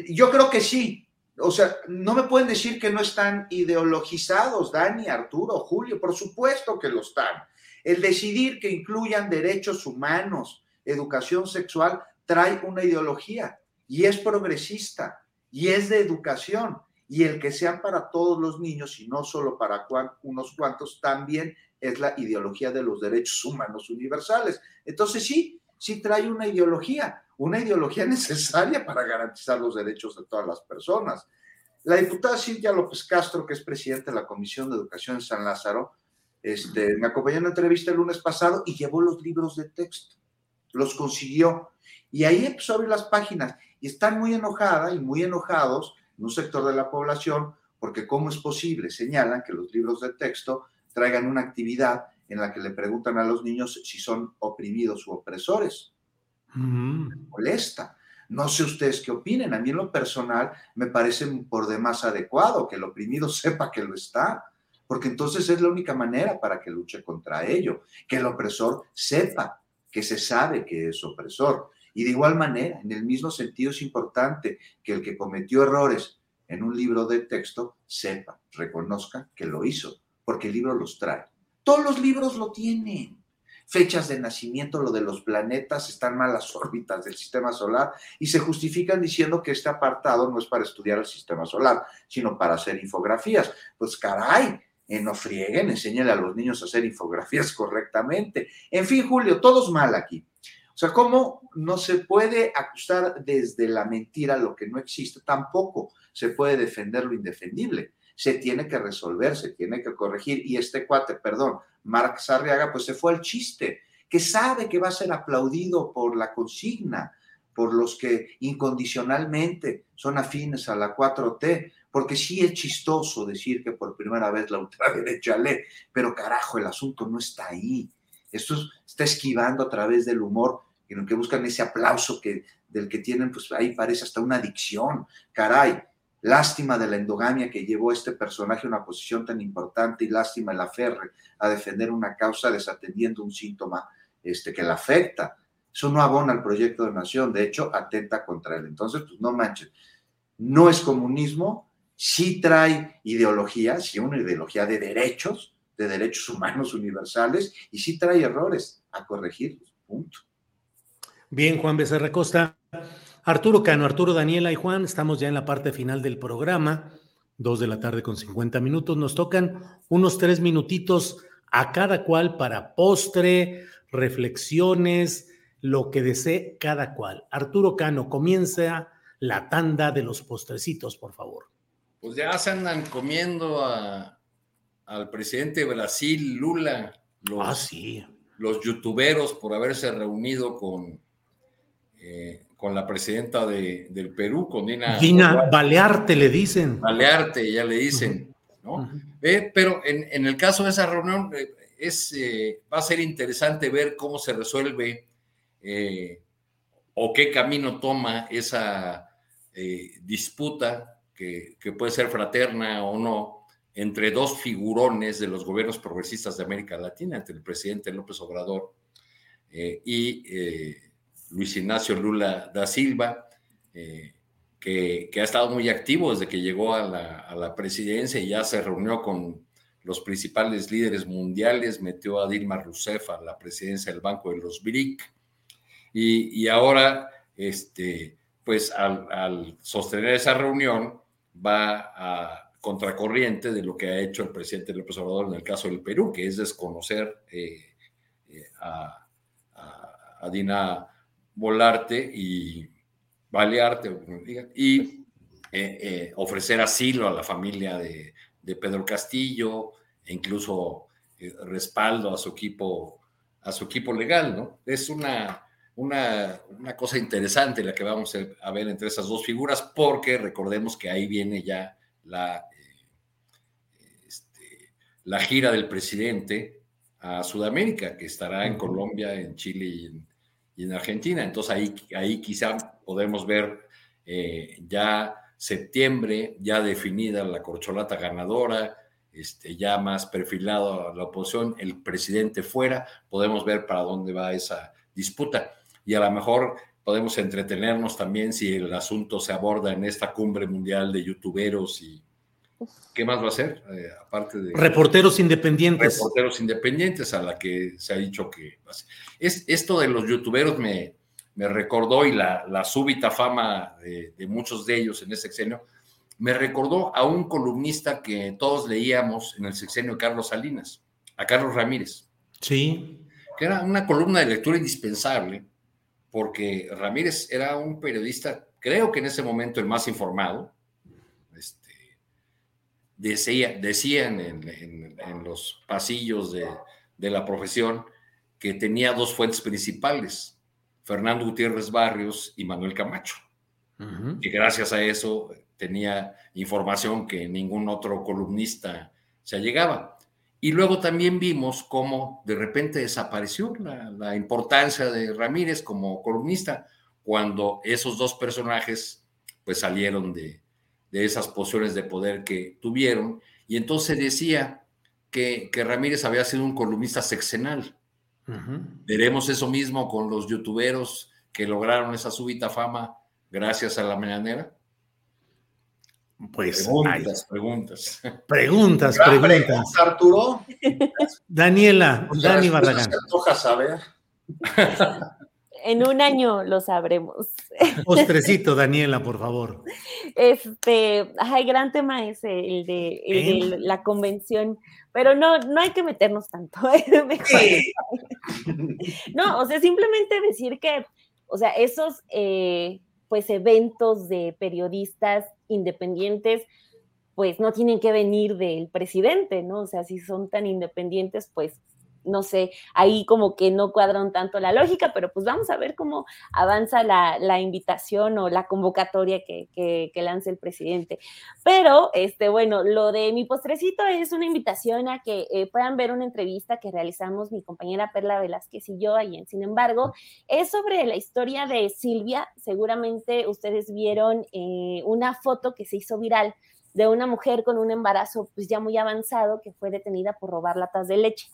yo creo que sí. O sea, no me pueden decir que no están ideologizados, Dani, Arturo, Julio, por supuesto que lo están. El decidir que incluyan derechos humanos, educación sexual, trae una ideología y es progresista y es de educación. Y el que sea para todos los niños y no solo para unos cuantos, también es la ideología de los derechos humanos universales. Entonces sí, sí trae una ideología, una ideología necesaria para garantizar los derechos de todas las personas. La diputada Silvia López Castro, que es presidenta de la Comisión de Educación en San Lázaro, este, me acompañó en una entrevista el lunes pasado y llevó los libros de texto, los consiguió. Y ahí empezó a abrir las páginas y están muy enojada y muy enojados en un sector de la población porque cómo es posible, señalan que los libros de texto traigan una actividad en la que le preguntan a los niños si son oprimidos u opresores. Mm. molesta. No sé ustedes qué opinen. A mí en lo personal me parece por demás adecuado que el oprimido sepa que lo está, porque entonces es la única manera para que luche contra ello, que el opresor sepa que se sabe que es opresor. Y de igual manera, en el mismo sentido es importante que el que cometió errores en un libro de texto sepa, reconozca que lo hizo porque el libro los trae. Todos los libros lo tienen. Fechas de nacimiento, lo de los planetas, están mal las órbitas del sistema solar y se justifican diciendo que este apartado no es para estudiar el sistema solar, sino para hacer infografías. Pues caray, en no frieguen, enséñale a los niños a hacer infografías correctamente. En fin, Julio, todos mal aquí. O sea, ¿cómo no se puede acusar desde la mentira lo que no existe? Tampoco se puede defender lo indefendible se tiene que resolver, se tiene que corregir. Y este cuate, perdón, Mark Sarriaga, pues se fue al chiste, que sabe que va a ser aplaudido por la consigna, por los que incondicionalmente son afines a la 4T, porque sí es chistoso decir que por primera vez la ultraderecha lee, pero carajo, el asunto no está ahí. Esto está esquivando a través del humor, en lo que buscan ese aplauso que, del que tienen, pues ahí parece hasta una adicción. Caray, Lástima de la endogamia que llevó este personaje a una posición tan importante y lástima el aferre a defender una causa desatendiendo un síntoma este, que la afecta. Eso no abona al proyecto de nación, de hecho, atenta contra él. Entonces, pues no manches. No es comunismo, sí trae ideología, sí una ideología de derechos, de derechos humanos universales, y sí trae errores a corregir. Punto. Bien, Juan Becerra Costa. Arturo Cano, Arturo, Daniela y Juan, estamos ya en la parte final del programa, dos de la tarde con 50 minutos. Nos tocan unos tres minutitos a cada cual para postre, reflexiones, lo que desee cada cual. Arturo Cano, comienza la tanda de los postrecitos, por favor. Pues ya se andan comiendo al presidente de Brasil, Lula. Los, ah, sí. Los youtuberos por haberse reunido con eh, con la presidenta de, del Perú, con Dina. Dina Balearte le dicen. Balearte, ya le dicen, ¿no? Eh, pero en, el caso de esa reunión, eh, es, va a ser interesante ver cómo se resuelve o qué camino toma esa disputa, que, que, puede ser fraterna o no, entre dos figurones de los gobiernos progresistas de América Latina, entre el presidente López Obrador y Luis Ignacio Lula da Silva, eh, que, ha estado muy activo desde que llegó a la, presidencia y ya se reunió con los principales líderes mundiales, metió a Dilma Rousseff a la presidencia del Banco de los BRIC, y, ahora, este, pues al, sostener esa reunión, va a contracorriente de lo que ha hecho el presidente López Obrador en el caso del Perú, que es desconocer eh, eh, a, a, Dina Volarte y Balearte, y eh, ofrecer asilo a la familia de, de Pedro Castillo, e incluso respaldo a su equipo, a su equipo legal, ¿no? Es una, una, cosa interesante la que vamos a ver entre esas dos figuras, porque recordemos que ahí viene ya la, eh, este, la gira del presidente a Sudamérica, que estará en Colombia, en Chile y en, Argentina. Entonces ahí, ahí quizá podemos ver eh, ya septiembre, ya definida la corcholata ganadora, este, ya más perfilado a la oposición, el presidente fuera, podemos ver para dónde va esa disputa y a lo mejor podemos entretenernos también si el asunto se aborda en esta cumbre mundial de youtuberos y ¿qué más va a ser? Eh, aparte de... Reporteros independientes. Reporteros independientes a la que se ha dicho que... Es, esto de los youtuberos me, me recordó y la, la súbita fama de, de, muchos de ellos en ese sexenio, me recordó a un columnista que todos leíamos en el sexenio Carlos Salinas, a Carlos Ramírez. Sí. Que era una columna de lectura indispensable porque Ramírez era un periodista, creo que en ese momento el más informado. Este, decía, decían en, los pasillos de, la profesión que tenía dos fuentes principales, Fernando Gutiérrez Barrios y Manuel Camacho, y gracias a eso tenía información que ningún otro columnista se allegaba. Y luego también vimos cómo de repente desapareció la, importancia de Ramírez como columnista cuando esos dos personajes pues salieron de, esas posiciones de poder que tuvieron. Y entonces decía que, Ramírez había sido un columnista sexenal. Veremos eso mismo con los youtuberos que lograron esa súbita fama gracias a la mañanera. Pues preguntas, preguntas. Preguntas, preguntas. Arturo. Daniela, Dani Barragán. saber. En un año lo sabremos. Postrecito, Daniela, por favor. Este, ay, gran tema ese, el de, ¿Eh? la convención, pero no, no hay que meternos tanto. no, o sea, simplemente decir que, o sea, esos eh, pues eventos de periodistas independientes, pues no tienen que venir del presidente, ¿no? O sea, si son tan independientes, pues no sé, ahí como que no cuadran tanto la lógica, pero pues vamos a ver cómo avanza la, invitación o la convocatoria que, que, lance el presidente. Pero, este, bueno, lo de mi postrecito es una invitación a que eh, puedan ver una entrevista que realizamos mi compañera Perla Velázquez y yo ahí en Sin embargo, es sobre la historia de Silvia. Seguramente ustedes vieron eh, una foto que se hizo viral de una mujer con un embarazo pues ya muy avanzado que fue detenida por robar latas de leche.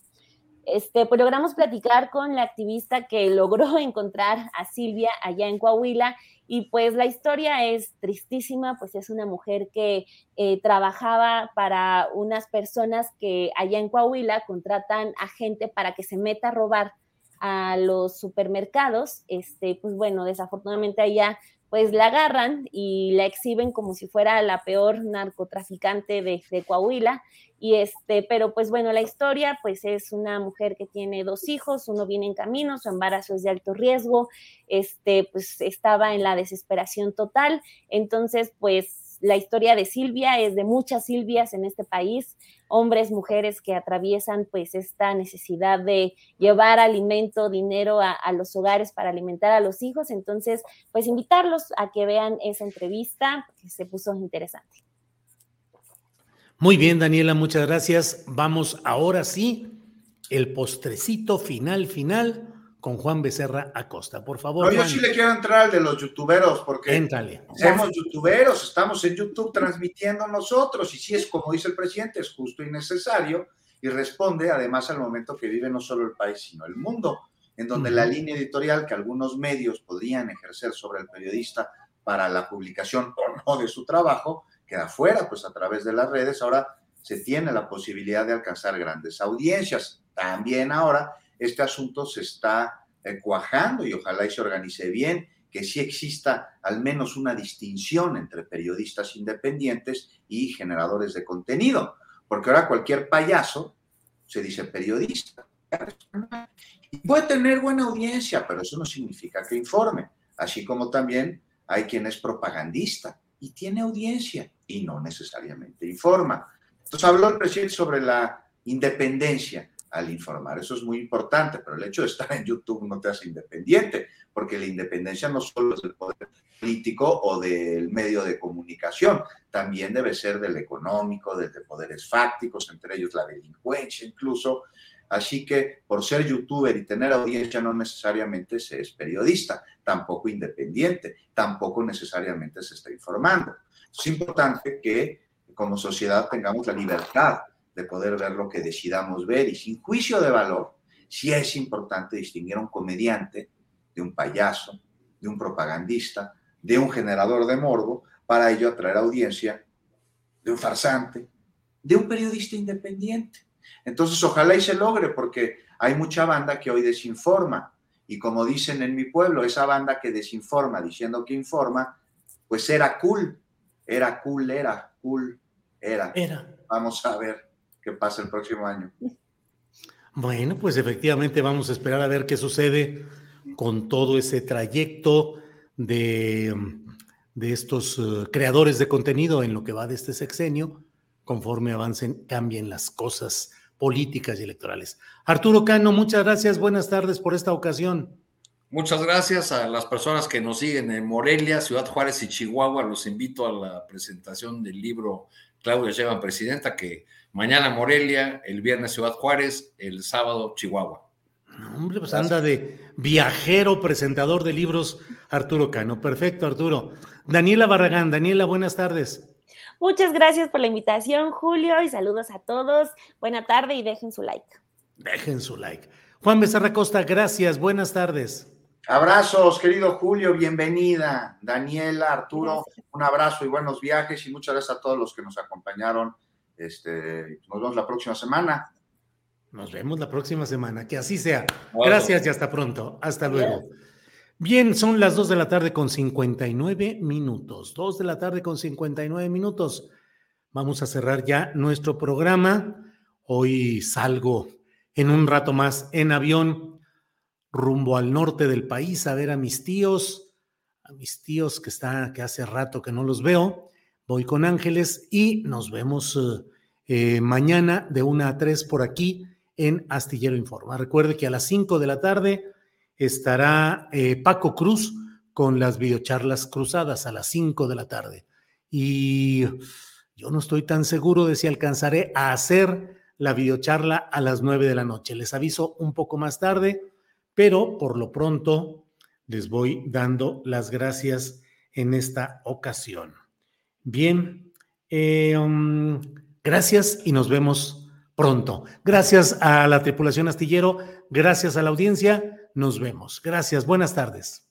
Este, pues logramos platicar con la activista que logró encontrar a Silvia allá en Coahuila y pues la historia es tristísima, pues es una mujer que eh, trabajaba para unas personas que allá en Coahuila contratan a gente para que se meta a robar a los supermercados. Este, pues bueno, desafortunadamente allá pues la agarran y la exhiben como si fuera la peor narcotraficante de, Coahuila. Y este, pero pues bueno, la historia pues es una mujer que tiene dos hijos, uno viene en camino, su embarazo es de alto riesgo, este, pues estaba en la desesperación total. Entonces, pues la historia de Silvia es de muchas Silvias en este país, hombres, mujeres que atraviesan pues esta necesidad de llevar alimento, dinero a, los hogares para alimentar a los hijos. Entonces, pues invitarlos a que vean esa entrevista que se puso interesante. Muy bien, Daniela, muchas gracias. Vamos ahora sí, el postrecito final, final con Juan Becerra Acosta. Por favor. yo sí le quiero entrar al de los youtuberos, porque Éntale. somos youtuberos, estamos en YouTube transmitiendo nosotros, y si es como dice el presidente, es justo y necesario, y responde además al momento que vive no solo el país, sino el mundo, en donde la línea editorial que algunos medios podrían ejercer sobre el periodista para la publicación o no de su trabajo, queda fuera, pues a través de las redes. Ahora se tiene la posibilidad de alcanzar grandes audiencias. También ahora este asunto se está eh, cuajando y ojalá y se organice bien, que sí exista al menos una distinción entre periodistas independientes y generadores de contenido, porque ahora cualquier payaso se dice periodista. Y puede tener buena audiencia, pero eso no significa que informe, así como también hay quien es propagandista y tiene audiencia y no necesariamente informa. Entonces habló el presidente sobre la independencia al informar. Eso es muy importante, pero el hecho de estar en YouTube no te hace independiente, porque la independencia no solo es del poder político o del medio de comunicación, también debe ser del económico, del de poderes fácticos, entre ellos la delincuencia incluso. Así que por ser youtuber y tener audiencia no necesariamente se es periodista, tampoco independiente, tampoco necesariamente se está informando. Es importante que como sociedad tengamos la libertad de poder ver lo que decidamos ver y sin juicio de valor, sí es importante distinguir a un comediante de un payaso, de un propagandista, de un generador de morbo, para ello atraer audiencia, de un farsante, de un periodista independiente. Entonces, ojalá y se logre, porque hay mucha banda que hoy desinforma. Y como dicen en mi pueblo, esa banda que desinforma diciendo que informa, pues era cool, era cool, era cool, era. Era. Vamos a ver qué pasa el próximo año. Bueno, pues efectivamente vamos a esperar a ver qué sucede con todo ese trayecto de, de estos eh, creadores de contenido en lo que va de este sexenio, conforme avancen, cambien las cosas políticas y electorales. Arturo Cano, muchas gracias, buenas tardes por esta ocasión. Muchas gracias a las personas que nos siguen en Morelia, Ciudad Juárez y Chihuahua. Los invito a la presentación del libro Claudia Llevan Presidenta, que mañana Morelia, el viernes Ciudad Juárez, el sábado Chihuahua. hombre, pues anda de viajero presentador de libros Arturo Cano. Perfecto, Arturo. Daniela Barragán, Daniela, buenas tardes. Muchas gracias por la invitación, Julio, y saludos a todos. Buena tarde y dejen su like. Dejen su like. Juan Becerra Costa, gracias. Buenas tardes. Abrazos, querido Julio, bienvenida. Daniela, Arturo, un abrazo y buenos viajes y muchas gracias a todos los que nos acompañaron. Este, nos vemos la próxima semana. Nos vemos la próxima semana, que así sea. Gracias y hasta pronto. Hasta luego. Bien, son las 2 de la tarde con 59 minutos. 2 de la tarde con 59 minutos. Vamos a cerrar ya nuestro programa. Hoy salgo en un rato más en avión rumbo al norte del país a ver a mis tíos, a mis tíos que, está, que hace rato que no los veo. Voy con Ángeles y nos vemos eh, eh, mañana de 1 a 3 por aquí en Astillero Informa. Recuerde que a las 5 de la tarde estará eh, Paco Cruz con las videocharlas cruzadas a las 5 de la tarde. Y yo no estoy tan seguro de si alcanzaré a hacer la videocharla a las 9 de la noche. Les aviso un poco más tarde pero por lo pronto les voy dando las gracias en esta ocasión. Bien, eh, um, gracias y nos vemos pronto. Gracias a la tripulación astillero, gracias a la audiencia, nos vemos. Gracias, buenas tardes.